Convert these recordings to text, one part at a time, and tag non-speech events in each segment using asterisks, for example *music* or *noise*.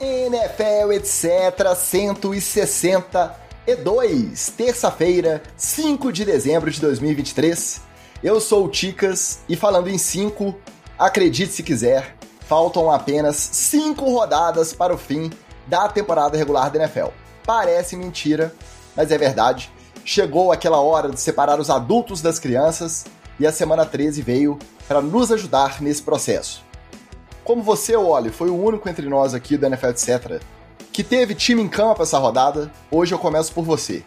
NFL, etc. 162, terça-feira, 5 de dezembro de 2023. Eu sou o Ticas e falando em 5, acredite se quiser, faltam apenas 5 rodadas para o fim da temporada regular da NFL. Parece mentira, mas é verdade. Chegou aquela hora de separar os adultos das crianças e a semana 13 veio para nos ajudar nesse processo. Como você, Wally, foi o único entre nós aqui do NFL Etc. que teve time em campo essa rodada, hoje eu começo por você.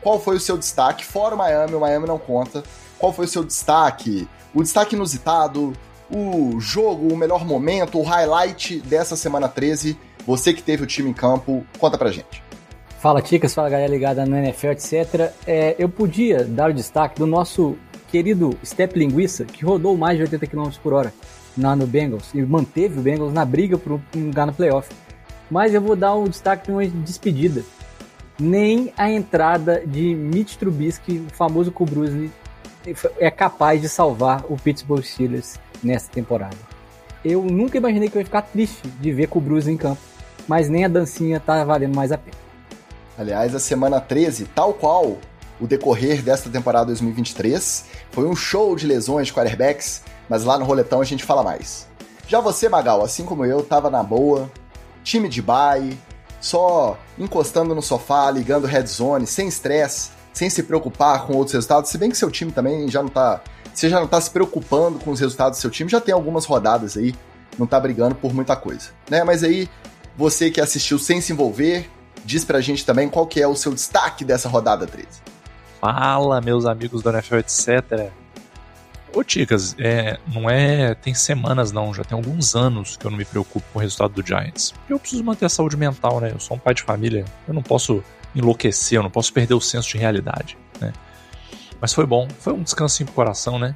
Qual foi o seu destaque? Fora o Miami, o Miami não conta. Qual foi o seu destaque? O destaque inusitado, o jogo, o melhor momento, o highlight dessa semana 13. Você que teve o time em campo, conta pra gente. Fala, Ticas, fala galera ligada no NFL, etc. É, eu podia dar o destaque do nosso querido Step Linguiça, que rodou mais de 80 km por hora na, no Bengals e manteve o Bengals na briga por um lugar no playoff. Mas eu vou dar um destaque de uma despedida. Nem a entrada de Mitch Trubisky, o famoso Kubrusny, é capaz de salvar o Pittsburgh Steelers nessa temporada. Eu nunca imaginei que eu ia ficar triste de ver Kubrusny em campo, mas nem a dancinha tá valendo mais a pena. Aliás, a semana 13, tal qual o decorrer desta temporada 2023, foi um show de lesões de quarterbacks mas lá no roletão a gente fala mais. Já você, Magal, assim como eu, tava na boa, time de bye, só encostando no sofá, ligando red zone, sem estresse, sem se preocupar com outros resultados, se bem que seu time também já não tá. Você já não tá se preocupando com os resultados do seu time, já tem algumas rodadas aí, não tá brigando por muita coisa, né? Mas aí, você que assistiu sem se envolver, diz pra gente também qual que é o seu destaque dessa rodada 13. Fala, meus amigos do NFL, etc. Ô, Ticas, é, não é. Tem semanas não, já tem alguns anos que eu não me preocupo com o resultado do Giants. Eu preciso manter a saúde mental, né? Eu sou um pai de família, eu não posso enlouquecer, eu não posso perder o senso de realidade, né? Mas foi bom, foi um descansinho pro coração, né?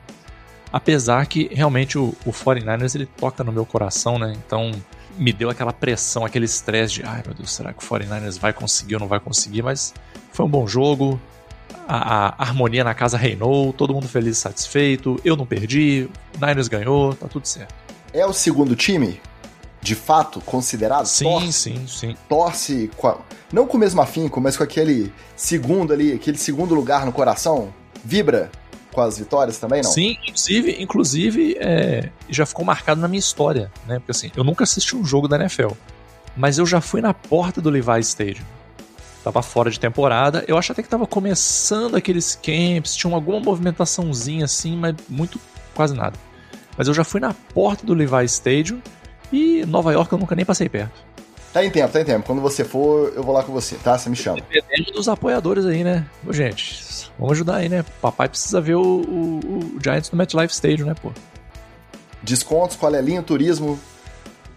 Apesar que realmente o, o 49ers ele toca no meu coração, né? Então me deu aquela pressão, aquele estresse de ai meu Deus, será que o 49ers vai conseguir ou não vai conseguir? Mas foi um bom jogo, a, a, harmonia na casa reinou, todo mundo feliz e satisfeito, eu não perdi, Niners ganhou, tá tudo certo. É o segundo time? De fato, considerado? Sim, torce, sim, sim. Torce, com a, não com o mesmo afinco, mas com aquele segundo ali, aquele segundo lugar no coração? Vibra com as vitórias também, não? Sim, inclusive, inclusive é, já ficou marcado na minha história, né? Porque assim, eu nunca assisti um jogo da NFL, mas eu já fui na porta do Levi Stadium Tava fora de temporada. Eu acho até que tava começando aqueles camps, tinha alguma movimentaçãozinha assim, mas muito quase nada. Mas eu já fui na porta do Levi Stadium e Nova York eu nunca nem passei perto. Tá em tempo, tá em tempo. Quando você for, eu vou lá com você, tá? Você me chama. Depende dos apoiadores aí, né? Ô, gente, vamos ajudar aí, né? Papai precisa ver o, o, o Giants no MetLife Stadium, né, pô? Descontos com a Lelinho Turismo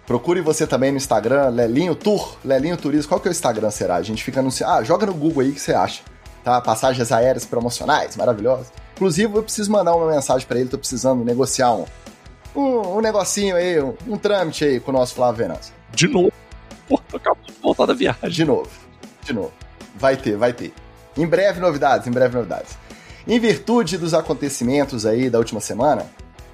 Procure você também no Instagram, Lelinho Tour, Lelinho Turismo. Qual que é o Instagram, será? A gente fica anunciando. Ah, joga no Google aí que você acha. Tá? Passagens aéreas promocionais, maravilhosas. Inclusive, eu preciso mandar uma mensagem para ele, tô precisando negociar um, um, um, negocinho aí, um, um trâmite aí com o nosso Flávio Venâncio. De novo? Pô, tô acabando de voltar da viagem. De novo, de novo. Vai ter, vai ter. Em breve novidades, em breve novidades. Em virtude dos acontecimentos aí da última semana,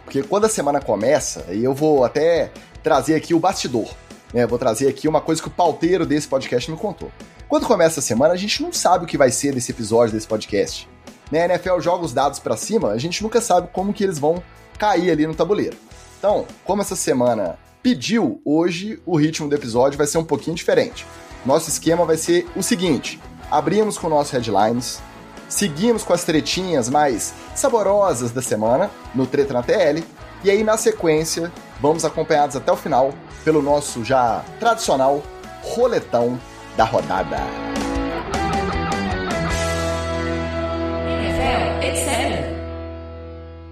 porque quando a semana começa, e eu vou até trazer aqui o bastidor. Né? Vou trazer aqui uma coisa que o pauteiro desse podcast me contou. Quando começa a semana, a gente não sabe o que vai ser desse episódio desse podcast. Né? A NFL joga os dados para cima, a gente nunca sabe como que eles vão cair ali no tabuleiro. Então, como essa semana pediu, hoje o ritmo do episódio vai ser um pouquinho diferente. Nosso esquema vai ser o seguinte: abrimos com nossos headlines, seguimos com as tretinhas mais saborosas da semana no Treta na TL, e aí na sequência vamos acompanhados até o final pelo nosso já tradicional roletão da rodada.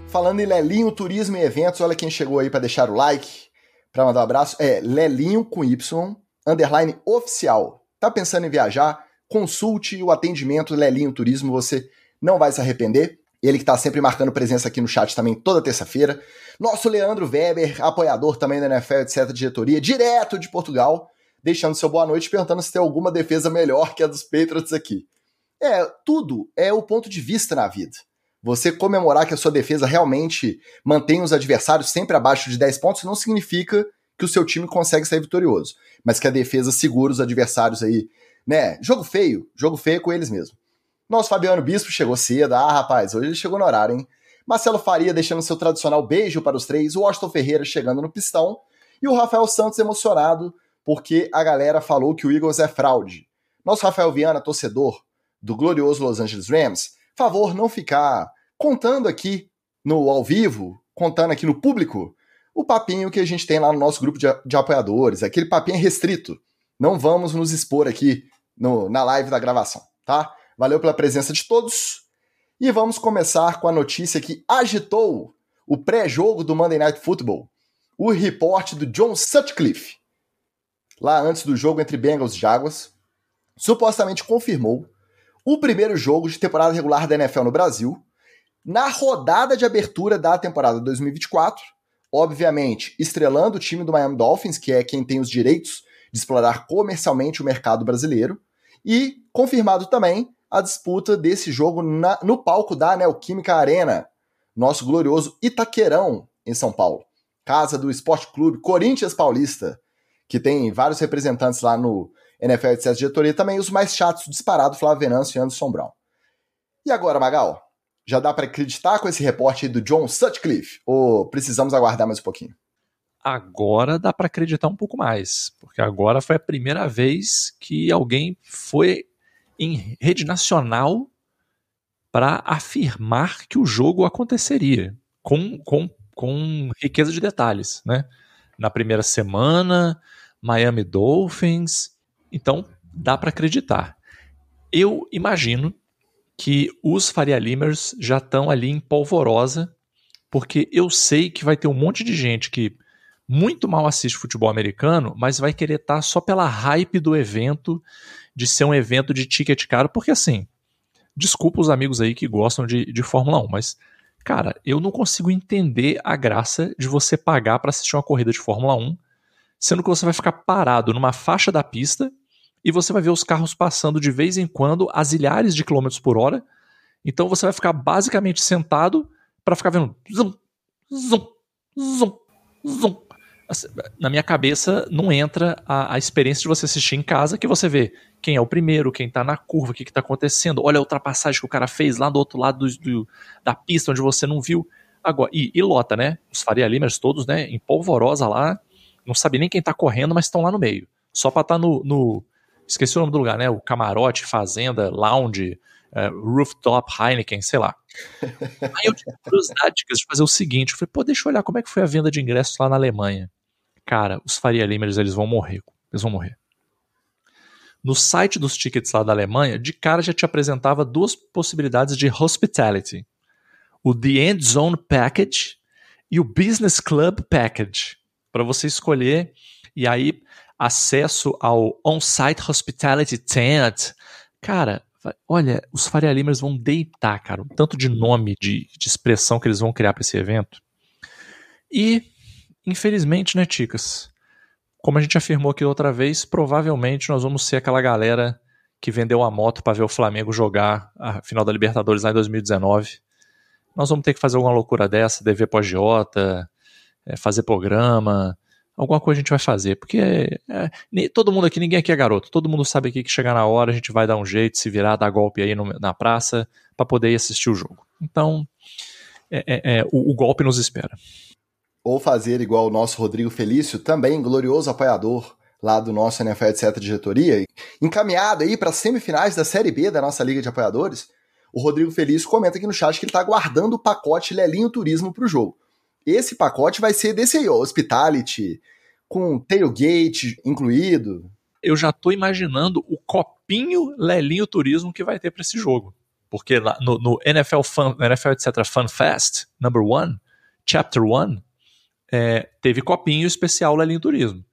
Falando em Lelinho Turismo e Eventos, olha quem chegou aí para deixar o like, para mandar um abraço. É Lelinho com Y, underline oficial. Tá pensando em viajar? Consulte o atendimento Lelinho Turismo, você não vai se arrepender. Ele que está sempre marcando presença aqui no chat também toda terça-feira. Nosso Leandro Weber, apoiador também da NFL, etc., diretoria, direto de Portugal, deixando seu boa noite, perguntando se tem alguma defesa melhor que a dos Patriots aqui. É, tudo é o ponto de vista na vida. Você comemorar que a sua defesa realmente mantém os adversários sempre abaixo de 10 pontos não significa que o seu time consegue sair vitorioso, mas que a defesa segura os adversários aí, né? Jogo feio, jogo feio com eles mesmo. Nosso Fabiano Bispo chegou cedo, ah, rapaz, hoje ele chegou no horário, hein? Marcelo Faria deixando seu tradicional beijo para os três, o Washington Ferreira chegando no pistão e o Rafael Santos emocionado porque a galera falou que o Eagles é fraude. Nosso Rafael Viana, torcedor do glorioso Los Angeles Rams, favor não ficar contando aqui no ao vivo, contando aqui no público, o papinho que a gente tem lá no nosso grupo de, de apoiadores, aquele papinho restrito. Não vamos nos expor aqui no, na live da gravação, tá? Valeu pela presença de todos. E vamos começar com a notícia que agitou o pré-jogo do Monday Night Football. O reporte do John Sutcliffe, lá antes do jogo entre Bengals e Jaguars, supostamente confirmou o primeiro jogo de temporada regular da NFL no Brasil, na rodada de abertura da temporada 2024, obviamente estrelando o time do Miami Dolphins, que é quem tem os direitos de explorar comercialmente o mercado brasileiro, e confirmado também a disputa desse jogo na, no palco da Neoquímica Arena, nosso glorioso Itaquerão, em São Paulo. Casa do Esporte Clube Corinthians Paulista, que tem vários representantes lá no NFL de diretoria, também os mais chatos disparado, Flávio Venâncio e Anderson Brown. E agora, Magal? Já dá para acreditar com esse reporte do John Sutcliffe? Ou precisamos aguardar mais um pouquinho? Agora dá para acreditar um pouco mais, porque agora foi a primeira vez que alguém foi em rede nacional para afirmar que o jogo aconteceria, com, com, com riqueza de detalhes, né? Na primeira semana, Miami Dolphins, então dá para acreditar. Eu imagino que os Faria Limers já estão ali em polvorosa, porque eu sei que vai ter um monte de gente que muito mal assiste futebol americano, mas vai querer estar tá só pela hype do evento de ser um evento de ticket caro, porque assim, desculpa os amigos aí que gostam de, de Fórmula 1, mas, cara, eu não consigo entender a graça de você pagar para assistir uma corrida de Fórmula 1, sendo que você vai ficar parado numa faixa da pista e você vai ver os carros passando de vez em quando a zilhares de quilômetros por hora. Então você vai ficar basicamente sentado para ficar vendo zum, zum, zum, zum, na minha cabeça não entra a, a, experiência de você assistir em casa, que você vê quem é o primeiro, quem tá na curva, o que, que tá acontecendo, olha a ultrapassagem que o cara fez lá do outro lado do, do, da pista onde você não viu. Agora, e, e lota, né? Os Faria Limers todos, né? Em polvorosa lá, não sabe nem quem tá correndo, mas estão lá no meio. Só pra estar tá no, no. Esqueci o nome do lugar, né? O camarote, fazenda, lounge, uh, rooftop, Heineken, sei lá. *laughs* Aí eu tive curiosidade de fazer o seguinte: eu falei, pô, deixa eu olhar como é que foi a venda de ingressos lá na Alemanha cara, os Faria Limers eles vão morrer. Eles vão morrer. No site dos tickets lá da Alemanha, de cara já te apresentava duas possibilidades de hospitality: o The End Zone Package e o Business Club Package, para você escolher e aí acesso ao On-Site Hospitality Tent. Cara, olha, os Faria Limers vão deitar, cara, um tanto de nome, de, de expressão que eles vão criar para esse evento. E Infelizmente, né, Ticas? Como a gente afirmou aqui outra vez, provavelmente nós vamos ser aquela galera que vendeu a moto para ver o Flamengo jogar a final da Libertadores lá em 2019. Nós vamos ter que fazer alguma loucura dessa, dever pós-Jota, é, fazer programa, alguma coisa a gente vai fazer, porque é, todo mundo aqui, ninguém aqui é garoto, todo mundo sabe aqui que chegar na hora a gente vai dar um jeito, se virar, dar golpe aí no, na praça para poder ir assistir o jogo. Então, é, é, é, o, o golpe nos espera ou fazer igual o nosso Rodrigo Felício, também glorioso apoiador lá do nosso NFL etc diretoria, encaminhado aí para as semifinais da Série B da nossa Liga de Apoiadores, o Rodrigo Felício comenta aqui no chat que ele está guardando o pacote Lelinho Turismo para o jogo. Esse pacote vai ser desse aí, ó, Hospitality, com tailgate incluído. Eu já estou imaginando o copinho Lelinho Turismo que vai ter para esse jogo. Porque lá no, no NFL, NFL etc. Fun Fest, number one, chapter one, é, teve copinho especial Lelinho Turismo.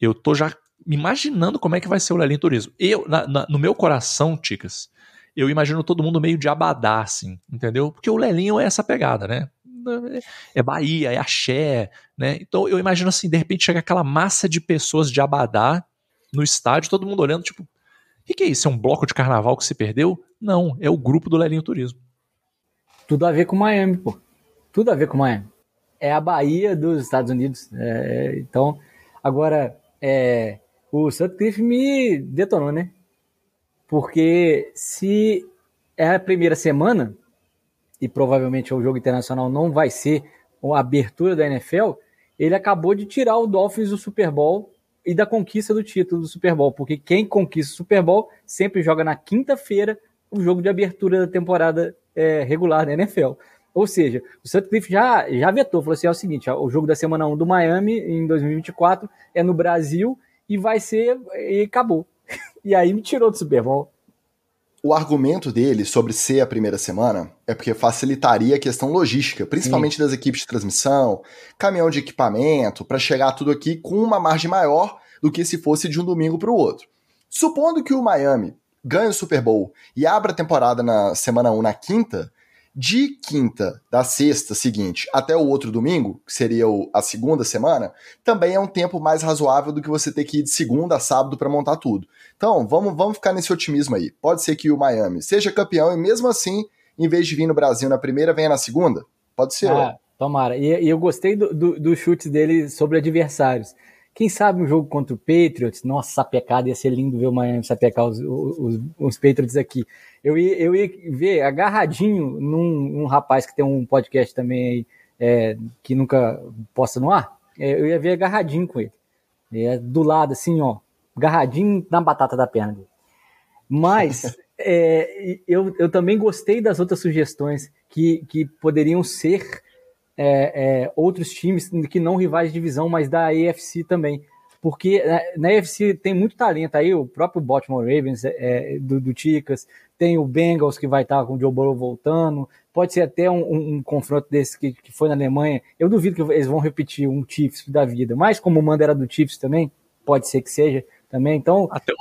Eu tô já imaginando como é que vai ser o Lelinho Turismo. Eu, na, na, no meu coração, Ticas, eu imagino todo mundo meio de abadá, assim, entendeu? Porque o Lelinho é essa pegada, né? É Bahia, é axé, né? Então eu imagino assim, de repente chega aquela massa de pessoas de abadá no estádio, todo mundo olhando, tipo, o que, que é isso? É um bloco de carnaval que se perdeu? Não, é o grupo do Lelinho Turismo. Tudo a ver com Miami, pô. Tudo a ver com Miami é a Bahia dos Estados Unidos. É, então, Agora, é, o Sutcliffe me detonou, né? Porque se é a primeira semana, e provavelmente o jogo internacional não vai ser a abertura da NFL, ele acabou de tirar o Dolphins do Super Bowl e da conquista do título do Super Bowl, porque quem conquista o Super Bowl sempre joga na quinta-feira o jogo de abertura da temporada é, regular da NFL. Ou seja, o Sutcliffe já, já vetou, falou assim: é o seguinte, o jogo da semana 1 do Miami em 2024 é no Brasil e vai ser. e acabou. *laughs* E aí me tirou do Super Bowl. O argumento dele sobre ser a primeira semana é porque facilitaria a questão logística, principalmente Sim. das equipes de transmissão, caminhão de equipamento, para chegar tudo aqui com uma margem maior do que se fosse de um domingo para o outro. Supondo que o Miami ganhe o Super Bowl e abra a temporada na semana 1 na quinta, de quinta da sexta seguinte até o outro domingo, que seria o, a segunda semana, também é um tempo mais razoável do que você ter que ir de segunda a sábado para montar tudo. Então, vamos, vamos ficar nesse otimismo aí. Pode ser que o Miami seja campeão e mesmo assim, em vez de vir no Brasil na primeira, venha na segunda? Pode ser. Ah, tomara. E, e, eu gostei do, do, do chute dele sobre adversários. Quem sabe um jogo contra o Patriots, nossa, sapecada, ia ser lindo ver o Miami sapecar os, os, os Patriots aqui. Eu ia, eu ia ver agarradinho num, num rapaz que tem um podcast também aí, é, que nunca posta no ar, é, eu ia ver agarradinho com ele. É, do lado, assim, ó, agarradinho na batata da perna dele. Mas *laughs* é, eu, eu também gostei das outras sugestões que, que poderiam ser é, é, outros times que não rivais de divisão, mas da AFC também. Porque na, na AFC tem muito talento aí, o próprio Baltimore Ravens é, é, do, do Ticas, tem o Bengals que vai estar com o Joe Burrow voltando, pode ser até um, um, um confronto desse que, que, foi na Alemanha. Eu duvido que eles vão repetir um Chiefs da vida, mas como o mando era do Chiefs também, pode ser que seja também. Então, até o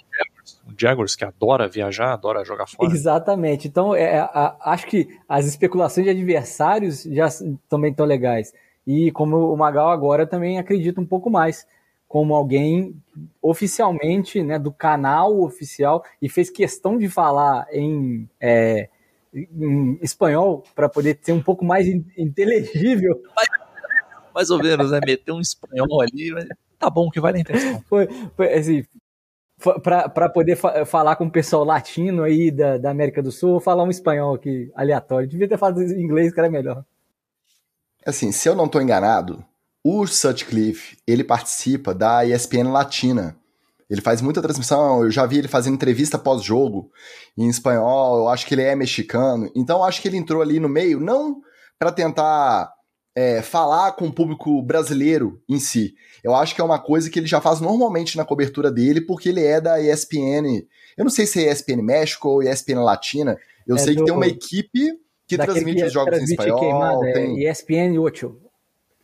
o Jaguars que adora viajar, adora jogar fora. Exatamente. Então, é, a, acho que as especulações de adversários já também estão legais. E como o Magal agora também acredita um pouco mais como alguém oficialmente, né, do canal oficial e fez questão de falar em, é, em espanhol para poder ser um pouco mais inteligível. Mais, mais ou menos, né? Meter um espanhol ali, mas tá bom que vai na intenção. Foi, foi assim, para poder fa falar com o pessoal latino aí da, da América do Sul, falar um espanhol aqui aleatório. Devia ter falado inglês, que era melhor. Assim, se eu não estou enganado, o Sutcliffe, ele participa da ESPN Latina. Ele faz muita transmissão, eu já vi ele fazendo entrevista pós-jogo em espanhol, eu acho que ele é mexicano. Então acho que ele entrou ali no meio, não para tentar é, falar com o público brasileiro em si. Eu acho que é uma coisa que ele já faz normalmente na cobertura dele, porque ele é da ESPN. Eu não sei se é ESPN México ou ESPN Latina. Eu é sei do, que tem uma equipe que transmite que os jogos em espanhol. Queimada, é tem... ESPN 8.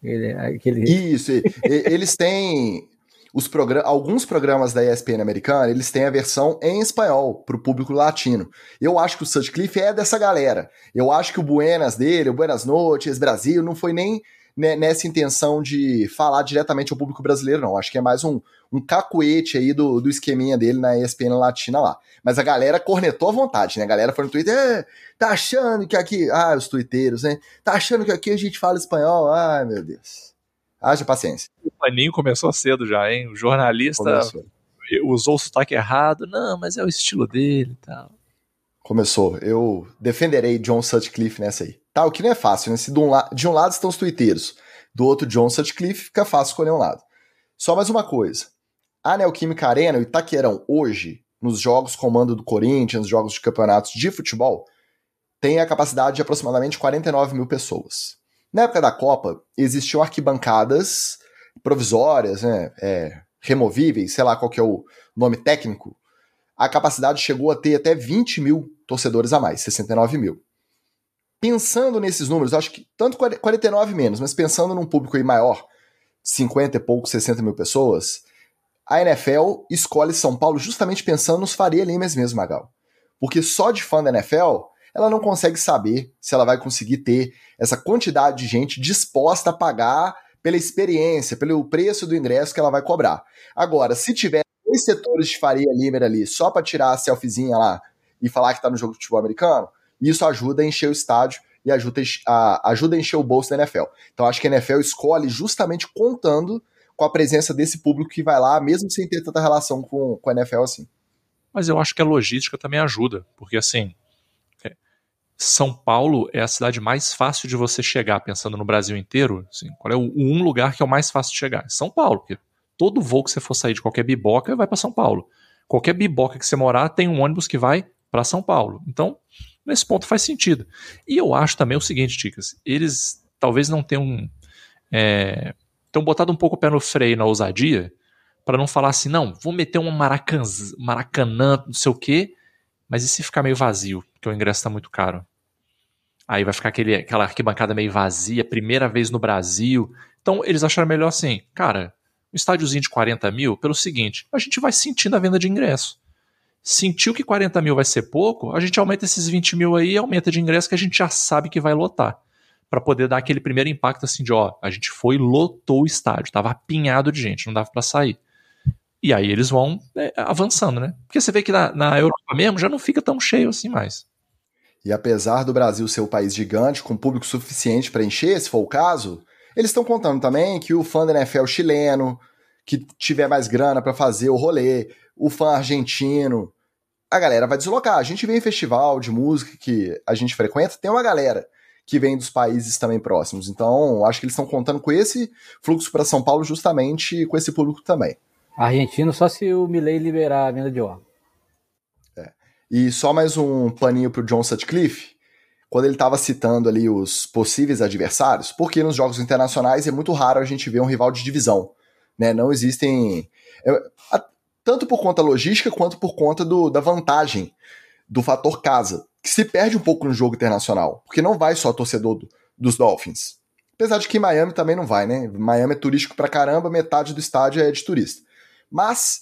Ele, aquele... Isso, eles têm os program alguns programas da ESPN americana, eles têm a versão em espanhol para o público latino. Eu acho que o Sutcliffe é dessa galera. Eu acho que o Buenas dele, o Buenas Noites, Brasil, não foi nem nessa intenção de falar diretamente ao público brasileiro, não. Acho que é mais um, um cacuete aí do, do esqueminha dele na ESPN Latina lá. Mas a galera cornetou à vontade, né? A galera foi no Twitter, tá achando que aqui... Ah, os twitteiros, né? Tá achando que aqui a gente fala espanhol? Ai, meu Deus. Haja paciência. O paninho começou cedo já, hein? O jornalista começou. usou o sotaque errado. Não, mas é o estilo dele e tal. Começou. Eu defenderei John Sutcliffe nessa aí. Tá, o que não é fácil, né? Se de um, la de um lado estão os twitteiros, do outro John Sutcliffe, fica fácil escolher um lado. Só mais uma coisa. A Neoquímica Arena e Itaquerão, hoje, nos jogos comando do Corinthians, jogos de campeonatos de futebol, tem a capacidade de aproximadamente 49 mil pessoas. Na época da Copa, existiam arquibancadas provisórias, né, é, removíveis, sei lá qual que é o nome técnico. A capacidade chegou a ter até 20 mil torcedores a mais, 69 mil. Pensando nesses números, acho que tanto 49 menos, mas pensando num público aí maior, 50 e pouco, 60 mil pessoas, a NFL escolhe São Paulo justamente pensando nos Faria Limes mesmo, Magal. Porque só de fã da NFL, ela não consegue saber se ela vai conseguir ter essa quantidade de gente disposta a pagar pela experiência, pelo preço do ingresso que ela vai cobrar. Agora, se tiver dois setores de Faria Limer ali só para tirar a selfiezinha lá e falar que tá no jogo de futebol americano, isso ajuda a encher o estádio e ajuda a, ajuda a encher o bolso da NFL. Então acho que a NFL escolhe justamente contando com a presença desse público que vai lá, mesmo sem ter tanta relação com, com a NFL assim. Mas eu acho que a logística também ajuda, porque assim, é, São Paulo é a cidade mais fácil de você chegar, pensando no Brasil inteiro. Assim, qual é o um lugar que é o mais fácil de chegar? São Paulo, porque todo voo que você for sair de qualquer biboca vai para São Paulo. Qualquer biboca que você morar tem um ônibus que vai para São Paulo. Então, nesse ponto faz sentido. E eu acho também o seguinte, Ticas, eles talvez não tenham. É, tenham botado um pouco o pé no freio na ousadia, para não falar assim, não, vou meter um maracan, maracanã, não sei o quê, mas e se ficar meio vazio, porque o ingresso está muito caro? Aí vai ficar aquele, aquela arquibancada meio vazia, primeira vez no Brasil. Então eles acharam melhor assim, cara, um estádiozinho de 40 mil, pelo seguinte, a gente vai sentindo a venda de ingresso. Sentiu que 40 mil vai ser pouco, a gente aumenta esses 20 mil aí e aumenta de ingresso que a gente já sabe que vai lotar. para poder dar aquele primeiro impacto assim de, ó, a gente foi lotou o estádio, tava apinhado de gente, não dava para sair. E aí eles vão é, avançando, né? Porque você vê que na, na Europa mesmo já não fica tão cheio assim mais. E apesar do Brasil ser um país gigante, com público suficiente para encher, se for o caso, eles estão contando também que o fã da NFL chileno, que tiver mais grana para fazer o rolê, o fã argentino, a galera vai deslocar. A gente vê em festival de música que a gente frequenta, tem uma galera que vem dos países também próximos. Então, acho que eles estão contando com esse fluxo para São Paulo justamente com esse público também. Argentino só se o Milley liberar a venda de órgãos. É. E só mais um paninho pro John Sutcliffe, quando ele estava citando ali os possíveis adversários, porque nos jogos internacionais é muito raro a gente ver um rival de divisão. Né? Não existem. É, tanto por conta logística quanto por conta do, da vantagem do fator casa, que se perde um pouco no jogo internacional, porque não vai só torcedor do, dos Dolphins. Apesar de que Miami também não vai, né? Miami é turístico pra caramba, metade do estádio é de turista mas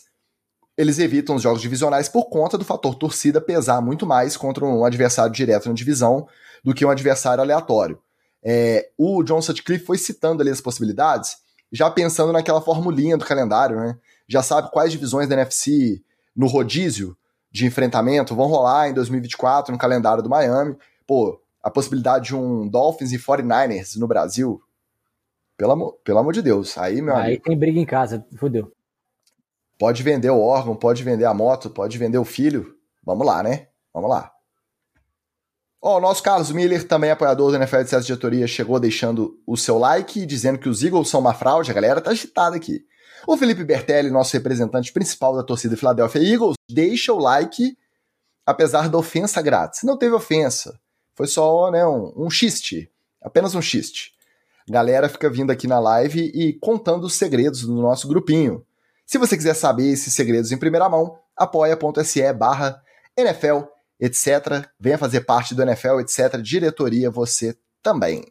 eles evitam os jogos divisionais por conta do fator torcida pesar muito mais contra um adversário direto na divisão do que um adversário aleatório. É, o John Sutcliffe foi citando ali as possibilidades, já pensando naquela formulinha do calendário, né? Já sabe quais divisões da NFC no rodízio de enfrentamento vão rolar em 2024 no calendário do Miami. Pô, a possibilidade de um Dolphins e 49ers no Brasil, pelo amor, pelo amor de Deus. Aí, meu Aí amigo. tem briga em casa, fodeu. Pode vender o órgão, pode vender a moto, pode vender o filho. Vamos lá, né? Vamos lá. Ó, oh, o nosso Carlos Miller, também apoiador do NFL de César Diretoria, chegou deixando o seu like, dizendo que os Eagles são uma fraude. A galera tá agitada aqui. O Felipe Bertelli, nosso representante principal da torcida Philadelphia Eagles, deixa o like, apesar da ofensa grátis. Não teve ofensa. Foi só né, um, um xiste. Apenas um xiste. Galera fica vindo aqui na live e contando os segredos do nosso grupinho. Se você quiser saber esses segredos em primeira mão, apoia.se barra NFL, etc. Venha fazer parte do NFL, etc. Diretoria você também.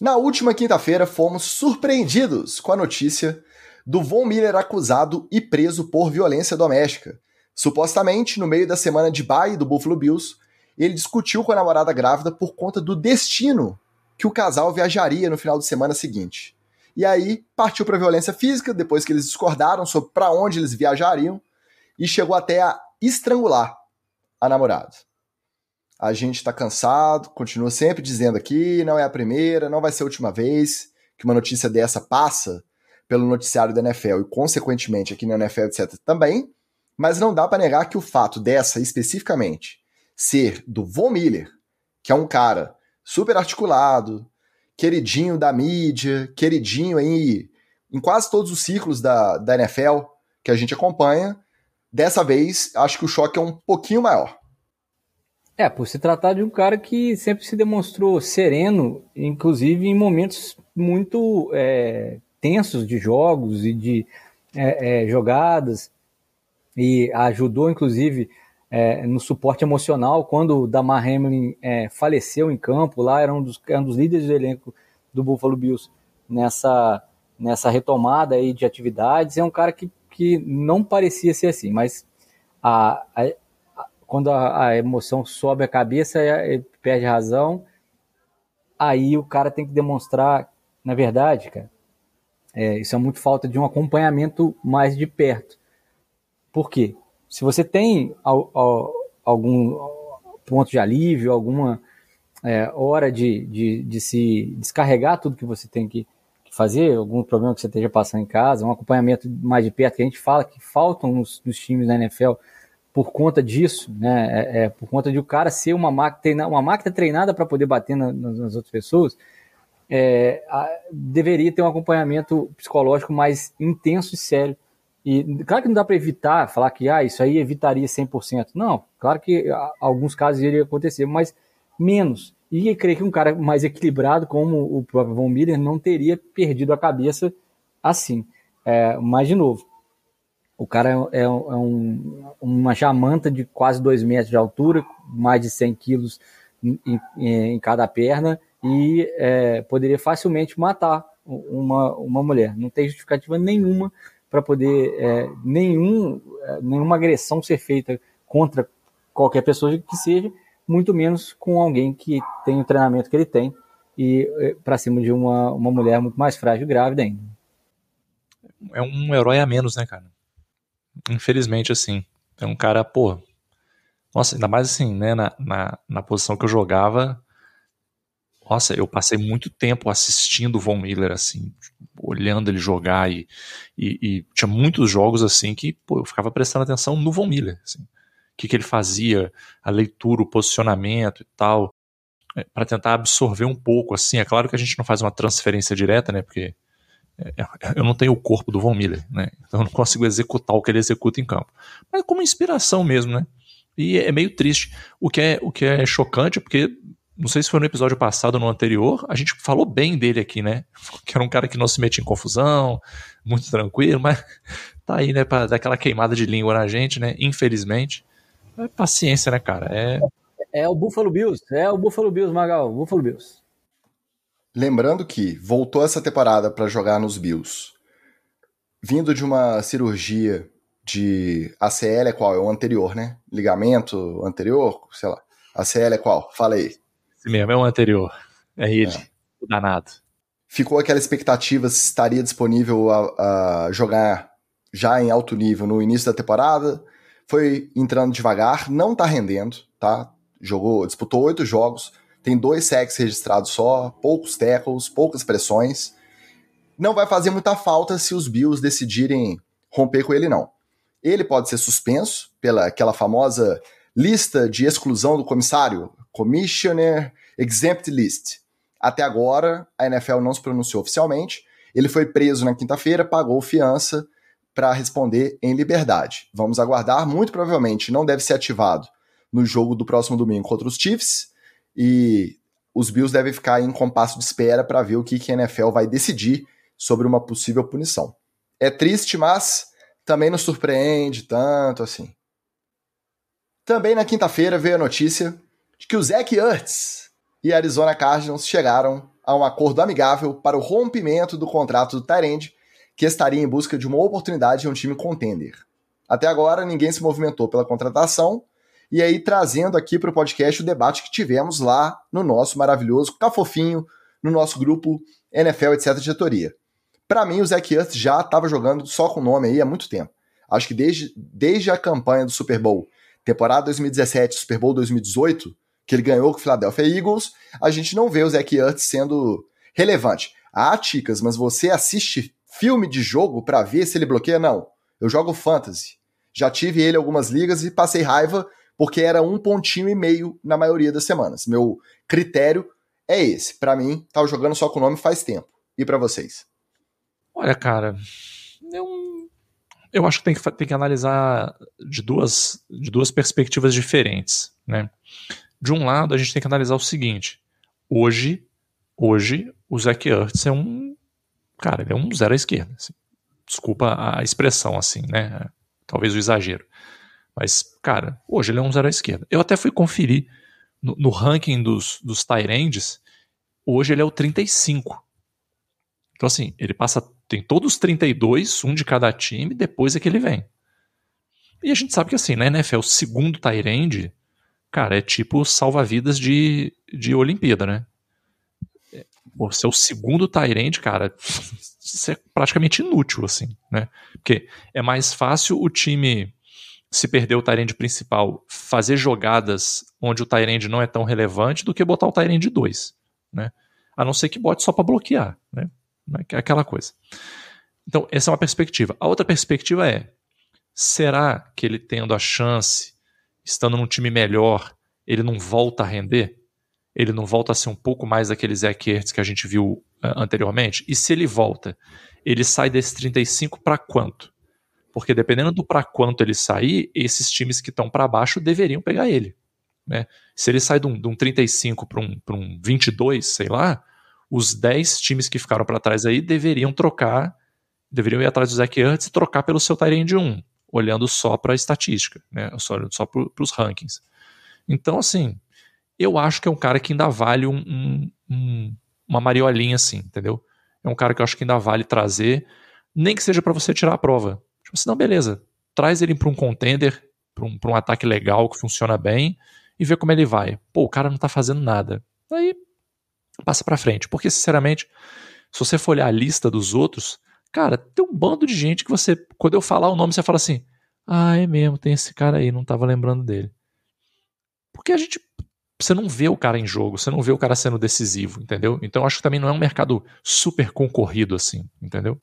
Na última quinta-feira, fomos surpreendidos com a notícia do Von Miller acusado e preso por violência doméstica. Supostamente, no meio da semana de bye do Buffalo Bills, ele discutiu com a namorada grávida por conta do destino que o casal viajaria no final de semana seguinte. E aí partiu para violência física, depois que eles discordaram sobre para onde eles viajariam, e chegou até a estrangular a namorada. A gente está cansado, continua sempre dizendo aqui, não é a primeira, não vai ser a última vez que uma notícia dessa passa pelo noticiário da NFL e, consequentemente, aqui na NFL, etc. também, mas não dá para negar que o fato dessa especificamente ser do Von Miller, que é um cara super articulado, queridinho da mídia, queridinho aí em quase todos os ciclos da, da NFL que a gente acompanha. Dessa vez, acho que o choque é um pouquinho maior. É, por se tratar de um cara que sempre se demonstrou sereno, inclusive em momentos muito é, tensos de jogos e de é, é, jogadas, e ajudou, inclusive, é, no suporte emocional quando o Damar Hamlin é, faleceu em campo, lá era um dos, era um dos líderes do elenco do Buffalo Bills nessa, nessa retomada aí de atividades. É um cara que, que não parecia ser assim, mas a, a, a quando a, emoção sobe a cabeça, é, ele perde razão. Aí o cara tem que demonstrar, na verdade, cara, é, isso é muito falta de um acompanhamento mais de perto. Por quê? Se você tem algum ponto de alívio, alguma é, hora de, de, de, se descarregar tudo que você tem que, que fazer, algum problema que você esteja passando em casa, um acompanhamento mais de perto, que a gente fala que faltam nos, nos times da NFL por conta disso, né? É, é, por conta de o cara ser uma máquina, uma máquina treinada para poder bater na, nas, nas, outras pessoas, é, a, deveria ter um acompanhamento psicológico mais intenso e sério. E claro que não dá para evitar, falar que ah, isso aí evitaria 100%. Não, claro que a, alguns casos iria acontecer, mas menos. E creio que um cara mais equilibrado, como o próprio Von Miller, não teria perdido a cabeça assim. É, mas, de novo, o cara é, é, é um, uma jamanta de quase 2 metros de altura, mais de 100 quilos em, em, em cada perna, e é, poderia facilmente matar uma, uma mulher. Não tem justificativa nenhuma para poder é, nenhum, é, nenhuma agressão ser feita contra qualquer pessoa que seja, muito menos com alguém que tem o treinamento que ele tem e eh, para cima de uma, uma mulher muito mais frágil e grávida ainda. É um herói a menos, né, cara? Infelizmente, assim. É um cara, pô. Nossa, ainda mais assim, né, na, na, na posição que eu jogava. Nossa, eu passei muito tempo assistindo o Von Miller, assim, olhando ele jogar e, e, e, tinha muitos jogos, assim, que pô, eu ficava prestando atenção no Von Miller, assim que, que ele fazia, a leitura, o posicionamento e tal, é, para tentar absorver um pouco. Assim, é claro que a gente não faz uma transferência direta, né? Porque é, é, eu não tenho o corpo do Von Miller, né? Então eu não consigo executar o que ele executa em campo. Mas como inspiração mesmo, né? E é meio triste. O que é, o que é chocante é porque, não sei se foi no episódio passado ou no anterior, a gente falou bem dele aqui, né? *laughs* Que era um cara que não se metia em confusão, muito tranquilo, mas *laughs* tá aí, né, pra dar aquela queimada de língua na gente, né? Infelizmente. É paciência, né, cara? É... é o Buffalo Bills, é o Buffalo Bills, Magal, Buffalo Bills. Lembrando que voltou essa temporada para jogar nos Bills, vindo de uma cirurgia de ACL é qual? É o anterior, né? Ligamento anterior, sei lá. ACL é qual? Fala aí. Esse mesmo, é o anterior. É ele, é. o danado. Ficou aquela expectativa se estaria disponível a, a jogar já em alto nível no início da temporada foi entrando devagar, não tá rendendo, tá? Jogou, disputou oito jogos, tem dois sacks registrados só, poucos tackles, poucas pressões. Não vai fazer muita falta se os Bills decidirem romper com ele, não. Ele pode ser suspenso pela aquela famosa lista de exclusão do comissário, Commissioner Exempt List. Até agora, a NFL não se pronunciou oficialmente. Ele foi preso na quinta-feira, pagou fiança para responder em liberdade. Vamos aguardar, muito provavelmente não deve ser ativado no jogo do próximo domingo contra os Chiefs e os Bills devem ficar em compasso de espera para ver o que, que a NFL vai decidir sobre uma possível punição. É triste, mas também nos surpreende tanto assim. Também na quinta-feira veio a notícia de que o Zach Ertz e a Arizona Cardinals chegaram a um acordo amigável para o rompimento do contrato do Tyrande que estaria em busca de uma oportunidade em um time contender. Até agora, ninguém se movimentou pela contratação, e aí trazendo aqui para o podcast o debate que tivemos lá no nosso maravilhoso Cafofinho, no nosso grupo NFL, etc. diretoria. Para mim, o Zach Ertz já estava jogando só com o nome aí há muito tempo. Acho que desde, desde a campanha do Super Bowl, temporada 2017, Super Bowl 2018, que ele ganhou com o Philadelphia Eagles, a gente não vê o Zach Ertz sendo relevante. Ah, Ticas, mas você assiste filme de jogo para ver se ele bloqueia? Não. Eu jogo fantasy. Já tive ele algumas ligas e passei raiva porque era um pontinho e meio na maioria das semanas. Meu critério é esse. Para mim, tava jogando só com o nome faz tempo. E para vocês? Olha, cara, eu, eu acho que tem, que tem que analisar de duas, de duas perspectivas diferentes, né? De um lado, a gente tem que analisar o seguinte: hoje, hoje o Zach Ertz é um cara, ele é um zero à esquerda. Assim. Desculpa a expressão, assim, né? Talvez o exagero. Mas, cara, hoje ele é um zero à esquerda. Eu até fui conferir no, no ranking dos, dos Tyrands, hoje ele é o 35. Então, assim, ele passa. Tem todos os 32, um de cada time, depois é que ele vem. E a gente sabe que, assim, na NFL, o segundo Tyrande, cara, é tipo salva-vidas de, de Olimpíada, né? Pô, ser o segundo Tyrande, cara, *laughs* isso é praticamente inútil, assim, né? Porque é mais fácil o time, se perder o Tyrande principal, fazer jogadas onde o Tyrande não é tão relevante do que botar o Tyrande 2, né? A não ser que bote só para bloquear, né? Né? É aquela coisa. Então, essa é uma perspectiva. A outra perspectiva é: será que ele tendo a chance, estando num time melhor, ele não volta a render? Ele não volta a ser um pouco mais daquele Zach Ertz que a gente viu uh, anteriormente? E se ele volta, ele sai desse 35 para quanto? Porque dependendo do para quanto ele sair, esses times que estão para baixo deveriam pegar ele. Né? Se ele sai de um, de um 35 para um, um 22, sei lá, os 10 times que ficaram para trás aí deveriam trocar, deveriam ir atrás do Zach Ertz e trocar pelo seu Tyrande 1, olhando só para a estatística, né? só, só para os rankings. Então, assim, eu acho que é um cara que ainda vale um, um, um, uma mariolinha assim, entendeu? É um cara que eu acho que ainda vale trazer, nem que seja para você tirar a prova. Tipo assim, não, beleza, traz ele para um contender, para um, um ataque legal que funciona bem e vê como ele vai. Pô, o cara não tá fazendo nada. Aí passa para frente, porque sinceramente, se você for olhar a lista dos outros, cara, tem um bando de gente que você, quando eu falar o nome, você fala assim: "Ah, é mesmo, tem esse cara aí, não tava lembrando dele". Porque a gente você não vê o cara em jogo, você não vê o cara sendo decisivo, entendeu? Então acho que também não é um mercado super concorrido assim, entendeu?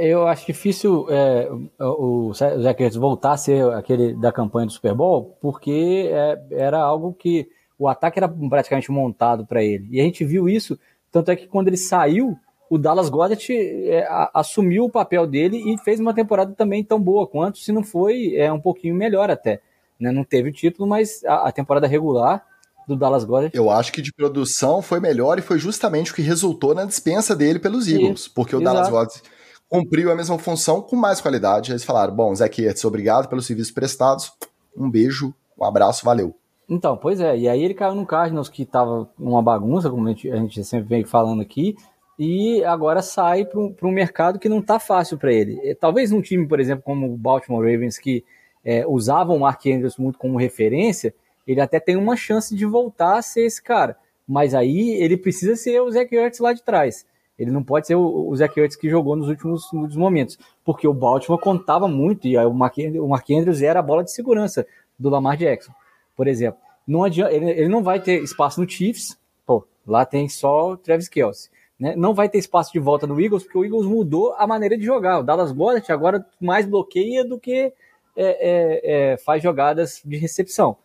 eu acho difícil é, o Ertz voltar a ser aquele da campanha do Super Bowl, porque é, era algo que o ataque era praticamente montado para ele. E a gente viu isso, tanto é que quando ele saiu, o Dallas Goddard é, assumiu o papel dele e fez uma temporada também tão boa quanto, se não foi, é um pouquinho melhor até. Né? Não teve o título, mas a, a temporada regular do Dallas Goddard. Eu acho que de produção foi melhor e foi justamente o que resultou na dispensa dele pelos Eagles, Isso, porque o exato. Dallas Goddard cumpriu a mesma função com mais qualidade. Eles falaram: bom, Ertz, obrigado pelos serviços prestados, um beijo, um abraço, valeu. Então, pois é, e aí ele caiu no Cardinals que tava uma bagunça, como a gente, a gente sempre vem falando aqui, e agora sai para um mercado que não tá fácil para ele. Talvez um time, por exemplo, como o Baltimore Ravens, que é, usavam o Mark Andrews muito como referência, ele até tem uma chance de voltar a ser esse cara. Mas aí ele precisa ser o Zach Ertz lá de trás. Ele não pode ser o, o Zach Ertz que jogou nos últimos, nos momentos, porque o Baltimore contava muito e o Mark, o Mark Andrews era a bola de segurança do Lamar Jackson, por exemplo. Não adianta, ele, ele não vai ter espaço no Chiefs, pô, lá tem só o Travis Kelce. Né? Não vai ter espaço de volta no Eagles, porque o Eagles mudou a maneira de jogar. O Dallas Goddard agora mais bloqueia do que é, é, é, faz jogadas de recepção,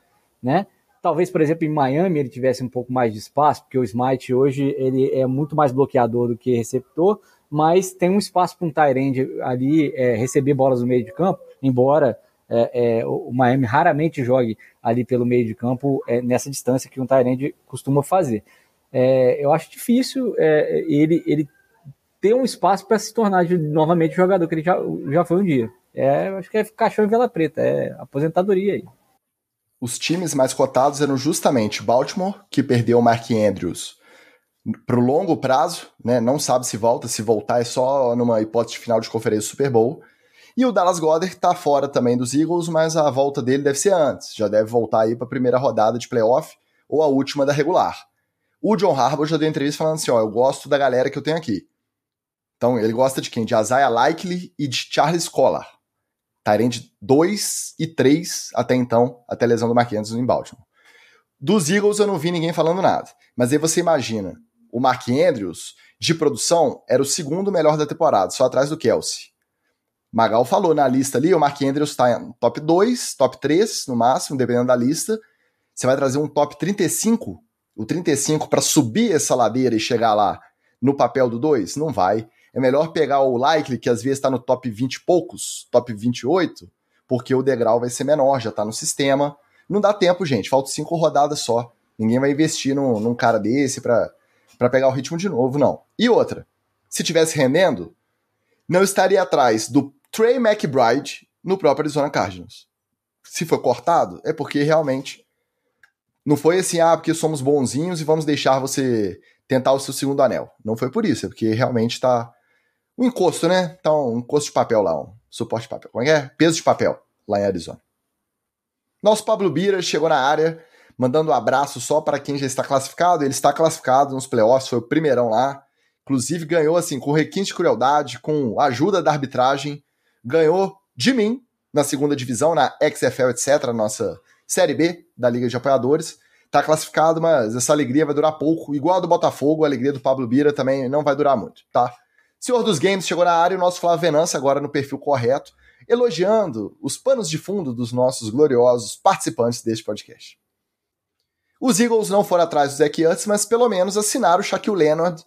né? Talvez, por exemplo, em Miami ele tivesse um pouco mais de espaço, porque o Smite hoje ele é muito mais bloqueador do que receptor, mas tem um espaço para um Tyrande ali é, receber bolas no meio de campo, embora é, é, o Miami raramente jogue ali pelo meio de campo é, nessa distância que um Tyrande costuma fazer. É, eu acho difícil é, ele, ele ter um espaço para se tornar de, novamente jogador que ele já, já foi um dia. É, acho que é caixão em vela preta, é aposentadoria aí os times mais cotados eram justamente Baltimore, que perdeu o Mark Andrews para o longo prazo, né? Não sabe se volta, se voltar é só numa hipótese final de conferência Super Bowl. E o Dallas Goddard está fora também dos Eagles, mas a volta dele deve ser antes. Já deve voltar aí para a primeira rodada de playoff ou a última da regular. O John Harbaugh já deu entrevista falando assim: ó, eu gosto da galera que eu tenho aqui. Então, ele gosta de quem? De Isaiah Likely e de Charles Collar. Tyrande 2 e 3 até então, até a lesão do Mark em Baltimore. Dos Eagles eu não vi ninguém falando nada. Mas aí você imagina, o Mark Andrews, de produção, era o segundo melhor da temporada, só atrás do Kelsey. Magal falou na lista ali, o Mark Andrews está top 2, top 3 no máximo, dependendo da lista. Você vai trazer um top 35, o 35 para subir essa ladeira e chegar lá no papel do 2? Não vai é melhor pegar o Likely, que às vezes está no top 20 e poucos, top 28, porque o degrau vai ser menor, já está no sistema. Não dá tempo, gente, faltam cinco rodadas só. Ninguém vai investir num, num cara desse para pegar o ritmo de novo, não. E outra, se tivesse rendendo, não estaria atrás do Trey McBride no próprio Arizona Cardinals. Se foi cortado, é porque realmente não foi assim, ah, porque somos bonzinhos e vamos deixar você tentar o seu segundo anel. Não foi por isso, é porque realmente está um encosto, né? Então, um encosto de papel lá, um suporte de papel. Como é que é? Peso de papel, lá em Arizona. Nosso Pablo Bira chegou na área, mandando um abraço só para quem já está classificado. Ele está classificado nos playoffs, foi o primeirão lá. Inclusive ganhou assim, com requinte de crueldade, com ajuda da arbitragem. Ganhou de mim na segunda divisão, na XFL, etc., nossa Série B da Liga de Apoiadores. tá classificado, mas essa alegria vai durar pouco. Igual a do Botafogo, a alegria do Pablo Bira também não vai durar muito, tá? Senhor dos Games chegou na área e o nosso Flávio Venâncio agora no perfil correto, elogiando os panos de fundo dos nossos gloriosos participantes deste podcast. Os Eagles não foram atrás do Zach Ertz, mas pelo menos assinaram o Shaquille Leonard,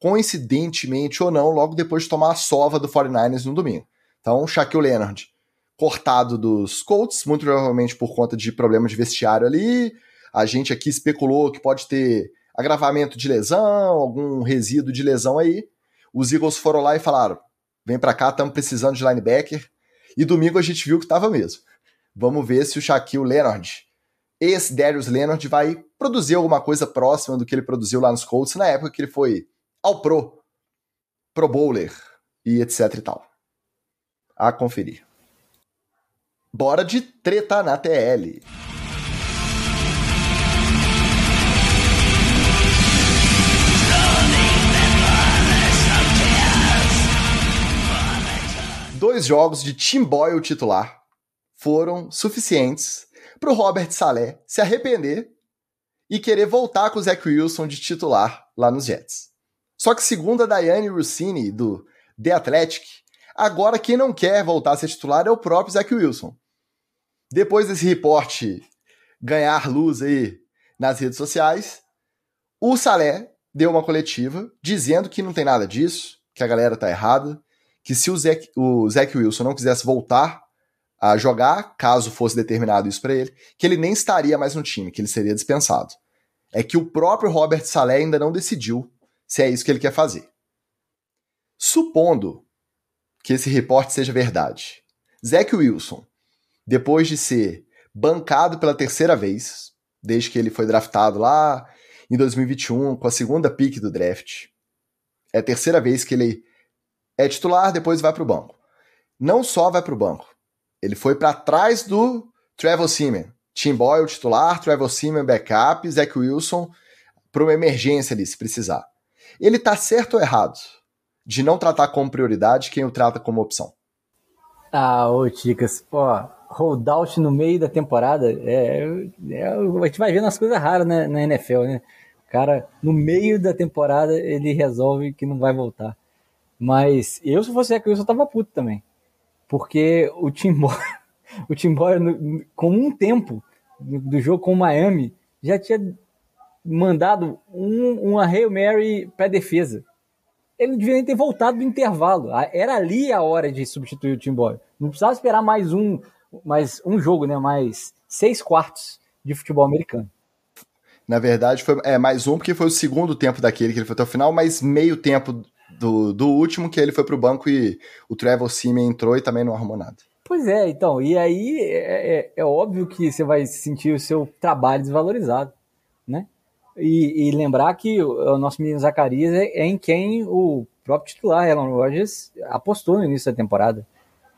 coincidentemente ou não, logo depois de tomar a sova do 49ers no domingo. Então, Shaquille Leonard cortado dos Colts, muito provavelmente por conta de problemas de vestiário ali, a gente aqui especulou que pode ter agravamento de lesão, algum resíduo de lesão aí. Os Eagles foram lá e falaram: vem para cá, estamos precisando de linebacker. E domingo a gente viu que estava mesmo. Vamos ver se o Shaquille Leonard, esse Darius Leonard, vai produzir alguma coisa próxima do que ele produziu lá nos Colts na época que ele foi ao Pro, Pro Bowler e etc e tal. A conferir. Bora de treta na TL. dois jogos de Tim Boyle titular foram suficientes para o Robert Saleh se arrepender e querer voltar com o Zach Wilson de titular lá nos Jets. Só que segundo a Diane Rossini do The Athletic, agora quem não quer voltar a ser titular é o próprio Zach Wilson. Depois desse reporte ganhar luz aí nas redes sociais, o Saleh deu uma coletiva dizendo que não tem nada disso, que a galera tá errada, que se o Zach, o Zach Wilson não quisesse voltar a jogar, caso fosse determinado isso para ele, que ele nem estaria mais no time, que ele seria dispensado. É que o próprio Robert Saleh ainda não decidiu se é isso que ele quer fazer. Supondo que esse reporte seja verdade, Zach Wilson, depois de ser bancado pela terceira vez, desde que ele foi draftado lá em 2021, com a segunda pick do draft, é a terceira vez que ele é titular, depois vai para o banco. Não só vai para o banco, ele foi para trás do Trevor Simeon. Tim Boyle titular, Trevor Simeon backup, Zach Wilson para uma emergência ali, se precisar. Ele tá certo ou errado de não tratar como prioridade quem o trata como opção? Ah, ô Ticas, ó, holdout no meio da temporada, é, é, a gente vai vendo as coisas raras né, na NFL, né? O cara, no meio da temporada, ele resolve que não vai voltar. Mas eu, se fosse a eu tava puto também. Porque o Timbó, *laughs* o Timbó, com um tempo do jogo com o Miami, já tinha mandado um, uma Hail Mary para defesa. Ele não devia nem ter voltado do intervalo. Era ali a hora de substituir o Tim Boyle. Não precisava esperar mais um, mais um jogo, né? Mais seis quartos de futebol americano. Na verdade, foi é, mais um, porque foi o segundo tempo daquele que ele foi até o final, mas meio tempo do, do último, que ele foi pro banco e o Trevor Simeon entrou e também não arrumou nada. Pois é, então, e aí é, é, é óbvio que você vai sentir o seu trabalho desvalorizado, né? E, e lembrar que o, nosso menino Zacarias é, é, em quem o próprio titular, Alan Rodgers, apostou no início da temporada.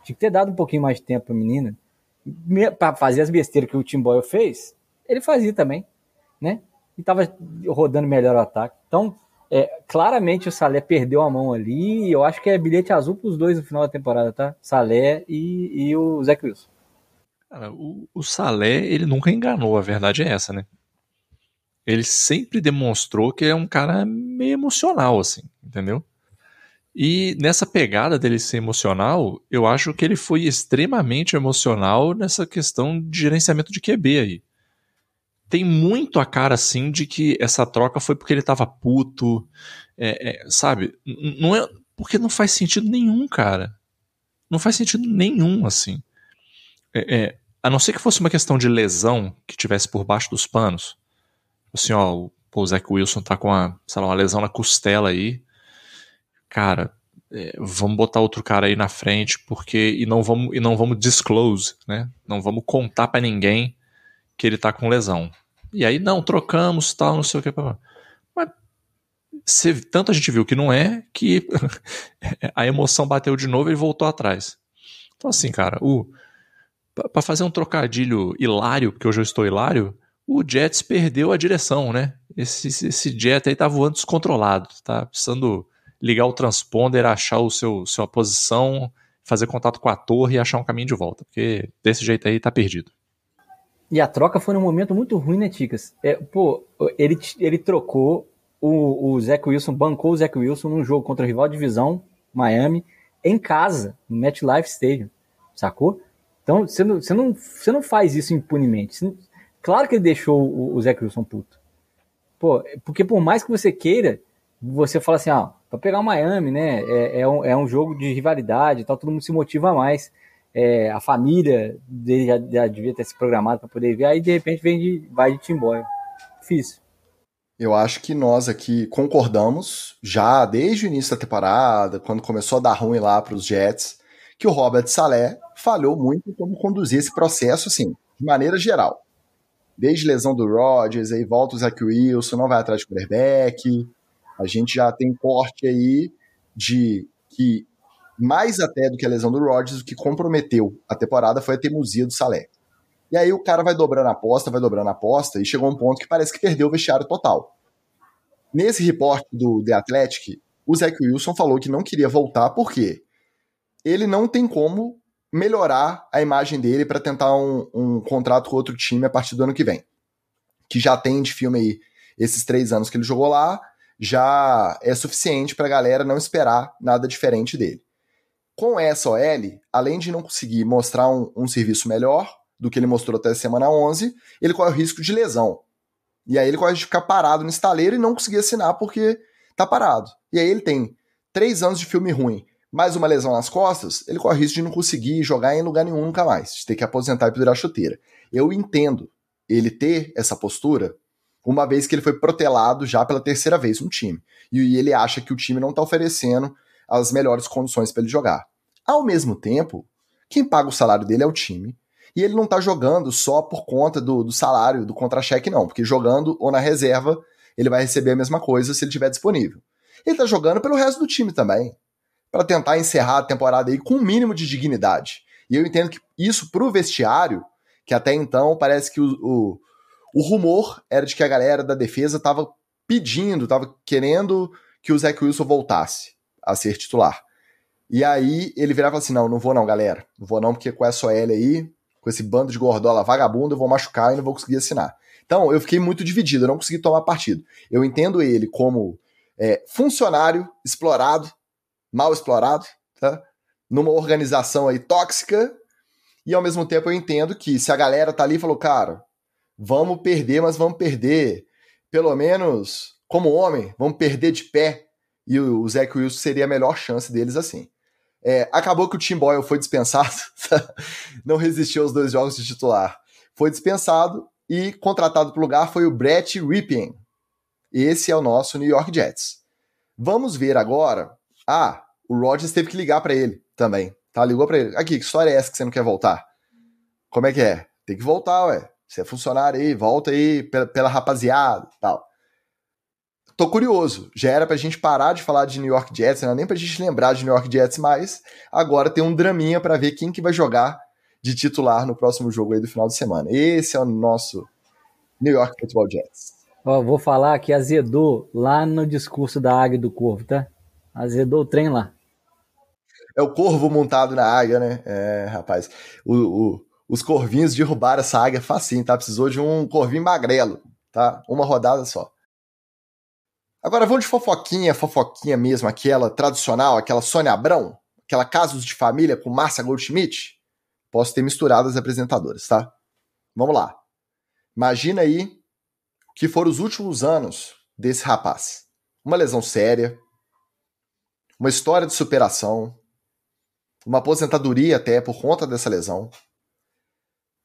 Tinha que ter dado um pouquinho mais de tempo pra menina. para fazer as besteiras que o Tim Boyle fez, ele fazia também, né? E tava rodando melhor o ataque. Então, é, claramente o Salé perdeu a mão ali. E eu acho que é bilhete azul para os dois no final da temporada, tá? Salé e, e o Zé Wilson. Cara, o, o Salé, ele nunca enganou, a verdade é essa, né? Ele sempre demonstrou que é um cara meio emocional, assim, entendeu? E nessa pegada dele ser emocional, eu acho que ele foi extremamente emocional nessa questão de gerenciamento de QB aí tem muito a cara, assim, de que essa troca foi porque ele tava puto, é, é, sabe? Não é, porque não faz sentido nenhum, cara. Não faz sentido nenhum, assim. É, é, a não ser que fosse uma questão de lesão que tivesse por baixo dos panos. Assim, ó, o, Zach Wilson tá com uma, sei lá, uma lesão na costela aí. Cara, é, vamos botar outro cara aí na frente, porque. E não vamos, e não vamos disclose, né? Não vamos contar para ninguém que ele tá com lesão. E aí, não, trocamos, tal, não sei o que. Mas se, tanto a gente viu que não é, que *laughs* a emoção bateu de novo e voltou atrás. Então, assim, cara, o para fazer um trocadilho hilário, porque hoje eu estou hilário, o Jets perdeu a direção, né? Esse, esse jet aí tá voando descontrolado, tá precisando ligar o transponder, achar o seu sua posição, fazer contato com a torre e achar um caminho de volta, porque desse jeito aí tá perdido. E a troca foi num momento muito ruim, né, Ticas? É, pô, ele, ele trocou o, o Wilson, bancou o Zach Wilson num jogo contra o rival divisão, Miami, em casa, no MetLife Stadium, sacou? Então, você não, você não, você não faz isso impunemente. Não, claro que ele deixou o, o Zach Wilson puto. Pô, porque por mais que você queira, você fala assim, ah, para pegar o Miami, né, é, é, um, é um jogo de rivalidade, tal, todo mundo se motiva mais é, a família dele já, já devia ter se programado para poder ver, aí de repente vem de, vai de Timboy. Difícil. Eu acho que nós aqui concordamos, já desde o início da temporada, quando começou a dar ruim lá para os Jets, que o Robert Saleh falhou muito em como conduzir esse processo, assim, de maneira geral. Desde lesão do Rodgers, aí volta o Zach Wilson, não vai atrás de quarterback. A gente já tem corte aí de que mais até do que a lesão do Rodgers, o que comprometeu a temporada foi a teimosia do Salé. E aí o cara vai dobrando a aposta, vai dobrando a aposta, e chegou um ponto que parece que perdeu o vestiário total. Nesse reporte do The Athletic, o Zach Wilson falou que não queria voltar porque ele não tem como melhorar a imagem dele para tentar um, um, contrato com outro time a partir do ano que vem. Que já tem de filme aí esses três anos que ele jogou lá, já é suficiente para a galera não esperar nada diferente dele. Com essa OL, além de não conseguir mostrar um, um serviço melhor do que ele mostrou até a semana 11, ele corre o risco de lesão. E aí ele corre de ficar parado no estaleiro e não conseguir assinar porque tá parado. E aí ele tem três anos de filme ruim, mais uma lesão nas costas, ele corre risco de não conseguir jogar em lugar nenhum nunca mais, de ter que aposentar e pendurar a chuteira. Eu entendo ele ter essa postura, uma vez que ele foi protelado já pela terceira vez no time. E ele acha que o time não tá oferecendo as melhores condições para ele jogar. Ao mesmo tempo, quem paga o salário dele é o time. E ele não está jogando só por conta do, do salário, do contra-cheque, não. Porque jogando ou na reserva, ele vai receber a mesma coisa se ele estiver disponível. Ele está jogando pelo resto do time também. Para tentar encerrar a temporada aí com um mínimo de dignidade. E eu entendo que isso pro vestiário, que até então parece que o, o, o rumor era de que a galera da defesa estava pedindo, estava querendo que o Zach Wilson voltasse a ser titular. E aí ele virava assim: não, não vou não, galera. Não vou não, porque com essa OL aí, com esse bando de gordola vagabundo, eu vou machucar e não vou conseguir assinar. Então eu fiquei muito dividido, eu não consegui tomar partido. Eu entendo ele como é, funcionário explorado, mal explorado, tá? numa organização aí tóxica, e ao mesmo tempo eu entendo que se a galera tá ali e falou, cara, vamos perder, mas vamos perder, pelo menos como homem, vamos perder de pé, e o, Zach Wilson seria a melhor chance deles assim. É, acabou que o Tim Boyle foi dispensado, *laughs* não resistiu aos dois jogos de titular. Foi dispensado e contratado para o lugar foi o Brett Ripien. Esse é o nosso New York Jets. Vamos ver agora. Ah, o Rodgers teve que ligar para ele também. Tá? Ligou para ele. Aqui, que história é essa que você não quer voltar? Como é que é? Tem que voltar, ué. Você é funcionário aí, volta aí pela, pela rapaziada tal tô curioso. Já era pra gente parar de falar de New York Jets, não é nem pra gente lembrar de New York Jets mais. Agora tem um draminha para ver quem que vai jogar de titular no próximo jogo aí do final de semana. Esse é o nosso New York Football Jets. Ó, vou falar que azedou lá no discurso da Águia do Corvo, tá? Azedou o trem lá. É o corvo montado na águia, né? É, rapaz. O, o, os corvinhos derrubaram essa águia facinho, tá? Precisou de um corvinho magrelo, tá? Uma rodada só. Agora vamos de fofoquinha, fofoquinha mesmo, aquela tradicional, aquela Sônia Abrão, aquela Casos de Família com Márcia Goldschmidt. Posso ter misturado as apresentadoras, tá? Vamos lá. Imagina aí que foram os últimos anos desse rapaz. Uma lesão séria, uma história de superação, uma aposentadoria até por conta dessa lesão,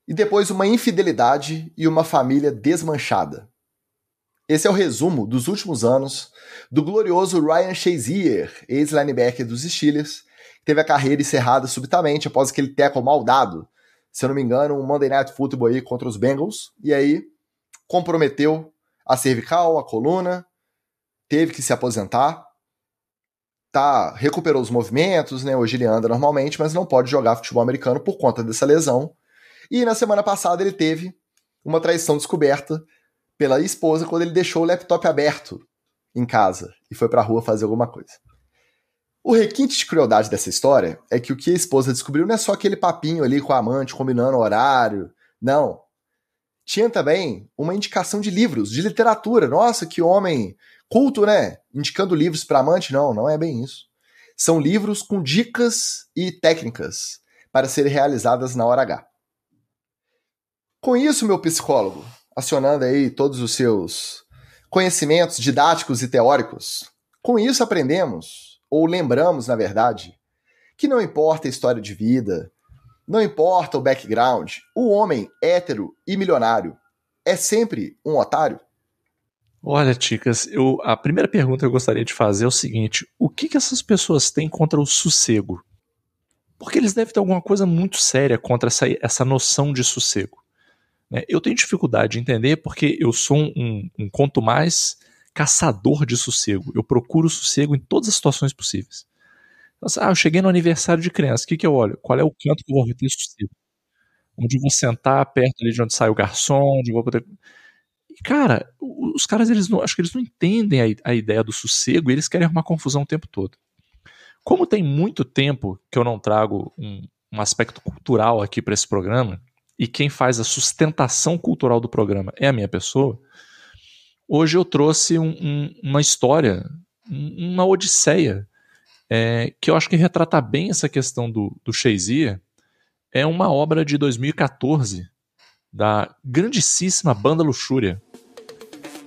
e depois uma infidelidade e uma família desmanchada. Esse é o resumo dos últimos anos do glorioso Ryan Shazier, ex-linebacker dos Steelers, que teve a carreira encerrada subitamente após aquele tackle mal dado, se eu não me engano, um Monday Night Football aí contra os Bengals, e aí comprometeu a cervical, a coluna, teve que se aposentar, tá, recuperou os movimentos, né? Hoje ele anda normalmente, mas não pode jogar futebol americano por conta dessa lesão. E na semana passada ele teve uma traição descoberta pela esposa quando ele deixou o laptop aberto em casa e foi pra rua fazer alguma coisa. O requinte de crueldade dessa história é que o que a esposa descobriu não é só aquele papinho ali com a amante, combinando horário. Não. tinha também uma indicação de livros, de literatura. Nossa, que homem culto, né? Indicando livros para amante. Não, não é bem isso. São livros com dicas e técnicas para serem realizadas na hora H. Com isso, meu psicólogo, acionando aí todos os seus conhecimentos didáticos e teóricos, com isso aprendemos, ou lembramos, na verdade, que não importa a história de vida, não importa o background, o homem hétero e milionário é sempre um otário? Olha, Ticas, eu, a primeira pergunta que eu gostaria de fazer é o seguinte: o que, que essas pessoas têm contra o sossego? Porque eles devem ter alguma coisa muito séria contra essa, essa noção de sossego. Né? Eu tenho dificuldade de entender porque eu sou um, um, quanto mais caçador de sossego. Eu procuro sossego em todas as situações possíveis. Então, assim, ah, eu cheguei no aniversário de criança, o que, que eu olho? Qual é o canto que eu vou ter sossego? Onde eu vou sentar perto ali de onde sai o garçom, onde eu vou poder. Cara, os caras, eles não, acho que eles não entendem a, a ideia do sossego e eles querem arrumar confusão o tempo todo. Como tem muito tempo que eu não trago um, um aspecto cultural aqui para esse programa, e quem faz a sustentação cultural do programa é a minha pessoa, hoje eu trouxe um, um, uma história, uma odisseia é, que eu acho que retrata bem essa questão do, do é uma obra de 2014 da grandíssima banda Luxúria.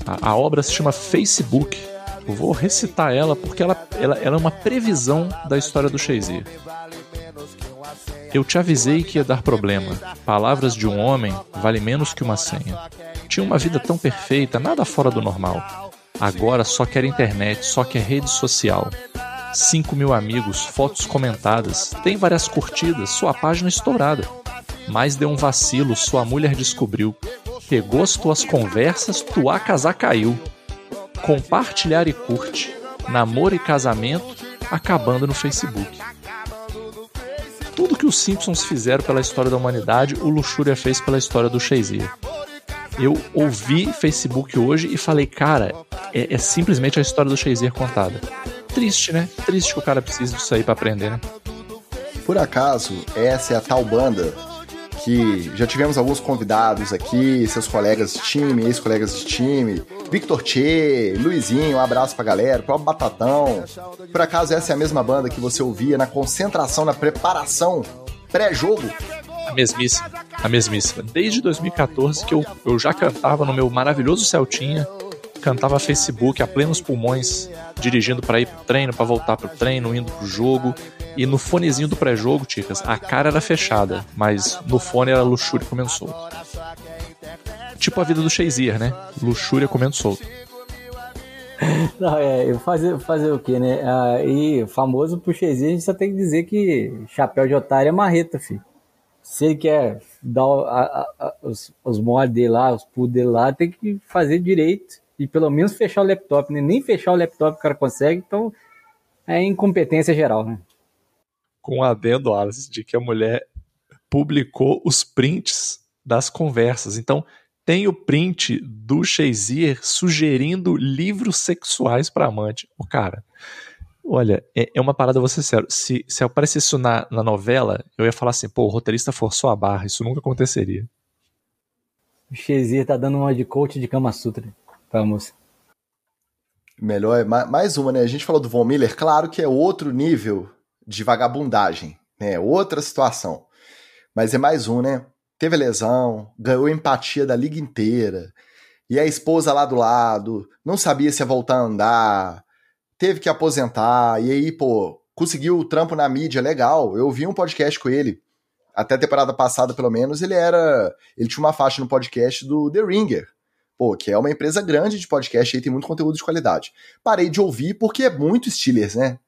A, a, obra se chama Facebook. Vou recitar ela porque ela, ela, ela é uma previsão da história do Shazier. Eu te avisei que ia dar problema. Palavras de um homem valem menos que uma senha. Tinha uma vida tão perfeita, nada fora do normal. Agora só quer internet, só quer rede social. 5 mil amigos, fotos comentadas, tem várias curtidas, sua página estourada. Mas deu um vacilo, sua mulher descobriu. Pegou as tuas conversas, tua casar caiu. Compartilhar e curte. Namoro e casamento acabando no Facebook. Tudo que os Simpsons fizeram pela história da humanidade, o Luxúria fez pela história do Shazier. Eu ouvi Facebook hoje e falei, cara, é, é simplesmente a história do Shazier contada triste, né? Triste que o cara precise disso aí pra aprender, né? Por acaso, essa é a tal banda já tivemos alguns convidados aqui, seus colegas de time, ex-colegas de time, Victor Che, Luizinho, um abraço pra galera, o próprio Batatão. Por acaso, essa é a mesma banda que você ouvia na concentração, na preparação pré-jogo? A mesmíssima, a mesmíssima. Desde 2014 que eu, eu já cantava no meu maravilhoso Celtinha, cantava Facebook a plenos pulmões, dirigindo para ir pro treino, para voltar pro treino, indo pro jogo. E no fonezinho do pré-jogo, Ticas, a cara era fechada, mas no fone era luxúria comendo solto. Tipo a vida do Shazier, né? Luxúria comendo solto. *laughs* Não, é, fazer, fazer o que, né? Ah, e famoso pro Shazier, a gente só tem que dizer que chapéu de otário é marreta, filho. Se ele quer dar a, a, a, os, os mods dele lá, os pulos dele lá, tem que fazer direito e pelo menos fechar o laptop, né? Nem fechar o laptop o cara consegue, então é incompetência geral, né? Com adendo, Alice, de que a mulher publicou os prints das conversas. Então, tem o print do Shazier sugerindo livros sexuais para amante. O cara, olha, é, é, uma parada, vou ser sério. Se, se aparecesse isso na, na novela, eu ia falar assim, pô, o roteirista forçou a barra, isso nunca aconteceria. O Shazier tá dando uma de coach de Kama Sutra. Vamos. Melhor, mais uma, né? A gente falou do Von Miller, claro que é outro nível de vagabundagem, né? Outra situação. Mas é mais um, né? Teve lesão, ganhou empatia da liga inteira. E a esposa lá do lado, não sabia se ia voltar a andar, teve que aposentar, e aí, pô, conseguiu o trampo na mídia legal. Eu vi um podcast com ele, até a temporada passada, pelo menos, ele era. Ele tinha uma faixa no podcast do The Ringer pô, que é uma empresa grande de podcast e tem muito conteúdo de qualidade. Parei de ouvir porque é muito Steelers, né?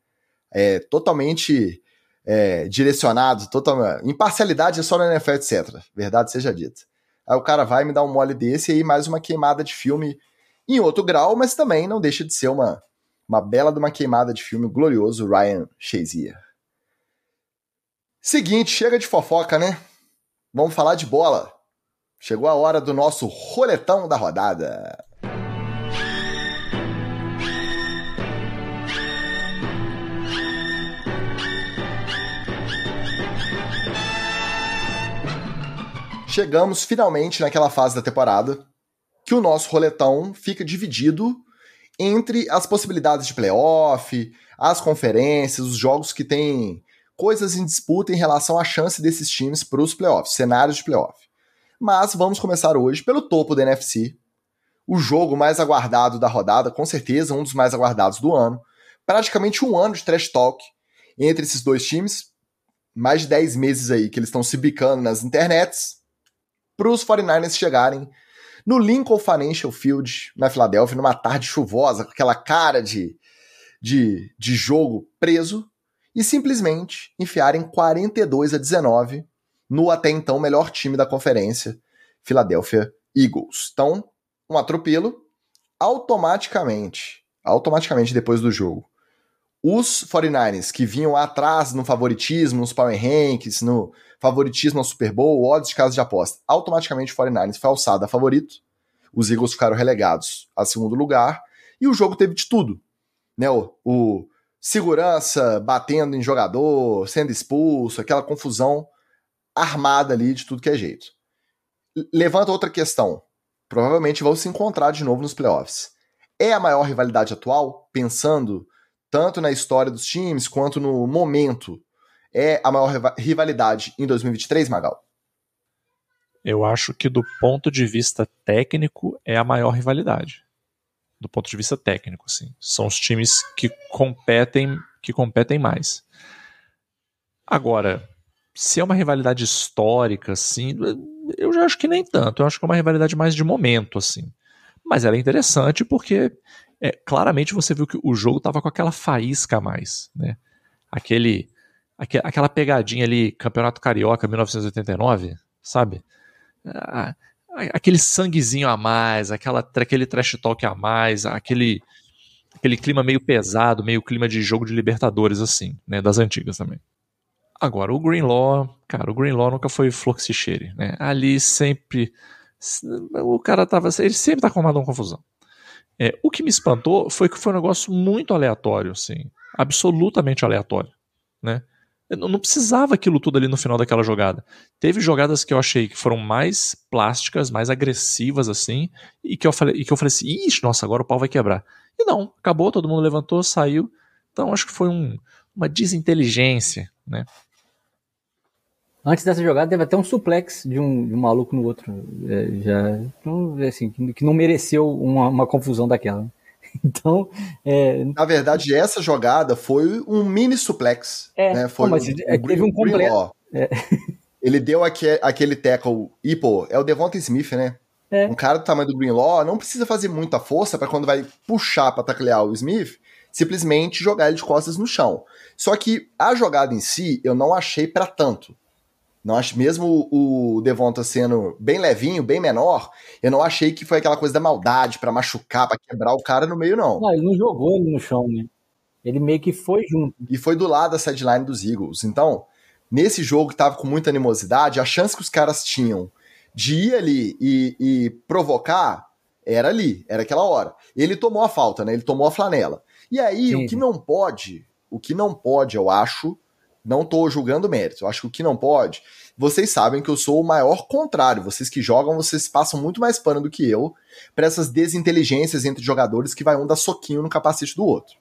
É totalmente é, direcionado, total, imparcialidade é só na NFL, etc. Verdade seja dita. Aí o cara vai me dar um mole desse e aí mais uma queimada de filme em outro grau, mas também não deixa de ser uma, uma bela de uma queimada de filme glorioso, Ryan Shazier. Seguinte, chega de fofoca, né? Vamos falar de bola. Chegou a hora do nosso roletão da rodada. chegamos finalmente naquela fase da temporada que o nosso roletão fica dividido entre as possibilidades de playoff, as conferências, os jogos que têm coisas em disputa em relação à chance desses times para os playoffs, cenários de playoff. Mas vamos começar hoje pelo topo da NFC, o jogo mais aguardado da rodada, com certeza um dos mais aguardados do ano. Praticamente um ano de trash talk entre esses dois times, mais de 10 meses aí que eles estão se bicando nas internets, para os 49ers chegarem no Lincoln Financial Field, na Filadélfia, numa tarde chuvosa, com aquela cara de, de, de jogo preso, e simplesmente enfiarem 42 a 19 no até então melhor time da conferência, Philadelphia Eagles. Então, um atropelo, automaticamente, automaticamente depois do jogo, os 49ers que vinham atrás no favoritismo, nos Power Rankings, no favoritismo ao Super Bowl, odds de casa de aposta, automaticamente o 49ers foi alçado a favorito, os Eagles ficaram relegados a segundo lugar, e o jogo teve de tudo. Né, o, o segurança batendo em jogador, sendo expulso, aquela confusão armada ali de tudo que é jeito. Levanta outra questão. Provavelmente vão se encontrar de novo nos playoffs. É a maior rivalidade atual, pensando tanto na história dos times quanto no momento. É a maior rivalidade em 2023, Magal? Eu acho que do ponto de vista técnico é a maior rivalidade do ponto de vista técnico, assim. São os times que competem, que competem mais. Agora, se é uma rivalidade histórica, assim, eu já acho que nem tanto. Eu acho que é uma rivalidade mais de momento, assim. Mas ela é interessante porque é, claramente você viu que o jogo tava com aquela faísca a mais, né? Aquele, aquela pegadinha ali, Campeonato Carioca 1989, sabe? Ah, aquele sanguezinho a mais, aquela, aquele trash talk a mais, aquele, aquele clima meio pesado, meio clima de jogo de Libertadores, assim, né? Das antigas também. Agora, o Greenlaw, cara, o Greenlaw nunca foi flor né? Ali sempre. O cara tava. Ele sempre tá arrumado uma confusão. É, o que me espantou foi que foi um negócio muito aleatório, assim. Absolutamente aleatório, né? Eu não precisava aquilo tudo ali no final daquela jogada. Teve jogadas que eu achei que foram mais plásticas, mais agressivas, assim, e que eu falei, e que eu falei assim, ixi, nossa, agora o pau vai quebrar. E não, acabou, todo mundo levantou, saiu. Então acho que foi um, uma desinteligência, né? Antes dessa jogada teve até um suplex de um, de um maluco no outro. É, já, assim, que não mereceu uma, uma confusão daquela. *laughs* Então. É... Na verdade, essa jogada foi um mini suplex. É, né? foi mas um, é, teve um completo. É. *laughs* Ele deu aqui, aquele tackle. E, pô, é o Devonta Smith, né? É. Um cara do tamanho do Greenlaw não precisa fazer muita força para quando vai puxar para taclear o Smith, simplesmente jogar ele de costas no chão. Só que a jogada em si eu não achei para tanto. Não acho, mesmo o Devonta sendo bem levinho, bem menor, eu não achei que foi aquela coisa da maldade para machucar, para quebrar o cara no meio, não. Não, ele não jogou ele no chão, né? Ele meio que foi junto. E foi do lado da sideline dos Eagles. Então, nesse jogo que tava com muita animosidade, a chance que os caras tinham de ir ali e, e provocar era ali, era aquela hora. Ele tomou a falta, né? Ele tomou a flanela. E aí, Sim. o que não pode, o que não pode, eu acho, não tô julgando mérito. Eu acho que o que não pode. Vocês sabem que eu sou o maior contrário. Vocês que jogam, vocês passam muito mais pano do que eu para essas desinteligências entre jogadores que vai um dar soquinho no capacete do outro.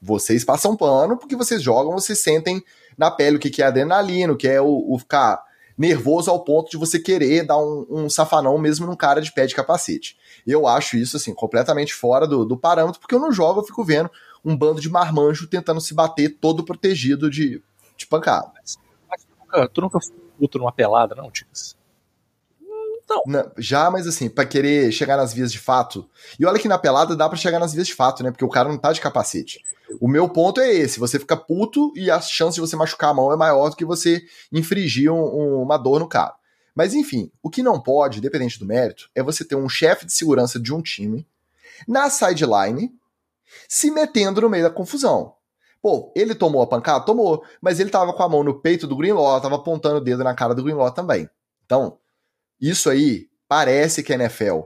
Vocês passam pano porque vocês jogam, vocês sentem na pele o que é adrenalina, o que é o, o ficar nervoso ao ponto de você querer dar um, um, safanão mesmo num cara de pé de capacete. Eu acho isso, assim, completamente fora do, do parâmetro, porque eu não jogo, eu fico vendo um bando de marmanjo tentando se bater todo protegido de de pancada. Mas, mas tu, nunca, tu nunca foi puto numa pelada, não, Ticas? Não. não. Já, mas assim, para querer chegar nas vias de fato. E olha que na pelada dá para chegar nas vias de fato, né? Porque o cara não tá de capacete. O meu ponto é esse: você fica puto e a chance de você machucar a mão é maior do que você infringir um, um, uma dor no cara. Mas enfim, o que não pode, dependente do mérito, é você ter um chefe de segurança de um time na sideline se metendo no meio da confusão. Pô, ele tomou a pancada? Tomou. Mas ele tava com a mão no peito do Greenlaw, tava apontando o dedo na cara do Greenlaw também. Então, isso aí parece que a NFL.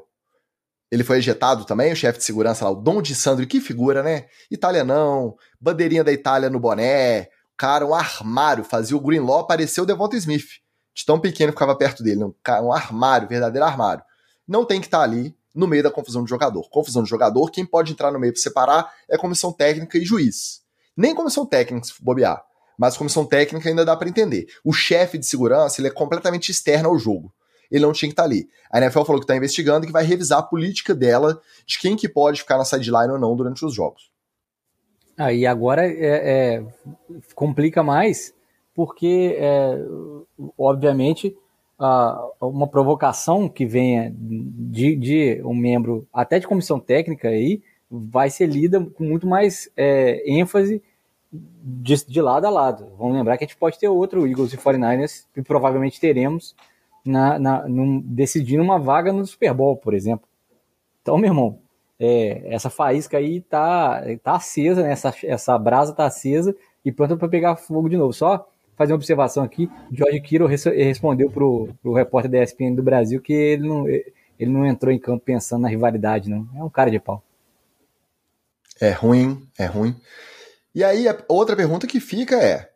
Ele foi ejetado também, o chefe de segurança lá, o Dom de Sandro, que figura, né? Italianão, bandeirinha da Itália no boné, cara, um armário, fazia o Greenlaw parecer o Devonta Smith, de tão pequeno que ficava perto dele, um, um armário, verdadeiro armário. Não tem que estar tá ali no meio da confusão de jogador. Confusão de jogador, quem pode entrar no meio para separar é comissão técnica e juiz. Nem comissão técnica, se bobear. Mas comissão técnica ainda dá para entender. O chefe de segurança ele é completamente externo ao jogo. Ele não tinha que estar tá ali. A NFL falou que está investigando e que vai revisar a política dela de quem que pode ficar na sideline ou não durante os jogos. Ah, agora é, é complica mais, porque, é, obviamente, uma provocação que venha de, de, um membro, até de comissão técnica aí, vai ser lida com muito mais é, ênfase de, de, lado a lado. Vamos lembrar que a gente pode ter outro Eagles e 49ers, que provavelmente teremos, na, na, num, decidindo uma vaga no Super Bowl, por exemplo. Então, meu irmão, é, essa faísca aí tá, tá acesa, né? essa, essa brasa tá acesa e pronta para pegar fogo de novo. Só fazer uma observação aqui. George Kiro respondeu pro, pro repórter da ESPN do Brasil que ele não, ele não entrou em campo pensando na rivalidade, não. É um cara de pau. É ruim, é ruim. E aí, outra pergunta que fica é: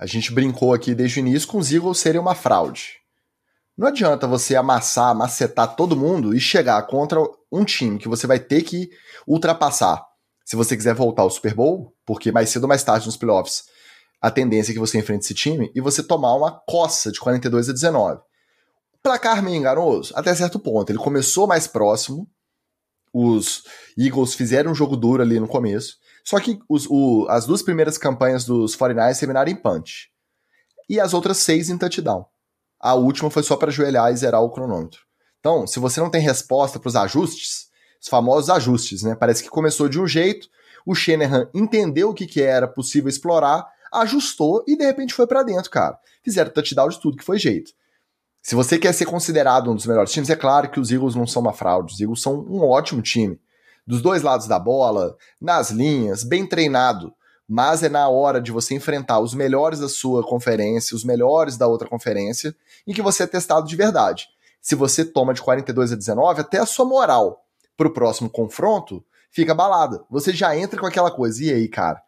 a gente brincou aqui desde o início com os Eagles serem uma fraude. Não adianta você amassar, macetar todo mundo e chegar contra um time que você vai ter que ultrapassar se você quiser voltar ao Super Bowl, porque mais cedo ou mais tarde nos playoffs a tendência é que você enfrente esse time e você tomar uma coça de 42 a 19. O placar meio enganoso, até certo ponto. Ele começou mais próximo, os Eagles fizeram um jogo duro ali no começo, só que os, o, as duas primeiras campanhas dos 49ers terminaram em punch. E as outras seis em touchdown. A última foi só para ajoelhar e zerar o cronômetro. Então, se você não tem resposta para os ajustes, os famosos ajustes, né? Parece que começou de um jeito, o Shanahan entendeu o que, que era possível explorar ajustou e de repente foi para dentro, cara. Fizeram touchdown de tudo que foi jeito. Se você quer ser considerado um dos melhores times, é claro que os Eagles não são uma fraude. Os Eagles são um ótimo time. Dos dois lados da bola, nas linhas, bem treinado. Mas é na hora de você enfrentar os melhores da sua conferência, os melhores da outra conferência, em que você é testado de verdade. Se você toma de 42 a 19, até a sua moral pro próximo confronto fica abalada. Você já entra com aquela coisa. E aí, cara?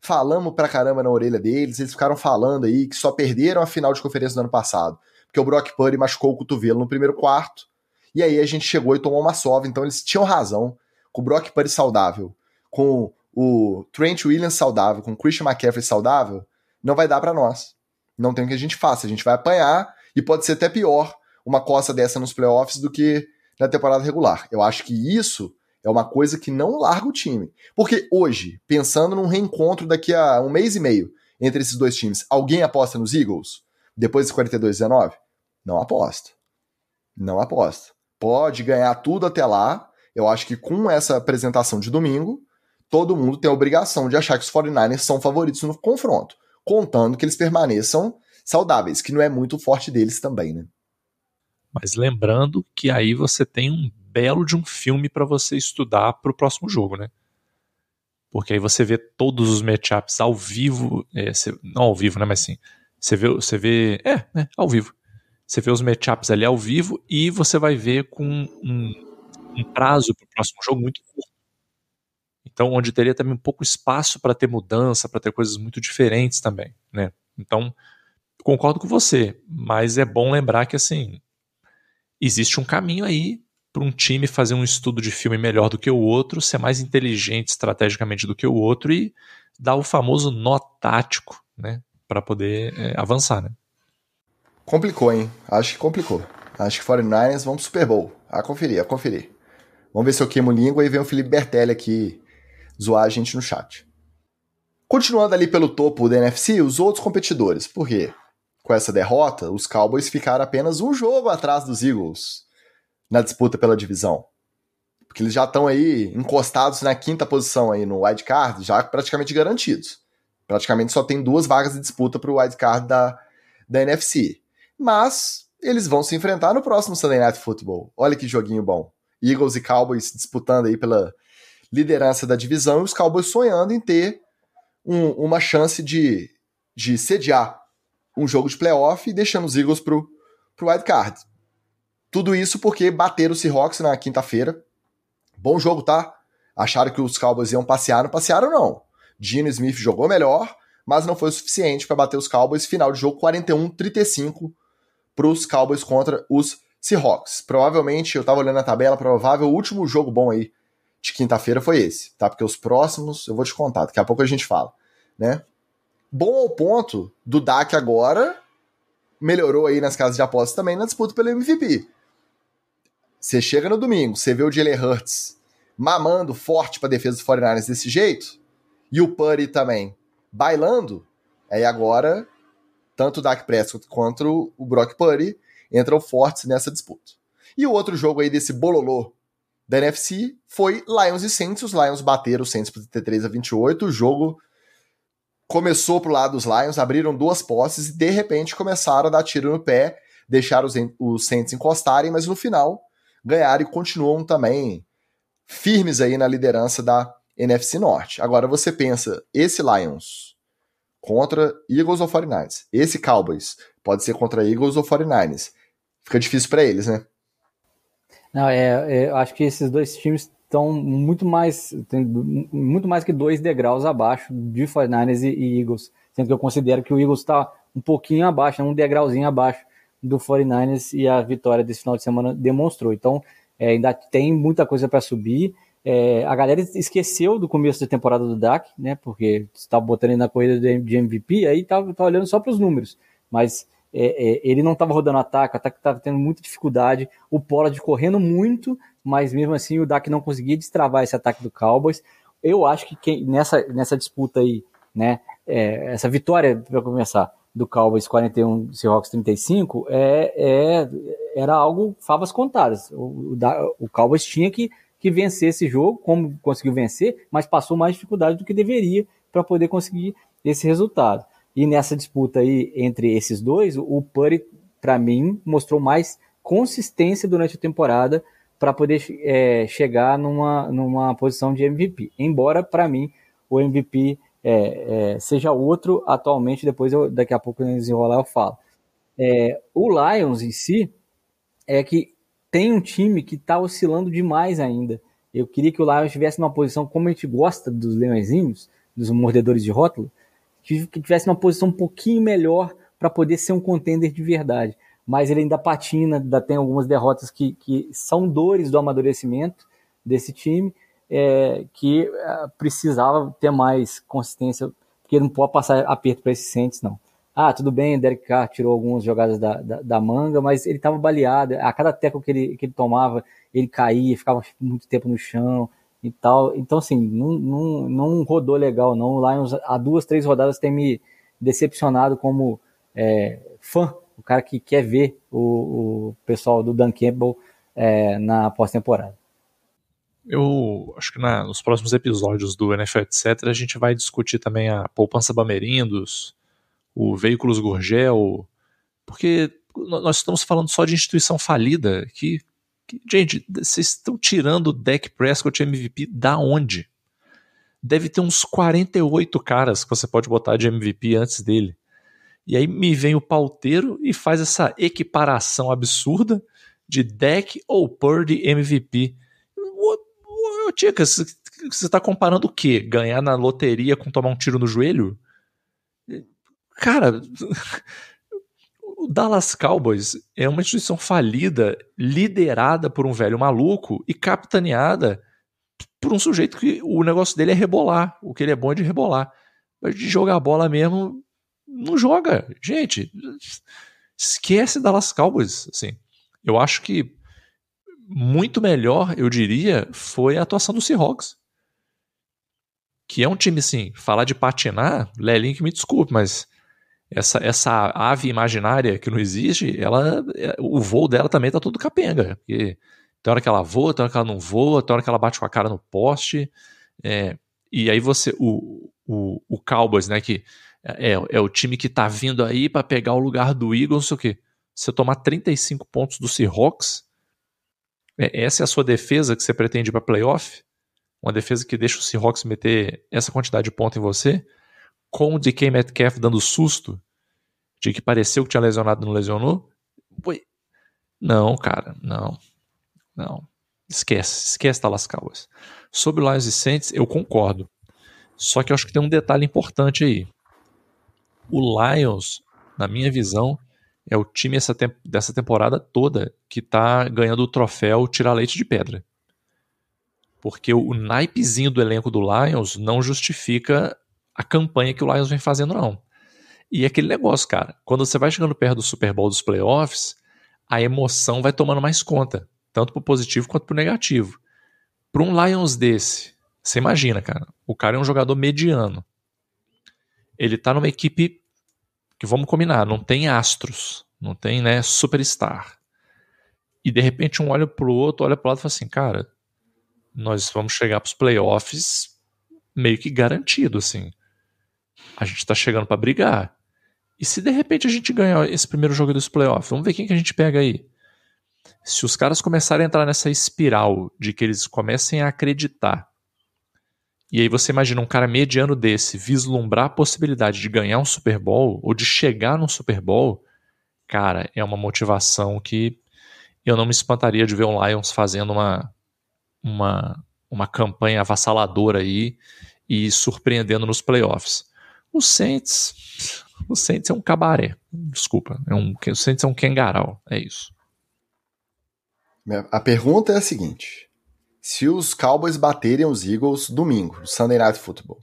Falamos pra caramba na orelha deles, eles ficaram falando aí que só perderam a final de conferência do ano passado, porque o Brock Purdy machucou o cotovelo no primeiro quarto, e aí a gente chegou e tomou uma sova, então eles tinham razão, com o Brock Purdy saudável, com o Trent Williams saudável, com o Christian McCaffrey saudável, não vai dar para nós. Não tem o que a gente faça, a gente vai apanhar e pode ser até pior uma coça dessa nos playoffs do que na temporada regular. Eu acho que isso é uma coisa que não larga o time. Porque hoje, pensando num reencontro daqui a um mês e meio entre esses dois times, alguém aposta nos Eagles? Depois de 42-19? Não aposta. Não aposta. Pode ganhar tudo até lá. Eu acho que com essa apresentação de domingo, todo mundo tem a obrigação de achar que os 49ers são favoritos no confronto, contando que eles permaneçam saudáveis, que não é muito forte deles também, né? Mas lembrando que aí você tem um belo de um filme para você estudar para o próximo jogo, né? Porque aí você vê todos os matchups ao vivo, é, você, não ao vivo, né? Mas sim, você vê, você vê, é, né, ao vivo. Você vê os matchups ali ao vivo e você vai ver com um, um prazo para o próximo jogo muito curto. Então, onde teria também um pouco espaço para ter mudança, para ter coisas muito diferentes também, né? Então, concordo com você, mas é bom lembrar que assim existe um caminho aí para um time fazer um estudo de filme melhor do que o outro, ser mais inteligente estrategicamente do que o outro e dar o famoso nó tático, né, para poder é, avançar, né? Complicou, hein? Acho que complicou. Acho que 49ers vão pro Super Bowl. A conferir, a conferir. Vamos ver se eu queimo língua e vem o Felipe Bertelli aqui zoar a gente no chat. Continuando ali pelo topo da NFC, os outros competidores. Por quê? Com essa derrota, os Cowboys ficaram apenas um jogo atrás dos Eagles na disputa pela divisão. Porque eles já estão aí encostados na quinta posição aí no wild card, já praticamente garantidos. Praticamente só tem duas vagas de disputa para o wild card da, da NFC. Mas eles vão se enfrentar no próximo Sunday Night Football. Olha que joguinho bom. Eagles e Cowboys disputando aí pela liderança da divisão e os Cowboys sonhando em ter um, uma chance de, de sediar um jogo de playoff e deixando os Eagles pro, pro wild card. Tudo isso porque bateram o Seahawks na quinta-feira. Bom jogo, tá? Acharam que os Cowboys iam passear, não passearam não. Gino Smith jogou melhor, mas não foi o suficiente para bater os Cowboys. Final de jogo 41-35 para os Cowboys contra os Seahawks. Provavelmente, eu tava olhando a tabela, provável o último jogo bom aí de quinta-feira foi esse, tá? Porque os próximos eu vou te contar, daqui a pouco a gente fala, né? Bom ao ponto do Dak agora melhorou aí nas casas de apostas também na disputa pelo MVP. Você chega no domingo, você vê o Jalen Hurts mamando forte para defesa dos 49ers desse jeito, e o Purdy também bailando, aí agora tanto o Dak Prescott quanto o Brock Purdy entram fortes nessa disputa. E o outro jogo aí desse bololô da NFC foi Lions e Saints. Os Lions bateram os Saints por 33 a 28. O jogo começou pro lado dos Lions, abriram duas posses e de repente começaram a dar tiro no pé, deixaram os, os Saints encostarem, mas no final ganharam e continuam também firmes aí na liderança da NFC Norte. Agora você pensa, esse Lions contra Eagles ou 49ers, esse Cowboys pode ser contra Eagles ou 49ers. Fica difícil para eles, né? Não, é, é, acho que esses dois times estão muito mais, muito mais que dois degraus abaixo de 49ers e, e Eagles, sendo que eu considero que o Eagles está um pouquinho abaixo, um degrauzinho abaixo do 49ers e a vitória desse final de semana demonstrou. Então, é, ainda tem muita coisa para subir. É, a galera esqueceu do começo da temporada do Dak, né? Porque estava botando ele na corrida de MVP, aí estava olhando só para os números. Mas é, é, ele não estava rodando ataque, o ataque estava tendo muita dificuldade, o Pollard correndo muito, mas mesmo assim o Dak não conseguia destravar esse ataque do Cowboys. Eu acho que quem, nessa, nessa disputa aí, né, é, essa vitória, para começar, do Cowboys 41, Seahawks 35, é, é, era algo favas contadas. O, o, o Cowboys tinha que, que vencer esse jogo, como conseguiu vencer, mas passou mais dificuldade do que deveria para poder conseguir esse resultado. E nessa disputa aí entre esses dois, o Purdy, para mim, mostrou mais consistência durante a temporada para poder é, chegar numa, numa posição de MVP. Embora, para mim, o MVP é, é, seja outro atualmente, depois eu, daqui a pouco, desenrolar, eu falo. É, o Lions em si é que tem um time que está oscilando demais ainda. Eu queria que o Lions estivesse numa posição como a gente gosta dos leõezinhos, dos mordedores de rótulo, que tivesse uma posição um pouquinho melhor para poder ser um contender de verdade. Mas ele ainda patina, ainda tem algumas derrotas que, que são dores do amadurecimento desse time, é, que é, precisava ter mais consistência, porque não pode passar aperto para esses Saints, não. Ah, tudo bem, Derek Carr tirou algumas jogadas da, da, da manga, mas ele estava baleado. A cada teco que ele, que ele tomava, ele caía, ficava muito tempo no chão e tal. Então, assim, não, não, não rodou legal, não. O Lions, há duas, três rodadas, tem me decepcionado como é, fã, o cara que quer ver o, o pessoal do Dan Campbell é, na pós-temporada. Eu acho que na, nos próximos episódios do NFL etc. a gente vai discutir também a poupança Bamerindos, o Veículos Gurgel, porque nós estamos falando só de instituição falida que Gente, vocês estão tirando o Dak Prescott MVP da onde? Deve ter uns 48 caras que você pode botar de MVP antes dele. E aí me vem o pauteiro e faz essa equiparação absurda de Dak ou Purdy MVP. Tica, você está comparando o quê? Ganhar na loteria com tomar um tiro no joelho? Cara, *laughs* o Dallas Cowboys é uma instituição falida, liderada por um velho maluco e capitaneada por um sujeito que o negócio dele é rebolar. O que ele é bom é de rebolar. Mas de jogar bola mesmo, não joga. Gente, esquece Dallas Cowboys. Assim, eu acho que muito melhor, eu diria, foi a atuação do Seahawks. Que é um time, assim, falar de patinar, Lelinho que me desculpe, mas essa, essa ave imaginária que não existe, ela, é, o voo dela também tá todo capenga. Porque tem hora que ela voa, tem hora que ela não voa, tem hora que ela bate com a cara no poste. É, e aí você, o, o, o Cowboys, né, que é, é o time que tá vindo aí para pegar o lugar do Eagles, não sei o quê. Você tomar 35 pontos do Seahawks, é, essa é a sua defesa que você pretende para playoff? Uma defesa que deixa o Seahawks meter essa quantidade de pontos em você? Com o DK Metcalf dando susto de que pareceu que tinha lesionado e não lesionou. Não, cara, não. Não. Esquece, esquece Dallas Cowboys. Sobre o Lions e Saints, eu concordo. Só que eu acho que tem um detalhe importante aí. O Lions, na minha visão, é o time essa te dessa temporada toda que tá ganhando o troféu Tira Leite de Pedra. Porque o naipezinho do elenco do Lions não justifica a campanha que o Lions vem fazendo, não. E é aquele negócio, cara, quando você vai chegando perto do Super Bowl dos playoffs, a emoção vai tomando mais conta, tanto pro positivo quanto pro negativo. Para um Lions desse, você imagina, cara, o cara é um jogador mediano. Ele tá numa equipe que vamos combinar, não tem astros, não tem, né, superstar. E de repente um olha pro outro, olha pro lado e fala assim, cara, nós vamos chegar pros playoffs meio que garantido, assim. A gente tá chegando para brigar. E se de repente a gente ganhar esse primeiro jogo dos playoffs, vamos ver quem que a gente pega aí. Se os caras começarem a entrar nessa espiral de que eles comecem a acreditar e aí você imagina um cara mediano desse vislumbrar a possibilidade de ganhar um Super Bowl ou de chegar num Super Bowl, cara, é uma motivação que eu não me espantaria de ver um Lions fazendo uma uma, uma campanha avassaladora aí e surpreendendo nos playoffs. O Saints, o Saints é um cabaré. Desculpa, é um, o Saints é um kengarau, é isso. A pergunta é a seguinte: se os Cowboys baterem os Eagles domingo, no Sunday Night Football.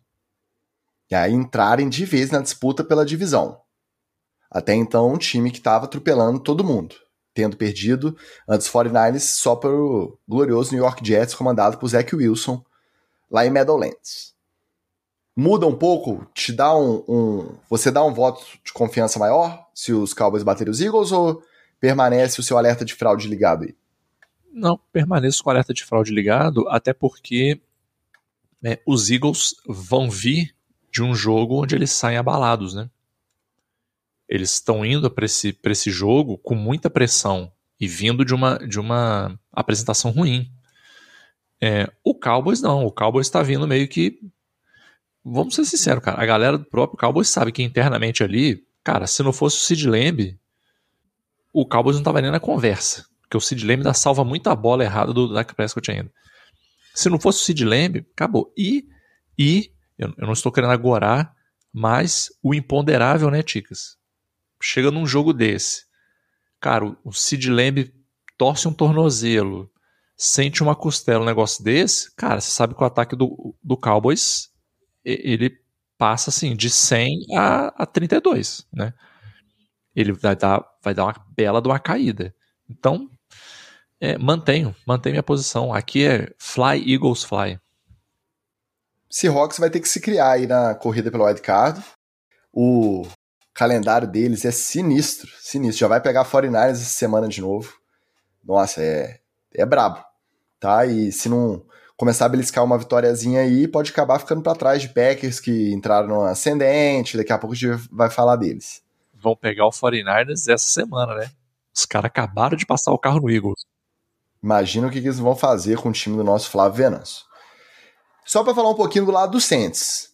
E aí entrarem de vez na disputa pela divisão. Até então, um time que estava atropelando todo mundo, tendo perdido antes 49ers só para o glorioso New York Jets, comandado por Zach Wilson, lá em Meadowlands. Muda um pouco? Te dá um, um, Você dá um voto de confiança maior se os Cowboys baterem os Eagles ou permanece o seu alerta de fraude ligado aí? Não, permaneço com o alerta de fraude ligado, até porque é, os Eagles vão vir de um jogo onde eles saem abalados, né? Eles estão indo para esse, esse jogo com muita pressão e vindo de uma, de uma apresentação ruim. É, o Cowboys não, o Cowboys está vindo meio que. Vamos ser sinceros, cara. A galera do próprio Cowboys sabe que internamente ali, cara, se não fosse o Sid Lamb, o Cowboys não estava nem na conversa. Porque o Sid Lamb dá salva muita bola errada do Dak Prescott ainda. Se não fosse o Sid Lamb, acabou. E, e eu, eu não estou querendo agorar, mas o imponderável, né, Ticas? Chega num jogo desse. Cara, o Sid Lamb torce um tornozelo, sente uma costela, um negócio desse, cara, você sabe que o ataque do, do Cowboys, ele passa assim, de 100 a, a 32, né? Ele vai dar, vai dar uma bela de uma caída. Então, é, mantenho, mantenho minha posição. Aqui é Fly Eagles Fly. Seahawks vai ter que se criar aí na corrida pelo wild card. O calendário deles é sinistro, sinistro. Já vai pegar 49ers essa semana de novo. Nossa, é, é brabo, tá? E se não começar a beliscar uma vitóriazinha aí, pode acabar ficando para trás de Packers que entraram no ascendente, daqui a pouco a gente vai falar deles. Vão pegar o 49ers essa semana, né? Os caras acabaram de passar o carro no Eagles. Imagina o que, eles vão fazer com o time do nosso Flávio Venâncio. Só para falar um pouquinho do lado do Saints.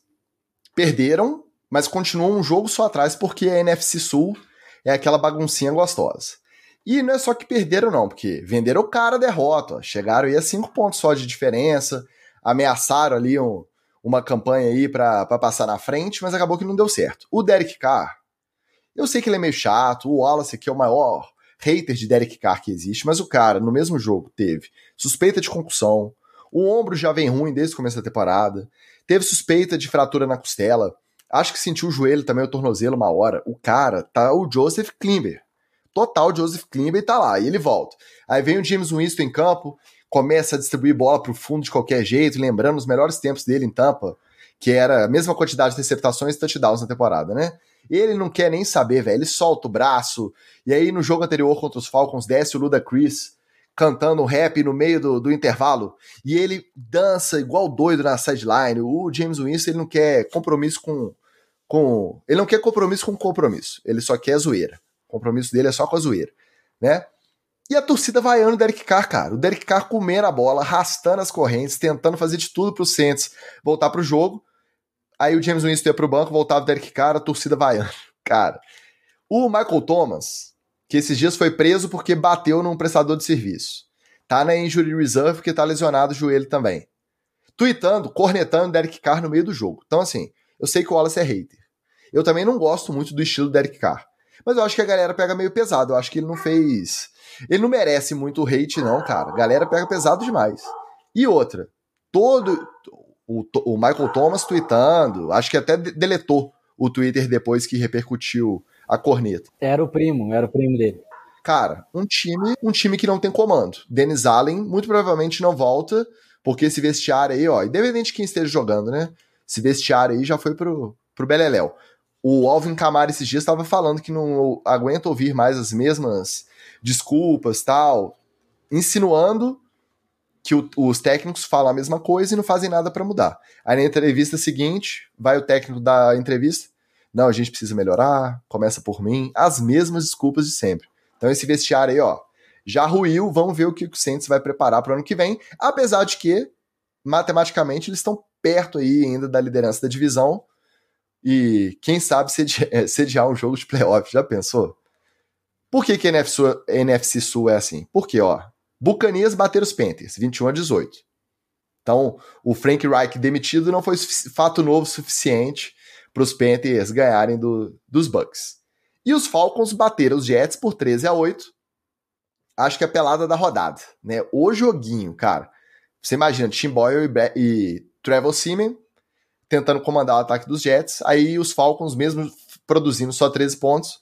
Perderam, mas continuam um jogo só atrás porque a NFC Sul é aquela baguncinha gostosa. E não é só que perderam, não, porque venderam o cara a derrota. Ó. Chegaram aí a cinco pontos só de diferença, ameaçaram ali um, uma campanha aí para passar na frente, mas acabou que não deu certo. O Derek Carr, eu sei que ele é meio chato, o Wallace aqui é o maior hater de Derek Carr que existe, mas o cara, no mesmo jogo, teve suspeita de concussão, o ombro já vem ruim desde o começo da temporada, teve suspeita de fratura na costela, acho que sentiu o joelho também, o tornozelo uma hora. O cara tá o Joseph Klimber. Total Joseph Klimber tá lá, e ele volta. Aí vem o James Winston em campo, começa a distribuir bola pro fundo de qualquer jeito, lembrando os melhores tempos dele em Tampa, que era a mesma quantidade de interceptações e touchdowns na temporada, né? Ele não quer nem saber, velho. Ele solta o braço. E aí, no jogo anterior contra os Falcons, desce o Luda Chris cantando rap no meio do, do intervalo. E ele dança igual doido na sideline. O James Winston, ele não quer compromisso com. com ele não quer compromisso com compromisso. Ele só quer zoeira. O compromisso dele é só com a zoeira. Né? E a torcida vaiando o Derek Carr, cara. O Derek Carr comendo a bola, arrastando as correntes, tentando fazer de tudo pro Saints voltar pro jogo. Aí o James Winston ia pro banco, voltava o Derek Carr, a torcida vaiando. *laughs* Cara, o Michael Thomas, que esses dias foi preso porque bateu num prestador de serviço. Tá na injury reserve porque tá lesionado o joelho também. Tweetando, cornetando o Derek Carr no meio do jogo. Então, assim, eu sei que o Wallace é hater. Eu também não gosto muito do estilo do Derek Carr. Mas eu acho que a galera pega meio pesado. Eu acho que ele não fez. Ele não merece muito hate, não, cara. A galera pega pesado demais. E outra, todo. O, o Michael Thomas tweetando, acho que até deletou o Twitter depois que repercutiu a corneta. Era o primo, era o primo dele. Cara, um time, um time que não tem comando. Dennis Allen muito provavelmente não volta, porque esse vestiário aí, ó, independente de quem esteja jogando, né? Esse vestiário aí já foi pro, pro Beleléu. O Alvin Kamara esses dias estava falando que não aguenta ouvir mais as mesmas desculpas, tal, insinuando que o, os técnicos falam a mesma coisa e não fazem nada para mudar. Aí na entrevista seguinte, vai o técnico da entrevista, não, a gente precisa melhorar, começa por mim, as mesmas desculpas de sempre. Então esse vestiário aí, ó, já ruiu, vamos ver o que o Saints vai preparar para o ano que vem, apesar de que matematicamente eles estão perto aí ainda da liderança da divisão e quem sabe *laughs* sediar, um jogo de playoff, já pensou? Por que, que a NFC Sul, a NFC Sul é assim? Porque, ó, Bucanias bateram os Panthers, 21 a 18. Então, o Frank Reich demitido não foi fato novo suficiente para os Panthers ganharem do, dos Bucks. E os Falcons bateram os Jets por 13 a 8. Acho que é a pelada da rodada, né? O joguinho, cara. Você imagina Tim Boyle e, e Trevor Seaman tentando comandar o ataque dos Jets. Aí os Falcons, mesmo produzindo só 13 pontos,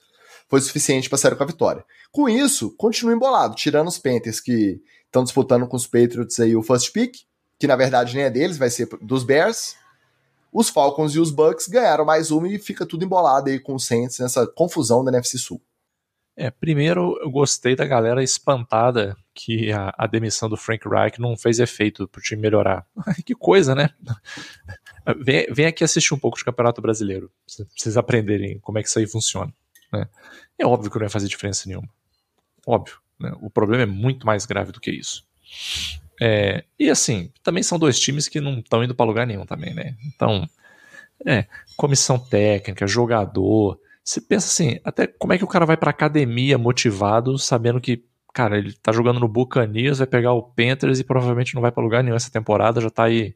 foi suficiente para sair com a vitória. Com isso, continua embolado, tirando os Panthers que estão disputando com os Patriots aí o first pick, que na verdade nem é deles, vai ser dos Bears. Os Falcons e os Bucks ganharam mais uma e fica tudo embolado aí com o Saints nessa confusão da NFC Sul. É, primeiro eu gostei da galera espantada que a, a demissão do Frank Reich não fez efeito pro time melhorar. *laughs* que coisa, né? Vem, vem aqui assistir um pouco de Campeonato Brasileiro, pra vocês aprenderem como é que isso aí funciona. Né? É óbvio que não vai fazer diferença nenhuma. Óbvio. Né? O problema é muito mais grave do que isso. É, e assim, também são dois times que não estão indo para lugar nenhum também, né? Então, é, comissão técnica, jogador. Você pensa assim, até como é que o cara vai pra academia motivado, sabendo que, cara, ele tá jogando no Buccaneers, vai pegar o Panthers e provavelmente não vai para lugar nenhum essa temporada, já tá aí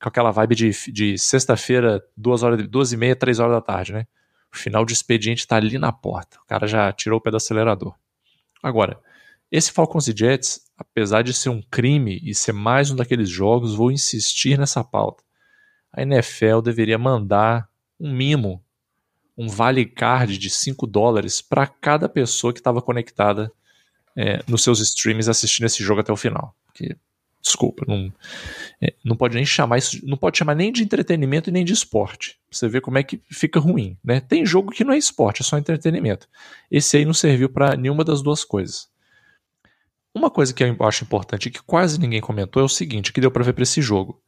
com aquela vibe de, de sexta-feira, duas horas, duas e meia, três horas da tarde, né? O final de expediente está ali na porta. O cara já tirou o pé do acelerador. Agora, esse Falcons e Jets, apesar de ser um crime e ser mais um daqueles jogos, vou insistir nessa pauta. A NFL deveria mandar um mimo, um vale card de 5 dólares para cada pessoa que estava conectada é, nos seus streams assistindo esse jogo até o final. Porque Desculpa, não, é, não pode nem chamar isso, não pode chamar nem de entretenimento e nem de esporte. Você vê como é que fica ruim, né? Tem jogo que não é esporte, é só entretenimento. Esse aí não serviu para nenhuma das duas coisas. Uma coisa que eu acho importante e que quase ninguém comentou é o seguinte, que deu para ver para esse jogo.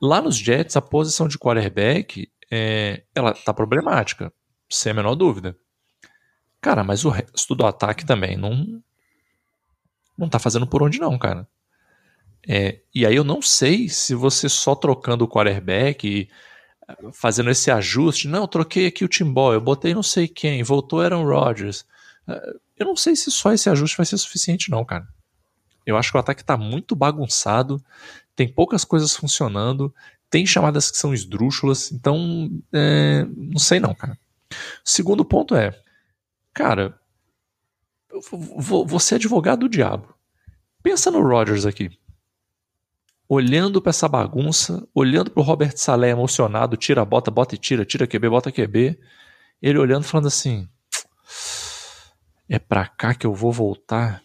Lá nos Jets, a posição de quarterback, é, ela tá problemática, sem a menor dúvida. Cara, mas o resto do ataque também não não tá fazendo por onde não, cara. É, e aí eu não sei se você só trocando o quarterback eh, fazendo esse ajuste, não, eu troquei aqui o Tim Boyle, eu botei não sei quem, voltou Aaron Rodgers. Eh, eu não sei se só esse ajuste vai ser suficiente não, cara. Eu acho que o ataque está muito bagunçado, tem poucas coisas funcionando, tem chamadas que são esdrúxulas, então é, não sei não, cara. Segundo ponto é, cara, você é advogado do diabo. Pensa no Rodgers aqui olhando para essa bagunça, olhando para o Robert Salé emocionado, tira, bota, bota e tira, tira QB, bota QB. Ele olhando falando assim: é para cá que eu vou voltar.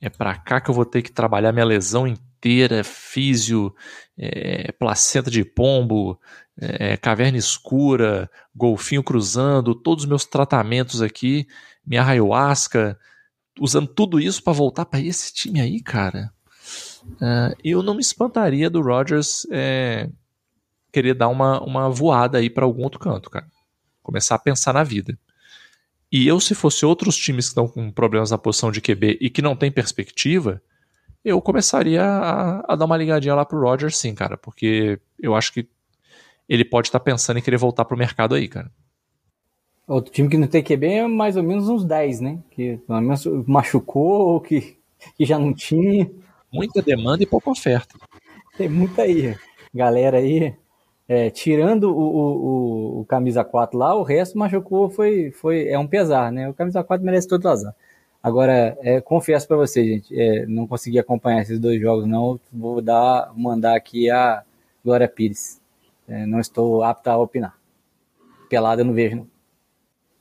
É para cá que eu vou ter que trabalhar minha lesão inteira, físio, é, placenta de pombo, é, caverna escura, golfinho cruzando, todos os meus tratamentos aqui, minha ayahuasca, usando tudo isso para voltar para esse time aí, cara. Uh, eu não me espantaria do Rodgers é, querer dar uma, uma voada aí para algum outro canto, cara. Começar a pensar na vida. E eu, se fosse outros times que estão com problemas na posição de QB e que não tem perspectiva, eu começaria a, a dar uma ligadinha lá pro Rodgers, sim, cara, porque eu acho que ele pode estar tá pensando em querer voltar pro mercado aí, cara. Outro time que não tem QB é mais ou menos uns 10, né? Que pelo menos machucou ou que, que já não tinha. Muita demanda e pouca oferta. Tem muita aí. Galera aí É, tirando o, o, o, camisa 4 lá, o resto machucou, foi, foi, é um pesar, né? O camisa 4 merece todo o azar. Agora, é, confesso para você, gente, é, não consegui acompanhar esses dois jogos, não. Vou dar, mandar aqui a Glória Pires. É, não estou apto a opinar. Pelada eu não vejo, não.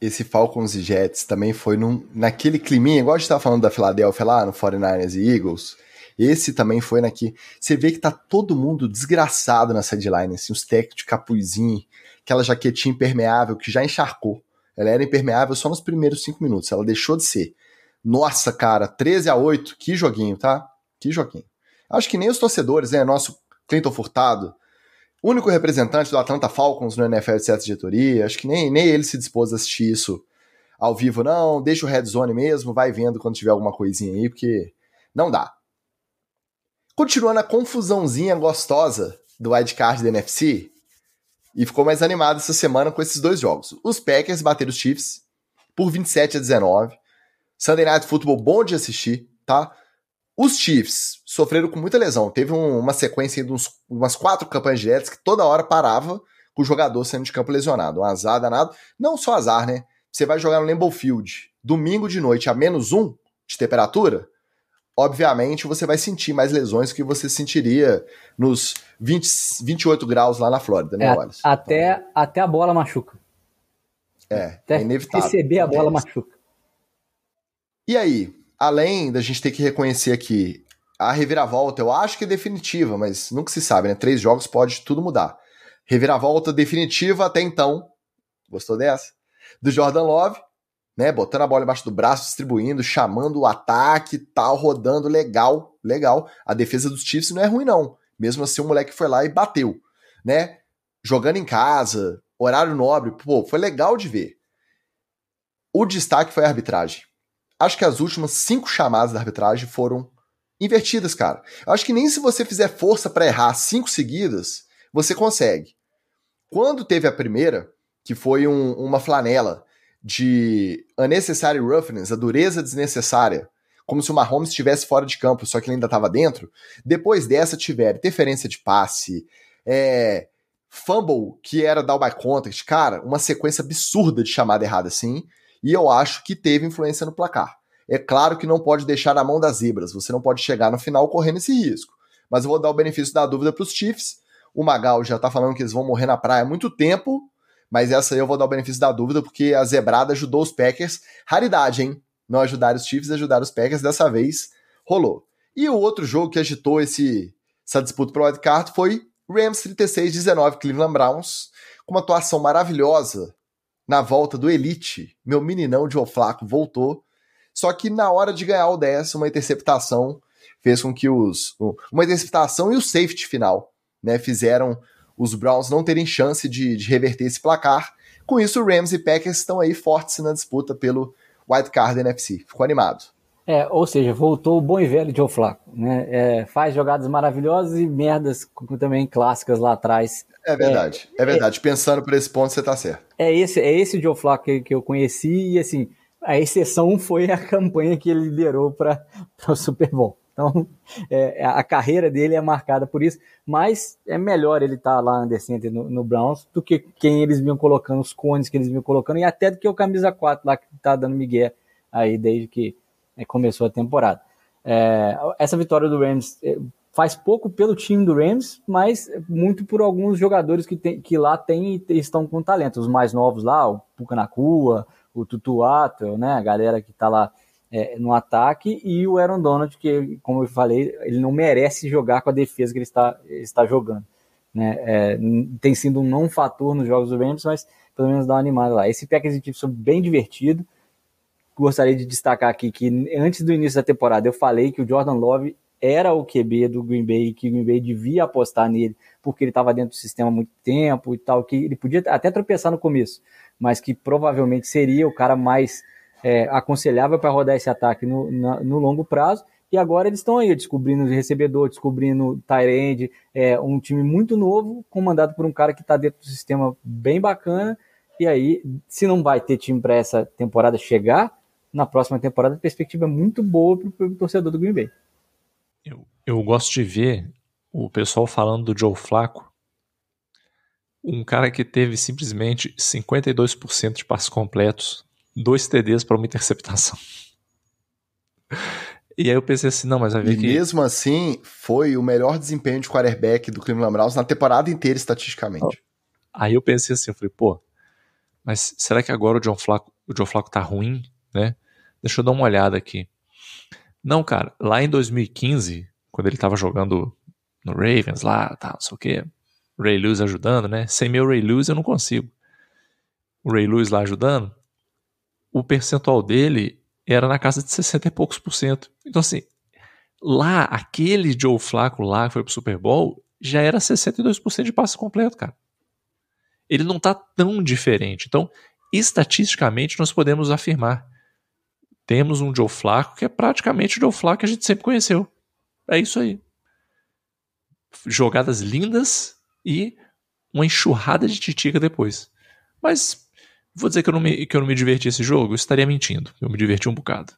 Esse Falcons e Jets também foi num, naquele climinha, igual a gente estava falando da Philadelphia lá, no 49ers e Eagles. Esse também foi naqui. Você vê que tá todo mundo desgraçado na sideline, assim, os técnicos de capuzinho, aquela jaquetinha impermeável que já encharcou. Ela era impermeável só nos primeiros cinco minutos, ela deixou de ser. Nossa, cara, 13 a 8, que joguinho, tá? Que joguinho. Acho que nem os torcedores, né? Nosso Clinton Furtado, único representante do Atlanta Falcons no NFL de certa diretoria, acho que nem, nem ele se dispôs a assistir isso ao vivo, não. Deixa o Red Zone mesmo, vai vendo quando tiver alguma coisinha aí, porque não dá. Continuando a confusãozinha gostosa do wildcard da NFC, e ficou mais animado essa semana com esses dois jogos. Os Packers bateram os Chiefs por 27 a 19. Sunday Night Football bom de assistir, tá? Os Chiefs sofreram com muita lesão. Teve um, uma sequência de uns, umas quatro campanhas diretas que toda hora parava com o jogador sendo de campo lesionado. Um azar danado. Não só azar, né? Você vai jogar no Lambeau Field domingo de noite a menos um de temperatura, obviamente você vai sentir mais lesões que você sentiria nos 20, 28 graus lá na Flórida, né, é, Até, até a bola machuca. É, até é inevitável. Receber a bola é machuca. E aí, além da gente ter que reconhecer aqui a reviravolta, eu acho que é definitiva, mas nunca se sabe, né? Três jogos pode tudo mudar. Reviravolta definitiva até então. Gostou dessa? Do Jordan Love, né? Botando a bola embaixo do braço, distribuindo, chamando o ataque, tal, rodando, legal, legal. A defesa dos Chiefs não é ruim, não. Mesmo assim, o moleque foi lá e bateu, né? Jogando em casa, horário nobre, pô, foi legal de ver. O destaque foi a arbitragem acho que as últimas cinco chamadas da arbitragem foram invertidas, cara. Acho que nem se você fizer força para errar cinco seguidas, você consegue. Quando teve a primeira, que foi um, uma flanela de unnecessary roughness, a dureza desnecessária, como se o Mahomes estivesse fora de campo, só que ele ainda estava dentro. Depois dessa tiveram interferência de passe, é, fumble, que era down by contact, cara, uma sequência absurda de chamada errada assim e eu acho que teve influência no placar. É claro que não pode deixar na mão das zebras, você não pode chegar no final correndo esse risco. Mas eu vou dar o benefício da dúvida para os Chiefs. O Magal já tá falando que eles vão morrer na praia há muito tempo, mas essa aí eu vou dar o benefício da dúvida porque a zebrada ajudou os Packers. Raridade, hein? Não ajudar os Chiefs, ajudar os Packers, dessa vez rolou. E o outro jogo que agitou esse, essa disputa pelo wildcard foi Rams 36-19 Cleveland Browns, com uma atuação maravilhosa na volta do Elite, meu meninão de Oflaco voltou. Só que na hora de ganhar o 10, uma interceptação fez com que os. Uma interceptação e o safety final né, fizeram os Browns não terem chance de, de reverter esse placar. Com isso, o Rams e Packers estão aí fortes na disputa pelo White Card NFC. Ficou animado. É, ou seja, voltou o bom e velho Joe Flacco, né? É, faz jogadas maravilhosas e merdas também clássicas lá atrás. É verdade, é, é verdade. É, Pensando por esse ponto, você tá certo. É esse, é esse Joe Flacco que, que eu conheci e assim, a exceção foi a *laughs* campanha que ele liderou para o Super Bowl. Então, *laughs* é, a carreira dele é marcada por isso, mas é melhor ele estar tá lá under no, no, Browns do que quem eles vinham colocando, os cones que eles vinham colocando, e até do que o camisa 4 lá que tá dando migué aí desde que né, começou a temporada. É, essa vitória do Rams é, faz pouco pelo time do Rams, mas muito por alguns jogadores que, tem, que lá tem e estão com talento. Os mais novos lá, o Pucanacua, o Tutuato, né, a galera que está lá é, no ataque, e o Aaron Donald, que, como eu falei, ele não merece jogar com a defesa que ele está, está jogando. Né? É, tem sido um não fator nos jogos do Rams, mas pelo menos dá uma animada lá. Esse Packers e foi bem divertido gostaria de destacar aqui que antes do início da temporada eu falei que o Jordan Love era o QB do Green Bay, que o Green Bay devia apostar nele, porque ele estava dentro do sistema há muito tempo e tal, que ele podia até tropeçar no começo, mas que provavelmente seria o cara mais é, aconselhável para rodar esse ataque no, na, no longo prazo. E agora eles estão aí descobrindo recebedor, descobrindo tight é, um time muito novo, comandado por um cara que está dentro do sistema bem bacana. E aí, se não vai ter time para essa temporada chegar, na próxima temporada, a perspectiva é muito boa para o torcedor do Green Bay. Eu, eu gosto de ver o pessoal falando do Joe Flaco Um cara que teve simplesmente 52% de passos completos, dois TDs para uma interceptação. *laughs* E aí eu pensei assim, não, mas vai ver e que... mesmo assim, foi o melhor desempenho de quarterback do Cleveland Browns na temporada inteira, estatisticamente. Aí eu pensei assim, eu falei, pô, mas será que agora o John Flaco, o John Flaco tá ruim, né? Deixa eu dar uma olhada aqui. Não, cara, lá em 2015, quando ele tava jogando no Ravens lá, tá, não sei o quê, Ray Lewis ajudando, né? Sem meu Ray Lewis eu não consigo. O Ray Lewis lá ajudando, o percentual dele era na casa de 60 e poucos por cento. Então, assim, lá, aquele Joe Flaco lá que foi pro Super Bowl, já era 62% de passe completo, cara. Ele não tá tão diferente. Então, estatisticamente, nós podemos afirmar. Temos um Joe Flaco que é praticamente o Joe Flaco que a gente sempre conheceu. É isso aí. Jogadas lindas e uma enxurrada de titica depois. Mas vou dizer que eu não me, que eu não me diverti esse jogo, eu estaria mentindo. Eu me diverti um bocado.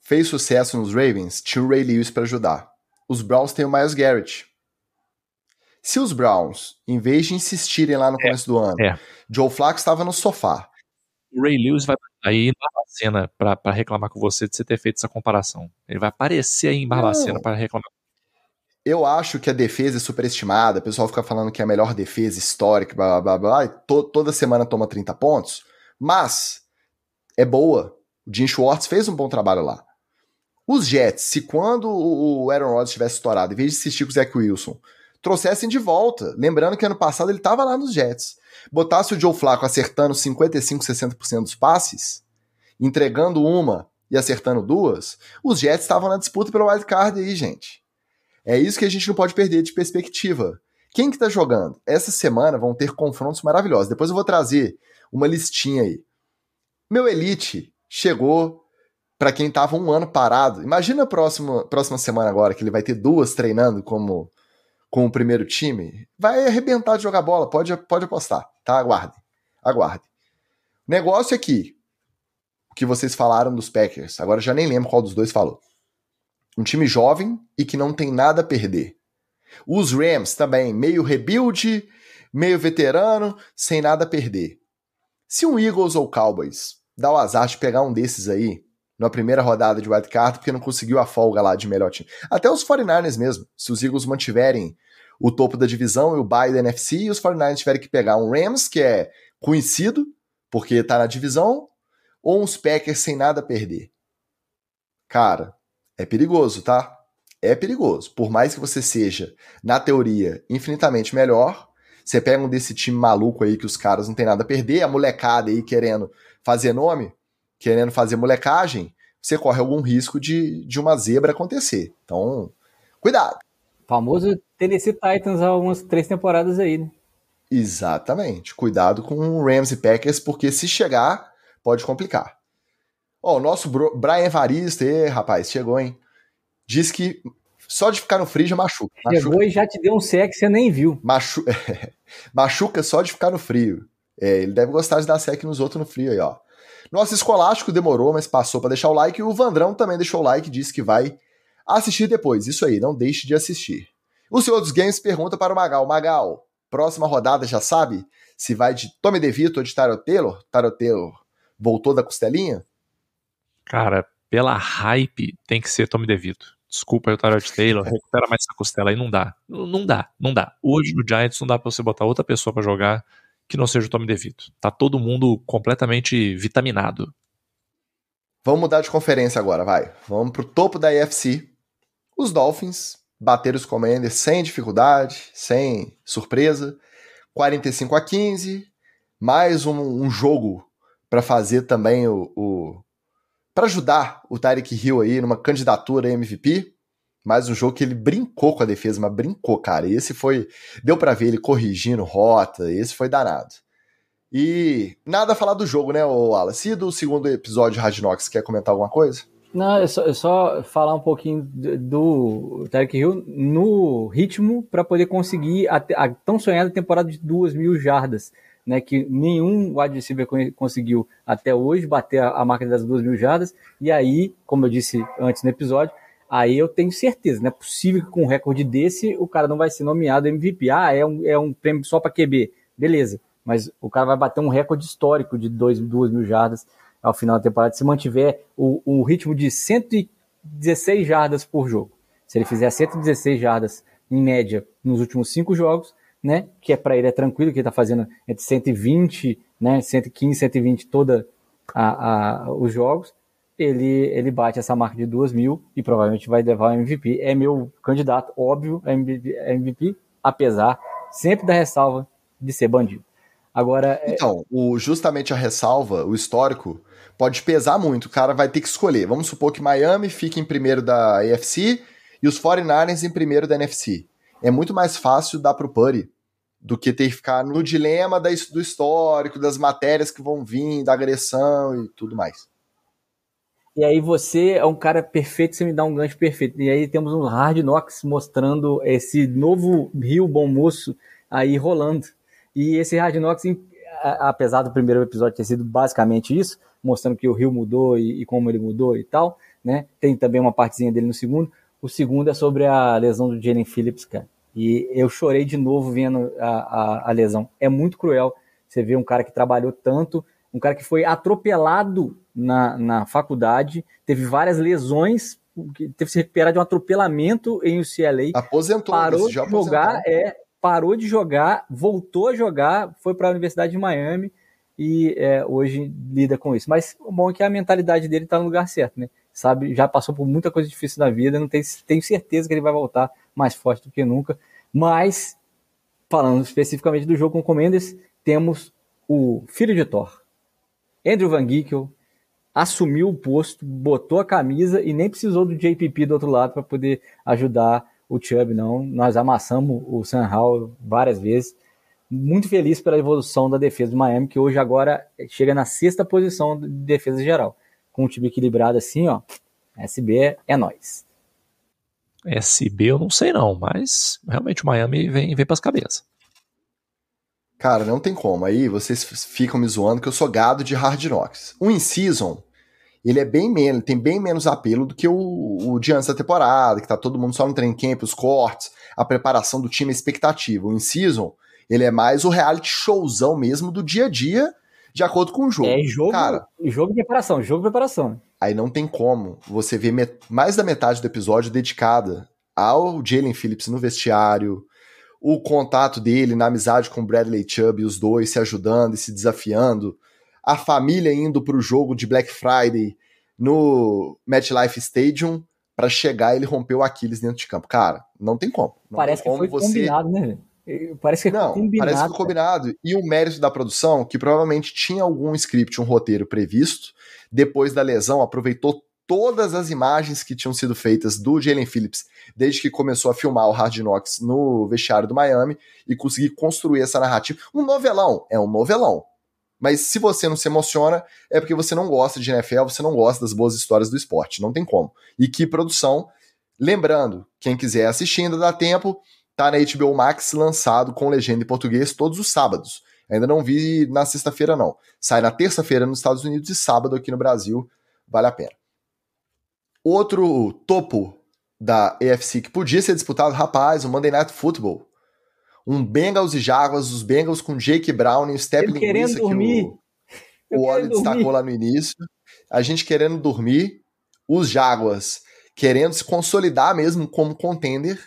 Fez sucesso nos Ravens, tinha o Ray Lewis para ajudar. Os Browns têm o Miles Garrett. Se os Browns, em vez de insistirem lá no é, começo do ano, é. Joe Flacco estava no sofá. O Ray Lewis vai aí em Barbacena para reclamar com você de você ter feito essa comparação. Ele vai aparecer aí em Barbacena para reclamar eu acho que a defesa é superestimada. O pessoal fica falando que é a melhor defesa histórica, blá blá blá, blá to toda semana toma 30 pontos. Mas é boa. O Jim Schwartz fez um bom trabalho lá. Os Jets, se quando o Aaron Rodgers tivesse estourado, em vez de assistir com o Zach Wilson, trouxessem de volta, lembrando que ano passado ele estava lá nos Jets, botasse o Joe Flacco acertando 55, 60% dos passes, entregando uma e acertando duas, os Jets estavam na disputa pelo wild card aí, gente. É isso que a gente não pode perder de perspectiva. Quem que tá jogando? Essa semana vão ter confrontos maravilhosos. Depois eu vou trazer uma listinha aí. Meu Elite chegou para quem tava um ano parado. Imagina a próxima, próxima semana agora, que ele vai ter duas treinando como com o primeiro time. Vai arrebentar de jogar bola, pode, pode apostar, tá? Aguarde. Aguarde. Negócio aqui, o que vocês falaram dos Packers. Agora já nem lembro qual dos dois falou. Um time jovem e que não tem nada a perder. Os Rams também, meio rebuild, meio veterano, sem nada a perder. Se um Eagles ou Cowboys dá o azar de pegar um desses aí, na primeira rodada de wildcard, porque não conseguiu a folga lá de melhor time. Até os 49ers mesmo, se os Eagles mantiverem o topo da divisão e o bye da NFC, e os 49ers tiverem que pegar um Rams, que é conhecido, porque tá na divisão, ou uns Packers sem nada a perder. Cara, é perigoso, tá? É perigoso. Por mais que você seja, na teoria, infinitamente melhor, você pega um desse time maluco aí que os caras não tem nada a perder, a molecada aí querendo fazer nome, querendo fazer molecagem, você corre algum risco de, de uma zebra acontecer. Então, cuidado. O famoso Tennessee Titans há umas três temporadas aí, né? Exatamente. Cuidado com o Rams e Packers, porque se chegar, pode complicar. Ó, o nosso Brian Varista, e, rapaz, chegou, hein? Diz que só de ficar no frio já machuca. Chegou machuca. e já te deu um sec que você nem viu. Machu... *laughs* machuca só de ficar no frio. É, ele deve gostar de dar sec nos outros no frio aí, ó. Nosso escolástico demorou, mas passou para deixar o like. E o Vandrão também deixou o like, disse que vai assistir depois. Isso aí, não deixe de assistir. O senhor dos games pergunta para o Magal. Magal, próxima rodada já sabe se vai de Tommy DeVito ou de Tarot Taylor? Tarot Taylor voltou da costelinha? Cara, pela hype, tem que ser Tommy DeVito. Desculpa aí o Tarot Taylor, recupera mais essa costela aí, não dá. Não dá, não dá. Hoje no Giants não dá pra você botar outra pessoa para jogar que não seja o Tommy DeVito. Tá todo mundo completamente vitaminado. Vamos mudar de conferência agora, vai. Vamos pro topo da AFC. Os Dolphins bateram os Commanders sem dificuldade, sem surpresa. 45 a 15. Mais um, um jogo para fazer também o para ajudar o Tyreek Hill aí numa candidatura MVP. Mais um jogo que ele brincou com a defesa, mas brincou, cara. E esse foi. Deu para ver ele corrigindo rota, esse foi danado. E nada a falar do jogo, né, Wallace? E do segundo episódio de Radinox, quer comentar alguma coisa? Não, é só, é só falar um pouquinho do Tarek Hill no ritmo para poder conseguir a, a, tão sonhada temporada de duas mil jardas né, que nenhum wide receiver conseguiu até hoje bater a, a marca das duas mil jardas. E aí, como eu disse antes no episódio, aí eu tenho certeza, não é possível que com um recorde desse o cara não vai ser nomeado MVP. Ah, é um, é um prêmio só para QB. Beleza, mas o cara vai bater um recorde histórico de 2 mil jardas ao final da temporada se mantiver o, o ritmo de 116 jardas por jogo. Se ele fizer 116 jardas em média nos últimos cinco jogos, né, que é para ele é tranquilo, que ele está fazendo entre 120, né, 115, 120 toda a, a, os jogos, ele, ele bate essa marca de 2 mil e provavelmente vai levar o MVP. É meu candidato, óbvio, a MVP, apesar sempre da ressalva de ser bandido. Agora. É então, o, justamente a ressalva, o histórico, pode pesar muito. O cara vai ter que escolher. Vamos supor que Miami fique em primeiro da AFC e os 49ers em primeiro da NFC. É muito mais fácil dar pro Purdy do que ter que ficar no dilema da, do histórico, das matérias que vão vir, da agressão e tudo mais. E aí você é um cara perfeito, você me dá um gancho perfeito. E aí temos um Hard Knocks mostrando esse novo Rio Bom Moço aí rolando. E esse Hard Knocks, apesar do primeiro episódio ter sido basicamente isso, mostrando que o Rio mudou e, e como ele mudou e tal, né? Tem também uma partezinha dele no segundo. O segundo é sobre a lesão do Jalen Phillips, cara. E eu chorei de novo vendo a, a, a, lesão. É muito cruel. Você vê um cara que trabalhou tanto, um cara que foi atropelado na, na faculdade, teve várias lesões, teve que se recuperar de um atropelamento em UCLA. Aposentou, parou de jogar, é, parou de jogar, voltou a jogar, foi para a Universidade de Miami e é, hoje lida com isso. Mas o bom é que a mentalidade dele está no lugar certo, né? Sabe, já passou por muita coisa difícil na vida, não tem, tenho certeza que ele vai voltar mais forte do que nunca. Mas, falando especificamente do jogo com Commanders, temos o filho de Thor, Andrew Van Ginkel, assumiu o posto, botou a camisa e nem precisou do JPP do outro lado para poder ajudar o Chubb, não. Nós amassamos o Sam Howell várias vezes. Muito feliz pela evolução da defesa do Miami, que hoje agora chega na sexta posição de defesa geral. Com um time equilibrado assim, ó, SB é nós. SB eu não sei não, mas realmente o Miami vem, vem para as cabeças. Cara, não tem como. Aí vocês ficam me zoando que eu sou gado de Hard Knocks. O In-Season, ele é bem menos, tem bem menos apelo do que o, o de antes da temporada, que tá todo mundo só no training camp, os cortes, a preparação do time, a expectativa. O In-Season, ele é mais o reality showzão mesmo do dia a dia, de acordo com o jogo. É jogo, Cara, jogo de preparação, jogo de preparação. Aí não tem como você ver mais da metade do episódio dedicada ao Jalen Phillips no vestiário, o contato dele na amizade com Bradley Chubb, os dois se ajudando e se desafiando, a família indo para o jogo de Black Friday no MetLife Stadium para chegar e ele romper o Aquiles dentro de campo. Cara, não tem como. Não Parece tem como que foi você... combinado, né? Parece que não, combinado. Parece que foi combinado. E o mérito da produção, que provavelmente tinha algum script, um roteiro previsto, depois da lesão, aproveitou todas as imagens que tinham sido feitas do Jalen Phillips desde que começou a filmar o Hard Knocks no vestiário do Miami e conseguir construir essa narrativa. Um novelão, é um novelão. Mas se você não se emociona, é porque você não gosta de NFL, você não gosta das boas histórias do esporte. Não tem como. E que produção. Lembrando, quem quiser assistir ainda dá tempo, tá na HBO Max lançado com legenda em português todos os sábados. Ainda não vi na sexta-feira, não. Sai na terça-feira nos Estados Unidos e sábado aqui no Brasil. Vale a pena. Outro topo da EFC que podia ser disputado, rapaz, o Monday Night Football. Um Bengals e Jaguars, os Bengals com Jake Brown e o Step Linguiça que o, *laughs* o Oli destacou lá no início. A gente querendo dormir, os Jaguars querendo se consolidar mesmo como contender.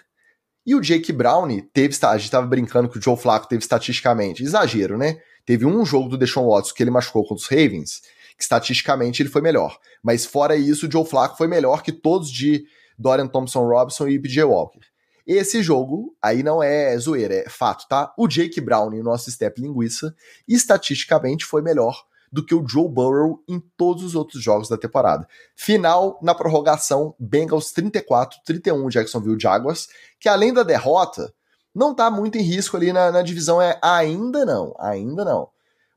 E o Jake Brown teve, a gente estava brincando que o Joe Flacco teve estatisticamente, exagero, né? Teve um jogo do Deshaun Watson que ele machucou contra os Ravens, que estatisticamente ele foi melhor. Mas fora isso, o Joe Flacco foi melhor que todos de Dorian Thompson Robinson e PJ Walker. Esse jogo aí não é zoeira, é fato, tá? O Jake Brown, o nosso step linguiça, estatisticamente foi melhor do que o Joe Burrow em todos os outros jogos da temporada. Final na prorrogação, Bengals 34, 31 Jacksonville Jaguars, que além da derrota, não tá muito em risco ali na, na divisão, é ainda não, ainda não.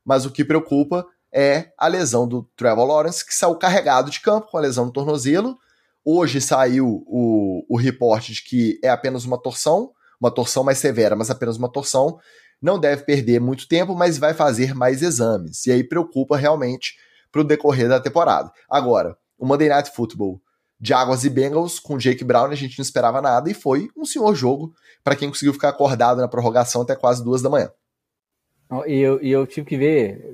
Mas o que preocupa é a lesão do Trevor Lawrence, que saiu carregado de campo com a lesão no tornozelo. Hoje saiu o, o reporte de que é apenas uma torção, uma torção mais severa, mas apenas uma torção. Não deve perder muito tempo, mas vai fazer mais exames. E aí preocupa realmente para o decorrer da temporada. Agora, o Monday Night Football Jaguars e Bengals com Jake Brown, a gente não esperava nada e foi um senhor jogo para quem conseguiu ficar acordado na prorrogação até quase duas da manhã. E eu, e eu tive que ver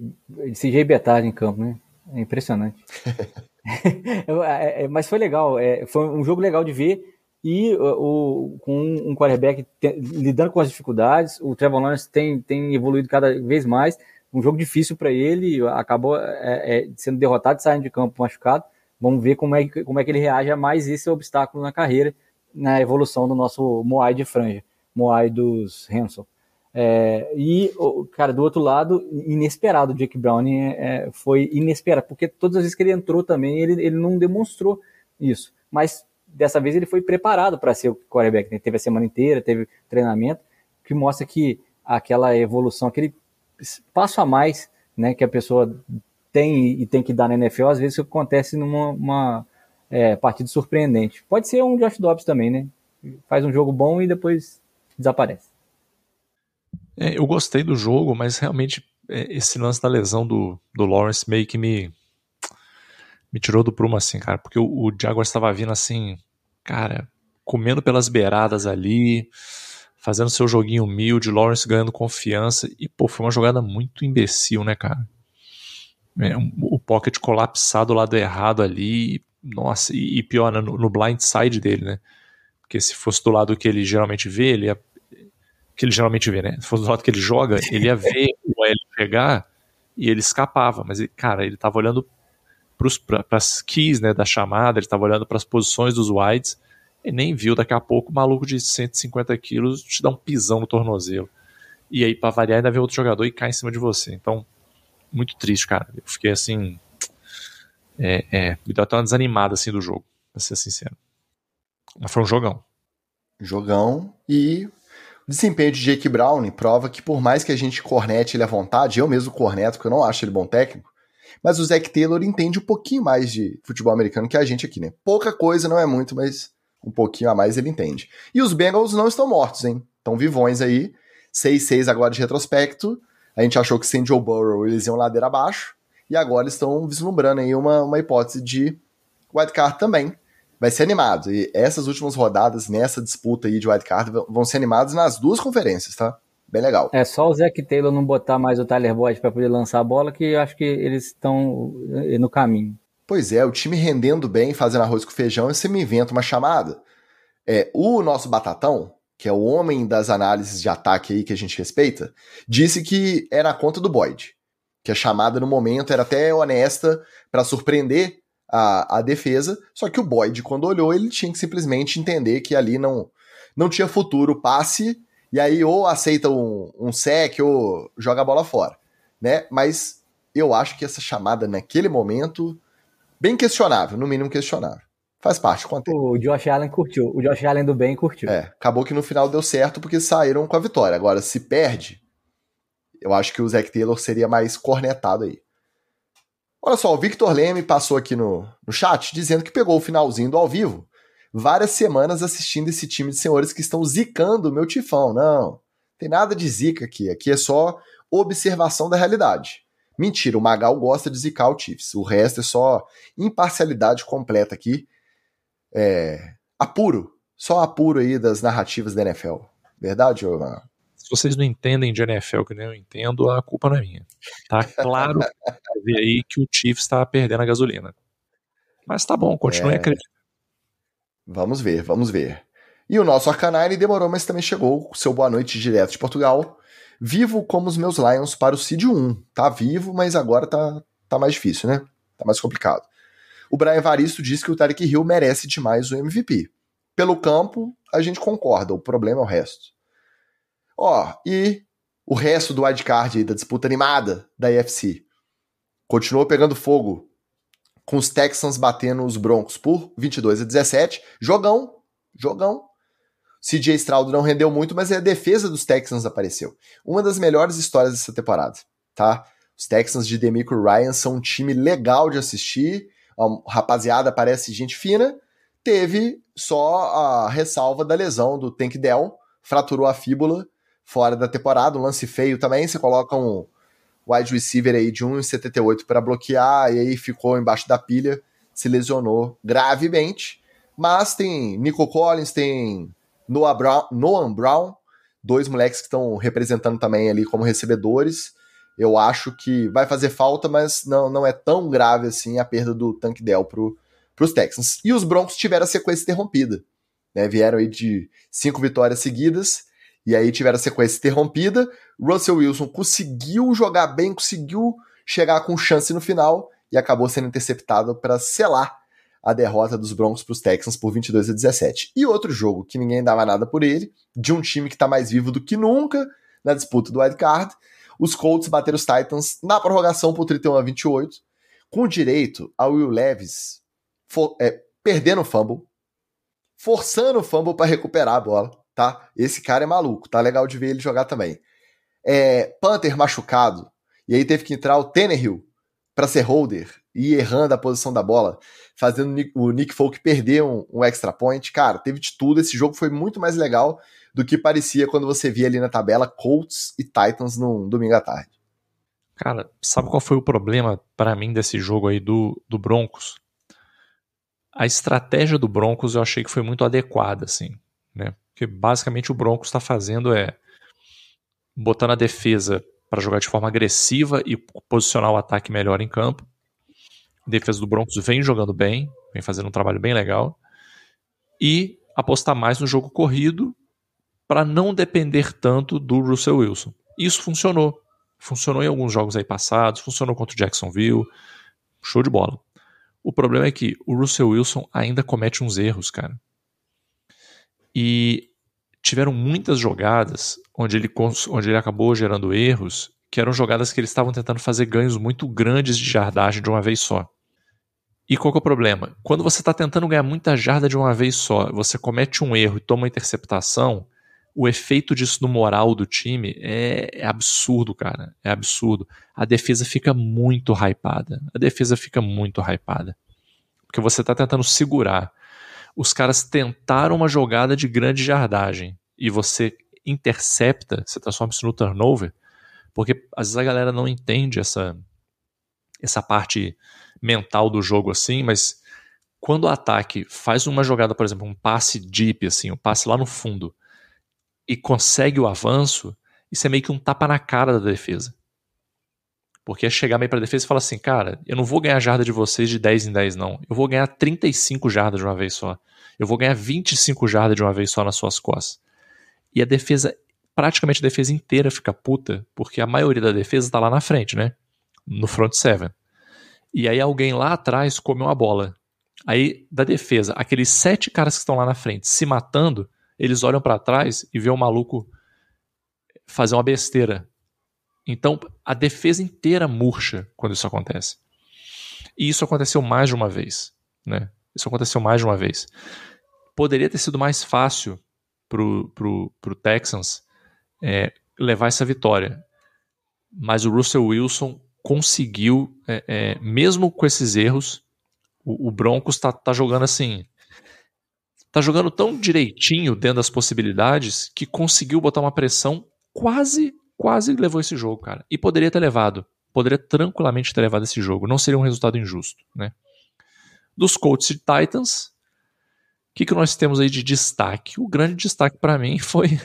CJ Betard em campo, né? É impressionante. *laughs* *laughs* É, é, mas foi legal, é, foi um jogo legal de ver e o, com um quarterback te, lidando com as dificuldades, o Trevor Lawrence tem, tem evoluído cada vez mais. Um jogo difícil para ele, acabou é, é, sendo derrotado saindo de campo machucado. Vamos ver como é, como é que ele reage a mais esse obstáculo na carreira, na evolução do nosso Moai de franja, Moai dos Hanson. É, e, cara, do outro lado, inesperado, o Jake Browning é, é, foi inesperado, porque todas as vezes que ele entrou também, ele, ele não demonstrou isso. Mas dessa vez ele foi preparado para ser o quarterback. Né? Teve a semana inteira, teve treinamento, que mostra que aquela evolução, aquele passo a mais né, que a pessoa tem e tem que dar na NFL, às vezes acontece numa uma, é, partida surpreendente. Pode ser um Josh Dobbs também, né? Faz um jogo bom e depois desaparece. É, eu gostei do jogo, mas realmente é, esse lance da lesão do, do Lawrence meio que me, me tirou do prumo assim, cara, porque o, o Jaguars estava vindo assim, cara, comendo pelas beiradas ali, fazendo seu joguinho humilde, Lawrence ganhando confiança, e pô, foi uma jogada muito imbecil, né, cara? É, o pocket colapsado do lado errado ali, nossa, e, e pior, né, no, no blind side dele, né? Porque se fosse do lado que ele geralmente vê, ele ia que ele geralmente vê, né? Se fosse do lado que ele joga, ele ia ver o L chegar e ele escapava. Mas, cara, ele tava olhando para as keys né, da chamada, ele estava olhando para as posições dos wides e nem viu. Daqui a pouco, o maluco de 150 quilos te dá um pisão no tornozelo. E aí, para variar, ainda vem outro jogador e cai em cima de você. Então, muito triste, cara. Eu fiquei assim. É, é, me deu até uma desanimada assim do jogo, pra ser sincero. Mas foi um jogão. Jogão e o desempenho de Jake Brown prova que por mais que a gente cornete ele à vontade, eu mesmo corneto, porque eu não acho ele bom técnico, mas o Zac Taylor entende um pouquinho mais de futebol americano que a gente aqui, né? Pouca coisa, não é muito, mas um pouquinho a mais ele entende. E os Bengals não estão mortos, hein? Estão vivões aí. 6-6 agora de retrospecto. A gente achou que sem Joe Burrow eles iam ladeira abaixo. E agora estão vislumbrando aí uma, uma hipótese de wildcard também vai ser animado. E essas últimas rodadas, nessa disputa aí de wildcard, vão ser animadas nas duas conferências, tá? Bem legal. É só o Zac Taylor não botar mais o Tyler Boyd para poder lançar a bola, que eu acho que eles estão eh, no caminho. Pois é, o time rendendo bem, fazendo arroz com feijão, e você me inventa uma chamada. É, o nosso Batatão, que é o homem das análises de ataque aí que a gente respeita, disse que era a conta do Boyd. Que a chamada no momento era até honesta para surpreender a, a defesa, só que o Boyd, quando olhou, ele tinha que simplesmente entender que ali não, não tinha futuro passe, e aí ou aceita um, um sec ou joga a bola fora, né? Mas eu acho que essa chamada naquele momento, bem questionável, no mínimo questionável. Faz parte, contexto. O Josh Allen curtiu, o Josh Allen do bem curtiu. É, acabou que no final deu certo porque saíram com a vitória. Agora, se perde, eu acho que o Zac Taylor seria mais cornetado aí. Olha só, o Victor Leme passou aqui no, no chat dizendo que pegou o finalzinho do ao vivo. Várias semanas assistindo esse time de senhores que estão zicando o meu tifão. Não, tem nada de zica aqui. Aqui é só observação da realidade. Mentira, o Magal gosta de zicar o Chiefs. O resto é só imparcialidade completa aqui. É, apuro. Só apuro aí das narrativas da NFL. Verdade, Magal? Se vocês não entendem de NFL que nem eu entendo, a culpa não é minha. Tá claro *laughs* ver aí que o Chiefs está perdendo a gasolina. Mas tá bom, continue é... acreditando. Vamos ver, vamos ver. E o nosso Arcanine demorou, mas também chegou. Seu boa noite direto de Portugal. Vivo como os meus Lions para o Seed 1. Tá vivo, mas agora tá, tá mais difícil, né? Tá mais complicado. O Brian Varisto disse que o Tarek Hill merece demais o MVP. Pelo campo, a gente concorda, o problema é o resto. Ó, e o resto do wildcard aí, da disputa animada da AFC. Continuou pegando fogo com os Texans batendo os Broncos por 22 a 17. Jogão, jogão. CJ Stroud não rendeu muito, mas a defesa dos Texans apareceu. Uma das melhores histórias dessa temporada, tá? Os Texans de Demico Ryan são um time legal de assistir. A rapaziada parece gente fina. Teve só a ressalva da lesão do Tank Dell, fraturou a fíbula fora da temporada, um lance feio também, você coloca um wide receiver aí de 1,78 para bloquear, e aí ficou embaixo da pilha, se lesionou gravemente. Mas tem Nico Collins, tem Noah Brown, Noah Brown dois moleques que estão representando também ali como recebedores. Eu acho que vai fazer falta, mas não, não é tão grave assim a perda do Tank Dell para os Texans. E os Broncos tiveram a sequência interrompida. Né? Vieram aí de cinco vitórias seguidas, e aí tiveram a sequência interrompida. Russell Wilson conseguiu jogar bem, conseguiu chegar com chance no final, e acabou sendo interceptado para selar a derrota dos Broncos para os Texans por 22 a 17. E outro jogo que ninguém dava nada por ele, de um time que está mais vivo do que nunca na disputa do wild card, os Colts bateram os Titans na prorrogação por 31 a 28, com direito a Will Levis for, é, perdendo o fumble, forçando o fumble para recuperar a bola, tá? Esse cara é maluco, tá legal de ver ele jogar também. É, Panther machucado, e aí teve que entrar o Tannehill para ser holder e errando a posição da bola, fazendo o Nick Folk perder um, um, extra point. Cara, teve de tudo. Esse jogo foi muito mais legal do que parecia quando você via ali na tabela Colts e Titans no domingo à tarde. Cara, sabe qual foi o problema para mim desse jogo aí do, do Broncos? A estratégia do Broncos eu achei que foi muito adequada, assim, né? Porque basicamente o Broncos está fazendo é botando a defesa para jogar de forma agressiva e posicionar o ataque melhor em campo a defesa do Broncos vem jogando bem, vem fazendo um trabalho bem legal. E apostar mais no jogo corrido para não depender tanto do Russell Wilson. Isso funcionou. Funcionou em alguns jogos aí passados, funcionou contra o Jacksonville. Show de bola. O problema é que o Russell Wilson ainda comete uns erros, cara. E tiveram muitas jogadas onde ele, onde ele acabou gerando erros, que eram jogadas que eles estavam tentando fazer ganhos muito grandes de jardagem de uma vez só. E qual é o problema? Quando você está tentando ganhar muita jarda de uma vez só, você comete um erro e toma uma interceptação, o efeito disso no moral do time é, é, absurdo, cara. É absurdo. A defesa fica muito hypada. A defesa fica muito hypada. Porque você está tentando segurar. Os caras tentaram uma jogada de grande jardagem e você intercepta, você transforma isso no turnover, porque às vezes a galera não entende essa, essa parte mental do jogo assim, mas quando o ataque faz uma jogada, por exemplo, um passe deep, assim, um passe lá no fundo, e consegue o avanço, isso é meio que um tapa na cara da defesa. Porque é chegar meio pra defesa e falar assim, cara, eu não vou ganhar jarda de vocês de 10 em 10, não. Eu vou ganhar 35 jardas de uma vez só. Eu vou ganhar 25 jardas de uma vez só nas suas costas. E a defesa, praticamente a defesa inteira fica puta, porque a maioria da defesa tá lá na frente, né? No front seven. E aí alguém lá atrás come uma bola. Aí, da defesa, aqueles sete caras que estão lá na frente se matando, eles olham para trás e vê o maluco fazer uma besteira. Então, a defesa inteira murcha quando isso acontece. E isso aconteceu mais de uma vez, né? Isso aconteceu mais de uma vez. Poderia ter sido mais fácil pro, pro, pro Texans é, levar essa vitória. Mas o Russell Wilson conseguiu, é, é, mesmo com esses erros, o, o Broncos está tá jogando assim. Tá jogando tão direitinho dentro das possibilidades que conseguiu botar uma pressão quase, quase levou esse jogo, cara. E poderia ter levado. Poderia tranquilamente ter levado esse jogo. Não seria um resultado injusto, né? Dos Colts e Titans, o que, que nós temos aí de destaque? O grande destaque para mim *laughs* foi.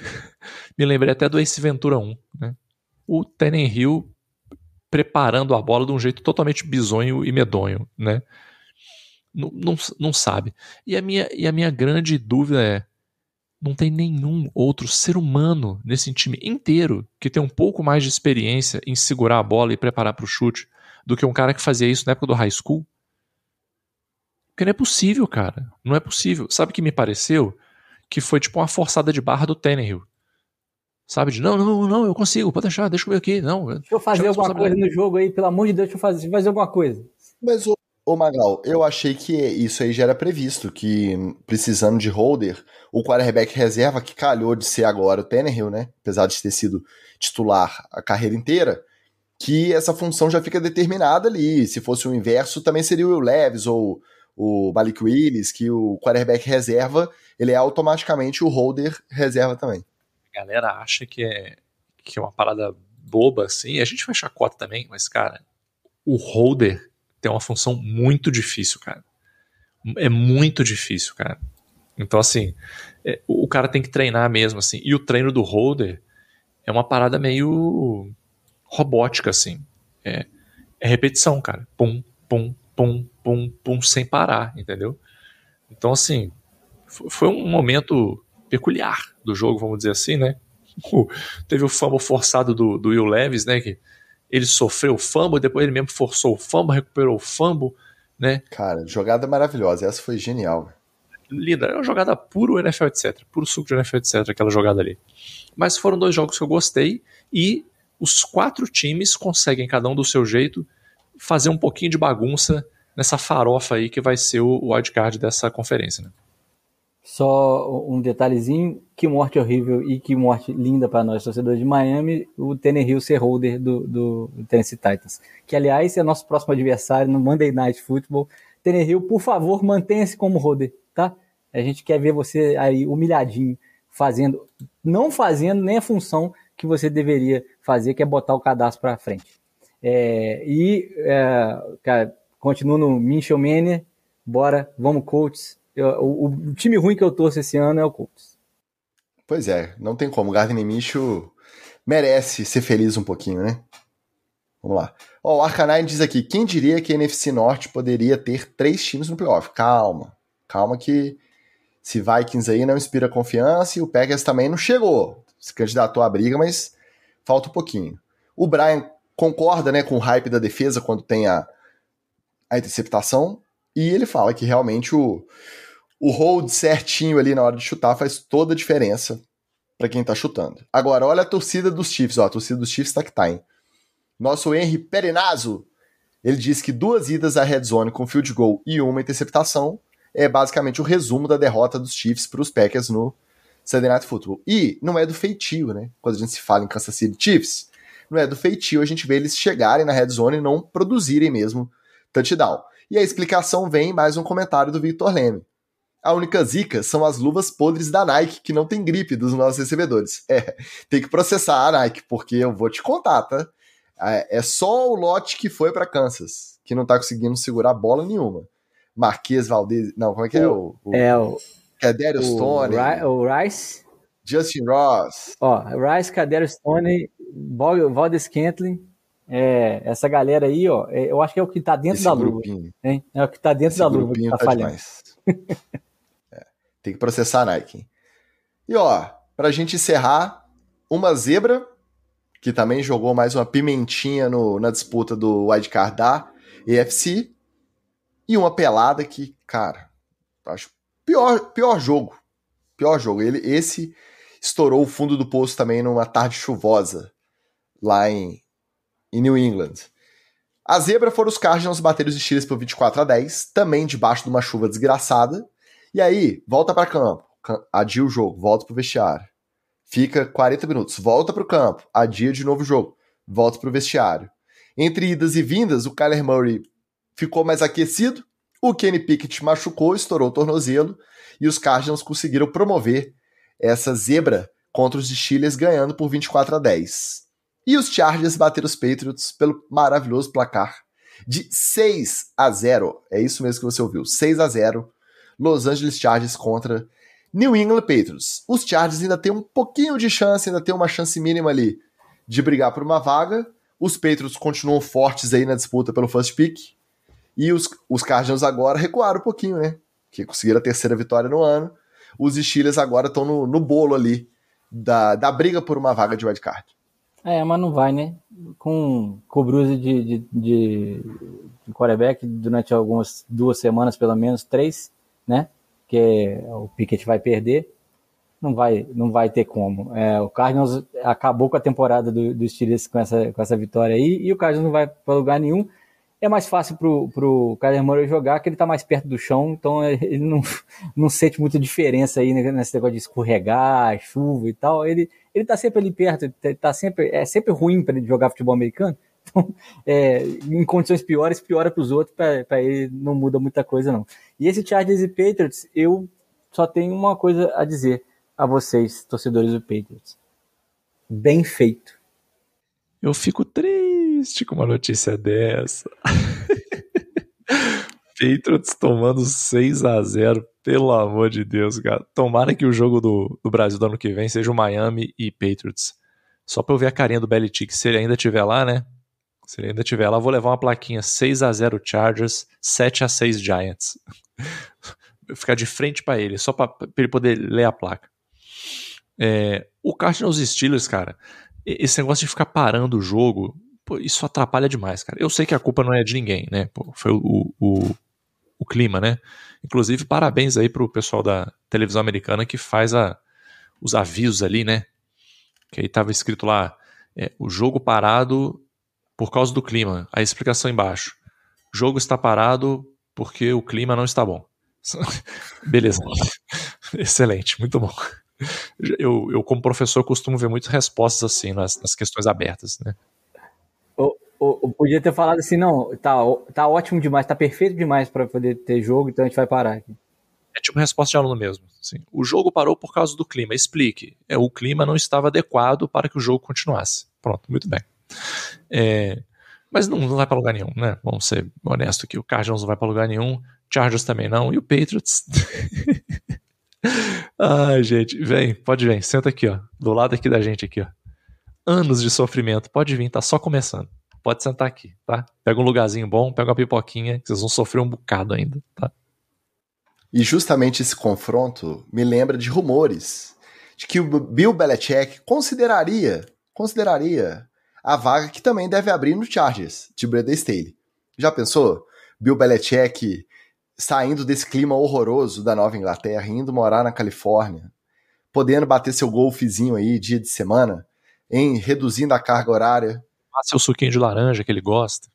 me lembrei até do Ace Ventura 1, né? O Hill preparando a bola de um jeito totalmente bizonho e medonho, né? Não, não, não sabe. E a, minha, e a minha grande dúvida é: não tem nenhum outro ser humano nesse time inteiro que tem um pouco mais de experiência em segurar a bola e preparar para o chute do que um cara que fazia isso na época do high school? Porque não é possível, cara. Não é possível. Sabe o que me pareceu? Que foi tipo uma forçada de barra do Tannehill. Sabe? De não, não, não, eu consigo, pode deixar, deixa eu ver aqui. Não, deixa eu fazer alguma coisa no jogo aí, pelo amor de Deus, deixa eu fazer, deixa eu fazer alguma coisa. Mas, ô, ô Magal, eu achei que isso aí já era previsto, que precisando de holder, o quarterback reserva, que calhou de ser agora o Tannehill, né? Apesar de ter sido titular a carreira inteira, que essa função já fica determinada ali. Se fosse o inverso, também seria o Will Leves ou o Malik Willis, que o quarterback reserva, ele é automaticamente o holder reserva também galera acha que é, que é uma parada boba, assim. A gente faz chacota também, mas, cara, o holder tem uma função muito difícil, cara. É muito difícil, cara. Então, assim, é, o cara tem que treinar mesmo, assim. E o treino do holder é uma parada meio robótica, assim. É, é repetição, cara. Pum, pum, pum, pum, pum, sem parar, entendeu? Então, assim, foi um momento peculiar do jogo, vamos dizer assim, né? *laughs* teve o fumble forçado do, do Will Levis, né? Que ele sofreu o fumble, depois ele mesmo forçou o fumble, recuperou o fumble, né? Cara, jogada maravilhosa. Essa foi genial. Linda. É uma jogada puro NFL, etc. Puro suco de NFL, etc. Aquela jogada ali. Mas foram dois jogos que eu gostei e os quatro times conseguem, cada um do seu jeito, fazer um pouquinho de bagunça nessa farofa aí que vai ser o wildcard dessa conferência, né? Só um detalhezinho, que morte horrível e que morte linda para nós, torcedores de Miami, o Tannehill ser holder do, do, Tennessee Titans. Que, aliás, é nosso próximo adversário no Monday Night Football. Tannehill, por favor, mantenha-se como holder, tá? A gente quer ver você aí humilhadinho, fazendo, não fazendo nem a função que você deveria fazer, que é botar o cadastro para frente. É, e, é, cara, continuo no Minchel Mania, bora, vamos Colts, o, o, time ruim que eu torço esse ano é o Colts. Pois é, não tem como. Gardner Minshew merece ser feliz um pouquinho, né? Vamos lá. Ó, o Arcanine diz aqui: quem diria que a NFC Norte poderia ter três times no playoff? Calma, calma que se Vikings aí não inspira confiança e o Packers também não chegou. Se candidatou à briga, mas falta um pouquinho. O Brian concorda né, com o hype da defesa quando tem a, a interceptação. E ele fala que realmente o, o hold certinho ali na hora de chutar faz toda a diferença para quem tá chutando. Agora, olha a torcida dos Chiefs, ó, a torcida dos Chiefs tá que tá, hein? Nosso Henry Perenazo, ele diz que duas idas à red zone com field goal e uma interceptação é basicamente o resumo da derrota dos Chiefs para os Packers no Sunday Night Football. E não é do feitio, né? Quando a gente se fala em Kansas City Chiefs, não é do feitio a gente vê eles chegarem na red zone e não produzirem mesmo touchdown. E a explicação vem mais um comentário do Victor Leme. A única zica são as luvas podres da Nike, que não tem gripe dos nossos recebedores. É, tem que processar a Nike, porque eu vou te contar, tá? É, é só o lote que foi para Kansas, que não tá conseguindo segurar bola nenhuma. Marquês Valdez. Não, como é que é o. o é o. Cadério Stone. O Rice. Justin Ross. Ó, Rice, Cadério Stone, Valdez Kentlin. É, essa galera aí, ó, é, eu acho que é o que tá dentro Esse da luva. Hein? É o que tá dentro Esse da luva que tá, tá falhando. *laughs* Tem que processar a Nike. E ó, pra gente encerrar, uma zebra, que também jogou mais uma pimentinha no, na disputa do wildcard da EFC, e uma pelada que, cara, acho pior, pior jogo. Pior jogo. Ele, esse estourou o fundo do poço também numa tarde chuvosa lá em, em New England. A zebra foram os Cardinals bater os Steelers por 24 a 10, também debaixo de uma chuva desgraçada. E aí, volta para campo, adia o jogo, volta pro vestiário. Fica 40 minutos, volta pro campo, adia de novo o jogo, volta pro vestiário. Entre idas e vindas, o Kyler Murray ficou mais aquecido, o Kenny Pickett machucou, estourou o tornozelo, e os Cardinals conseguiram promover essa zebra contra os Steelers, ganhando por 24 a 10. E os Chargers bateram os Patriots pelo maravilhoso placar de 6 a 0. É isso mesmo que você ouviu, 6 a 0 Los Angeles Chargers contra New England Patriots. Os Chargers ainda têm um pouquinho de chance, ainda tem uma chance mínima ali de brigar por uma vaga. Os Patriots continuam fortes aí na disputa pelo first pick. E os, os Cardinals agora recuaram um pouquinho, né? Que conseguiram a terceira vitória no ano. Os Steelers agora estão no, no bolo ali da, da briga por uma vaga de wildcard. É, mas não vai, né? Com, com de, de, de, de durante algumas duas semanas, pelo menos, três, né? Que o Pickett vai perder, não vai, não vai ter como. É, o Cardinals acabou com a temporada do, do Steelers com essa, com essa vitória aí, e o Cardinals não vai para lugar nenhum. É mais fácil pro, pro Kyler Murray jogar, que ele tá mais perto do chão, então ele não, *laughs* não sente muita diferença aí nesse negócio de escorregar, chuva e tal. Ele, ele tá sempre ali perto, tá sempre, é sempre ruim para ele jogar futebol americano, então, é, em condições piores, piora para os outros, para ele não muda muita coisa, não. E esse Chargers e Patriots, eu só tenho uma coisa a dizer a vocês, torcedores do Patriots. Bem feito. Eu fico triste com uma notícia dessa. *laughs* Patriots tomando 6 a 0 pelo amor de Deus, cara. Tomara que o jogo do, do Brasil do ano que vem seja o Miami e Patriots. Só pra eu ver a carinha do Belichick, se ele ainda estiver lá, né? Se ele ainda estiver lá, vou levar uma plaquinha 6 a 0 Chargers, 7 a 6 Giants. *laughs* Ficar de frente para ele, só pra, ele poder ler a placa. É, o Cardinals Steelers, cara, esse negócio de ficar parando o jogo, pô, isso atrapalha demais, cara. Eu sei que a culpa não é de ninguém, né? Pô, foi o, o, o clima, né? Inclusive, parabéns aí pro pessoal da televisão americana que faz a, os avisos ali, né? Que aí tava escrito lá, é, o jogo parado por causa do clima. A explicação embaixo. O jogo está parado porque o clima não está bom. *laughs* Beleza. *laughs* Excelente, muito bom. Eu, eu, como professor, costumo ver muitas respostas assim nas, nas questões abertas, né? Eu, podia ter falado assim, não, tá, tá ótimo demais, tá perfeito demais para poder ter jogo, então a gente vai parar aqui. É tipo resposta de aluno mesmo. Assim, o jogo parou por causa do clima. Explique. É, o clima não estava adequado para que o jogo continuasse. Pronto, muito bem. É, mas não, não vai para lugar nenhum, né? Vamos ser honestos aqui. O Cardinals não vai para lugar nenhum, Chargers também não, e o Patriots. *laughs* Ai, gente, vem, pode vir, senta aqui, ó, do lado aqui da gente aqui, ó. Anos de sofrimento, pode vir, tá só começando. Pode sentar aqui, tá? Pega um lugarzinho bom, pega uma pipoquinha, que vocês vão sofrer um bocado ainda, tá? E justamente esse confronto me lembra de rumores de que o Bill Belichick consideraria, consideraria a vaga que também deve abrir no Chargers, de Brandon Staley. Já pensou? Bill Belichick saindo desse clima horroroso da Nova Inglaterra, indo morar na Califórnia, podendo bater seu golfezinho aí dia de semana, em reduzindo a carga horária. Ah, seu suquinho de laranja que ele gosta.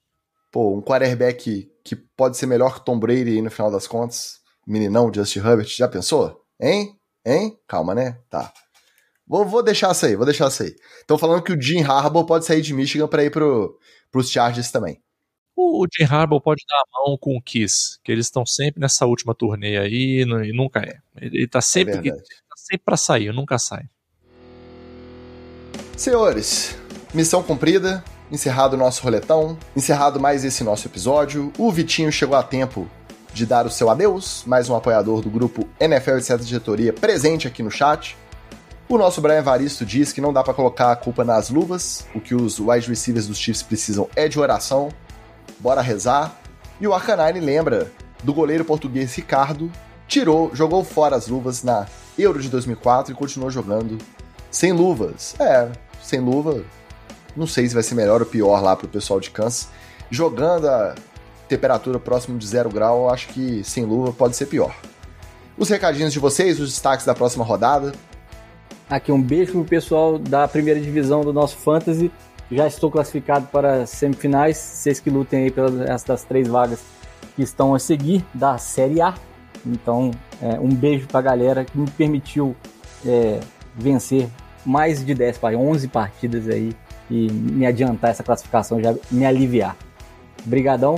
Pô, um quarterback que pode ser melhor que o Tom Brady aí no final das contas. Meninão, Justin Herbert, já pensou? Hein? Hein? Calma, né? Tá. Vou, vou deixar isso aí, vou deixar isso aí. Estão falando que o Jim Harbaugh pode sair de Michigan para ir pro, pros Chargers também. O Jim Harbaugh pode dar a mão com o Kiss, que eles estão sempre nessa última turnê aí e nunca é. Ele tá sempre, é tá sempre para sair, nunca sai. Senhores, missão cumprida, encerrado o nosso roletão, encerrado mais esse nosso episódio. O Vitinho chegou a tempo de dar o seu adeus, mais um apoiador do grupo NFL etc. Diretoria presente aqui no chat. O nosso Brian Varisto diz que não dá para colocar a culpa nas luvas, o que os wide receivers dos Chiefs precisam é de oração bora rezar. E o Arcanine lembra do goleiro português Ricardo, tirou, jogou fora as luvas na Euro de 2004 e continuou jogando sem luvas. É, sem luva, não sei se vai ser melhor ou pior lá pro pessoal de Kansas. Jogando a temperatura próximo de zero grau, acho que sem luva pode ser pior. Os recadinhos de vocês, os destaques da próxima rodada. Aqui um beijo pro pessoal da primeira divisão do nosso Fantasy já estou classificado para semifinais. Vocês que lutem aí pelas das três vagas que estão a seguir da Série A. Então, é, um beijo para a galera que me permitiu é, vencer mais de 10 11 partidas aí e me adiantar essa classificação, já me aliviar. Brigadão.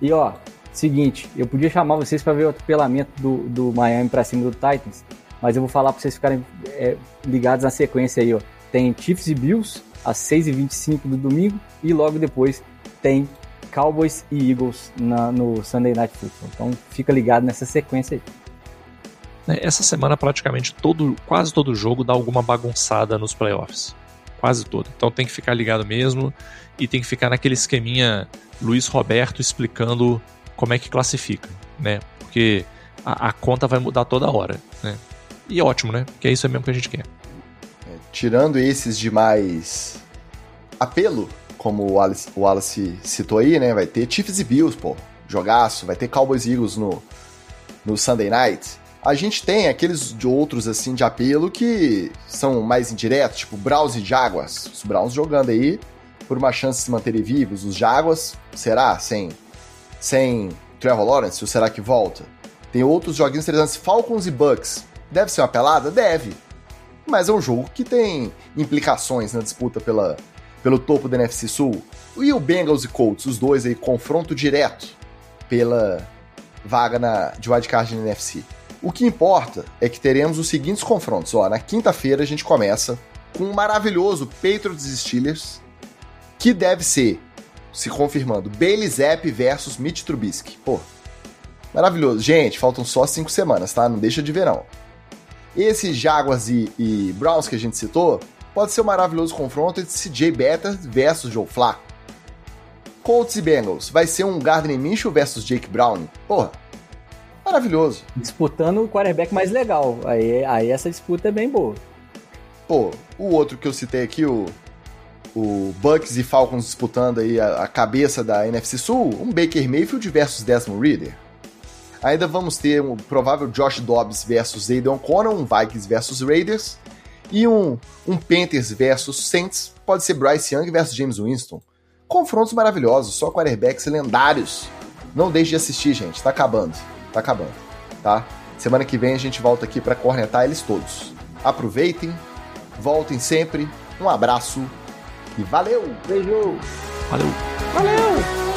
E ó, seguinte, eu podia chamar vocês para ver o atropelamento do, do Miami para cima do Titans, mas eu vou falar para vocês ficarem é, ligados na sequência aí, ó. Tem Chiefs e Bills, às 6h25 do domingo, e logo depois tem Cowboys e Eagles na, no Sunday Night Football. Então fica ligado nessa sequência aí. É, essa semana praticamente todo, quase todo jogo dá alguma bagunçada nos playoffs. Quase todo. Então tem que ficar ligado mesmo e tem que ficar naquele esqueminha Luiz Roberto explicando como é que classifica, né? Porque a, a conta vai mudar toda hora, né? E ótimo, né? Porque é isso mesmo que a gente quer tirando esses de mais apelo, como o Wallace, o Wallace citou aí, né? Vai ter Chiefs e Bills, pô, jogaço, vai ter Cowboys e Eagles no, no Sunday Night. A gente tem aqueles de outros, assim, de apelo que são mais indiretos, tipo Browns e Jaguars. Os Browns jogando aí por uma chance de se manterem vivos. Os Jaguars, será? Sem, sem Trevor Lawrence, ou será que volta? Tem outros joguinhos interessantes, Falcons e Bucks. Deve ser uma pelada? Deve mas é um jogo que tem implicações na disputa pela, pelo topo da NFC Sul. E o Bengals e Colts, os dois aí, confronto direto pela vaga na, de wildcard na NFC. O que importa é que teremos os seguintes confrontos. Ó, na quinta-feira a gente começa com um maravilhoso Patriots Steelers, que deve ser, se confirmando, Bailey Zapp versus Mitch Trubisky. Pô, Maravilhoso. Gente, faltam só cinco semanas, tá? Não deixa de ver, não. Esse Jaguars e, e Browns que a gente citou pode ser um maravilhoso confronto entre CJ Better versus Joe Flacco. Colts e Bengals vai ser um Gardner Minshew versus Jake Brown. Porra, maravilhoso. Disputando o quarterback mais legal. Aí, aí essa disputa é bem boa. Pô, o outro que eu citei aqui, o, o Bucks e Falcons disputando aí a, a cabeça da NFC Sul, um Baker Mayfield versus Desmond Reader. Ainda vamos ter um provável Josh Dobbs versus Aidan O'Connor, um Vikings versus Raiders, e um, um Panthers versus Saints, pode ser Bryce Young versus James Winston. Confrontos maravilhosos, só quarterbacks lendários. Não deixe de assistir, gente, tá acabando, tá acabando, tá? Semana que vem a gente volta aqui para cornetar eles todos. Aproveitem, voltem sempre, um abraço e valeu! Beijo! Valeu! Valeu!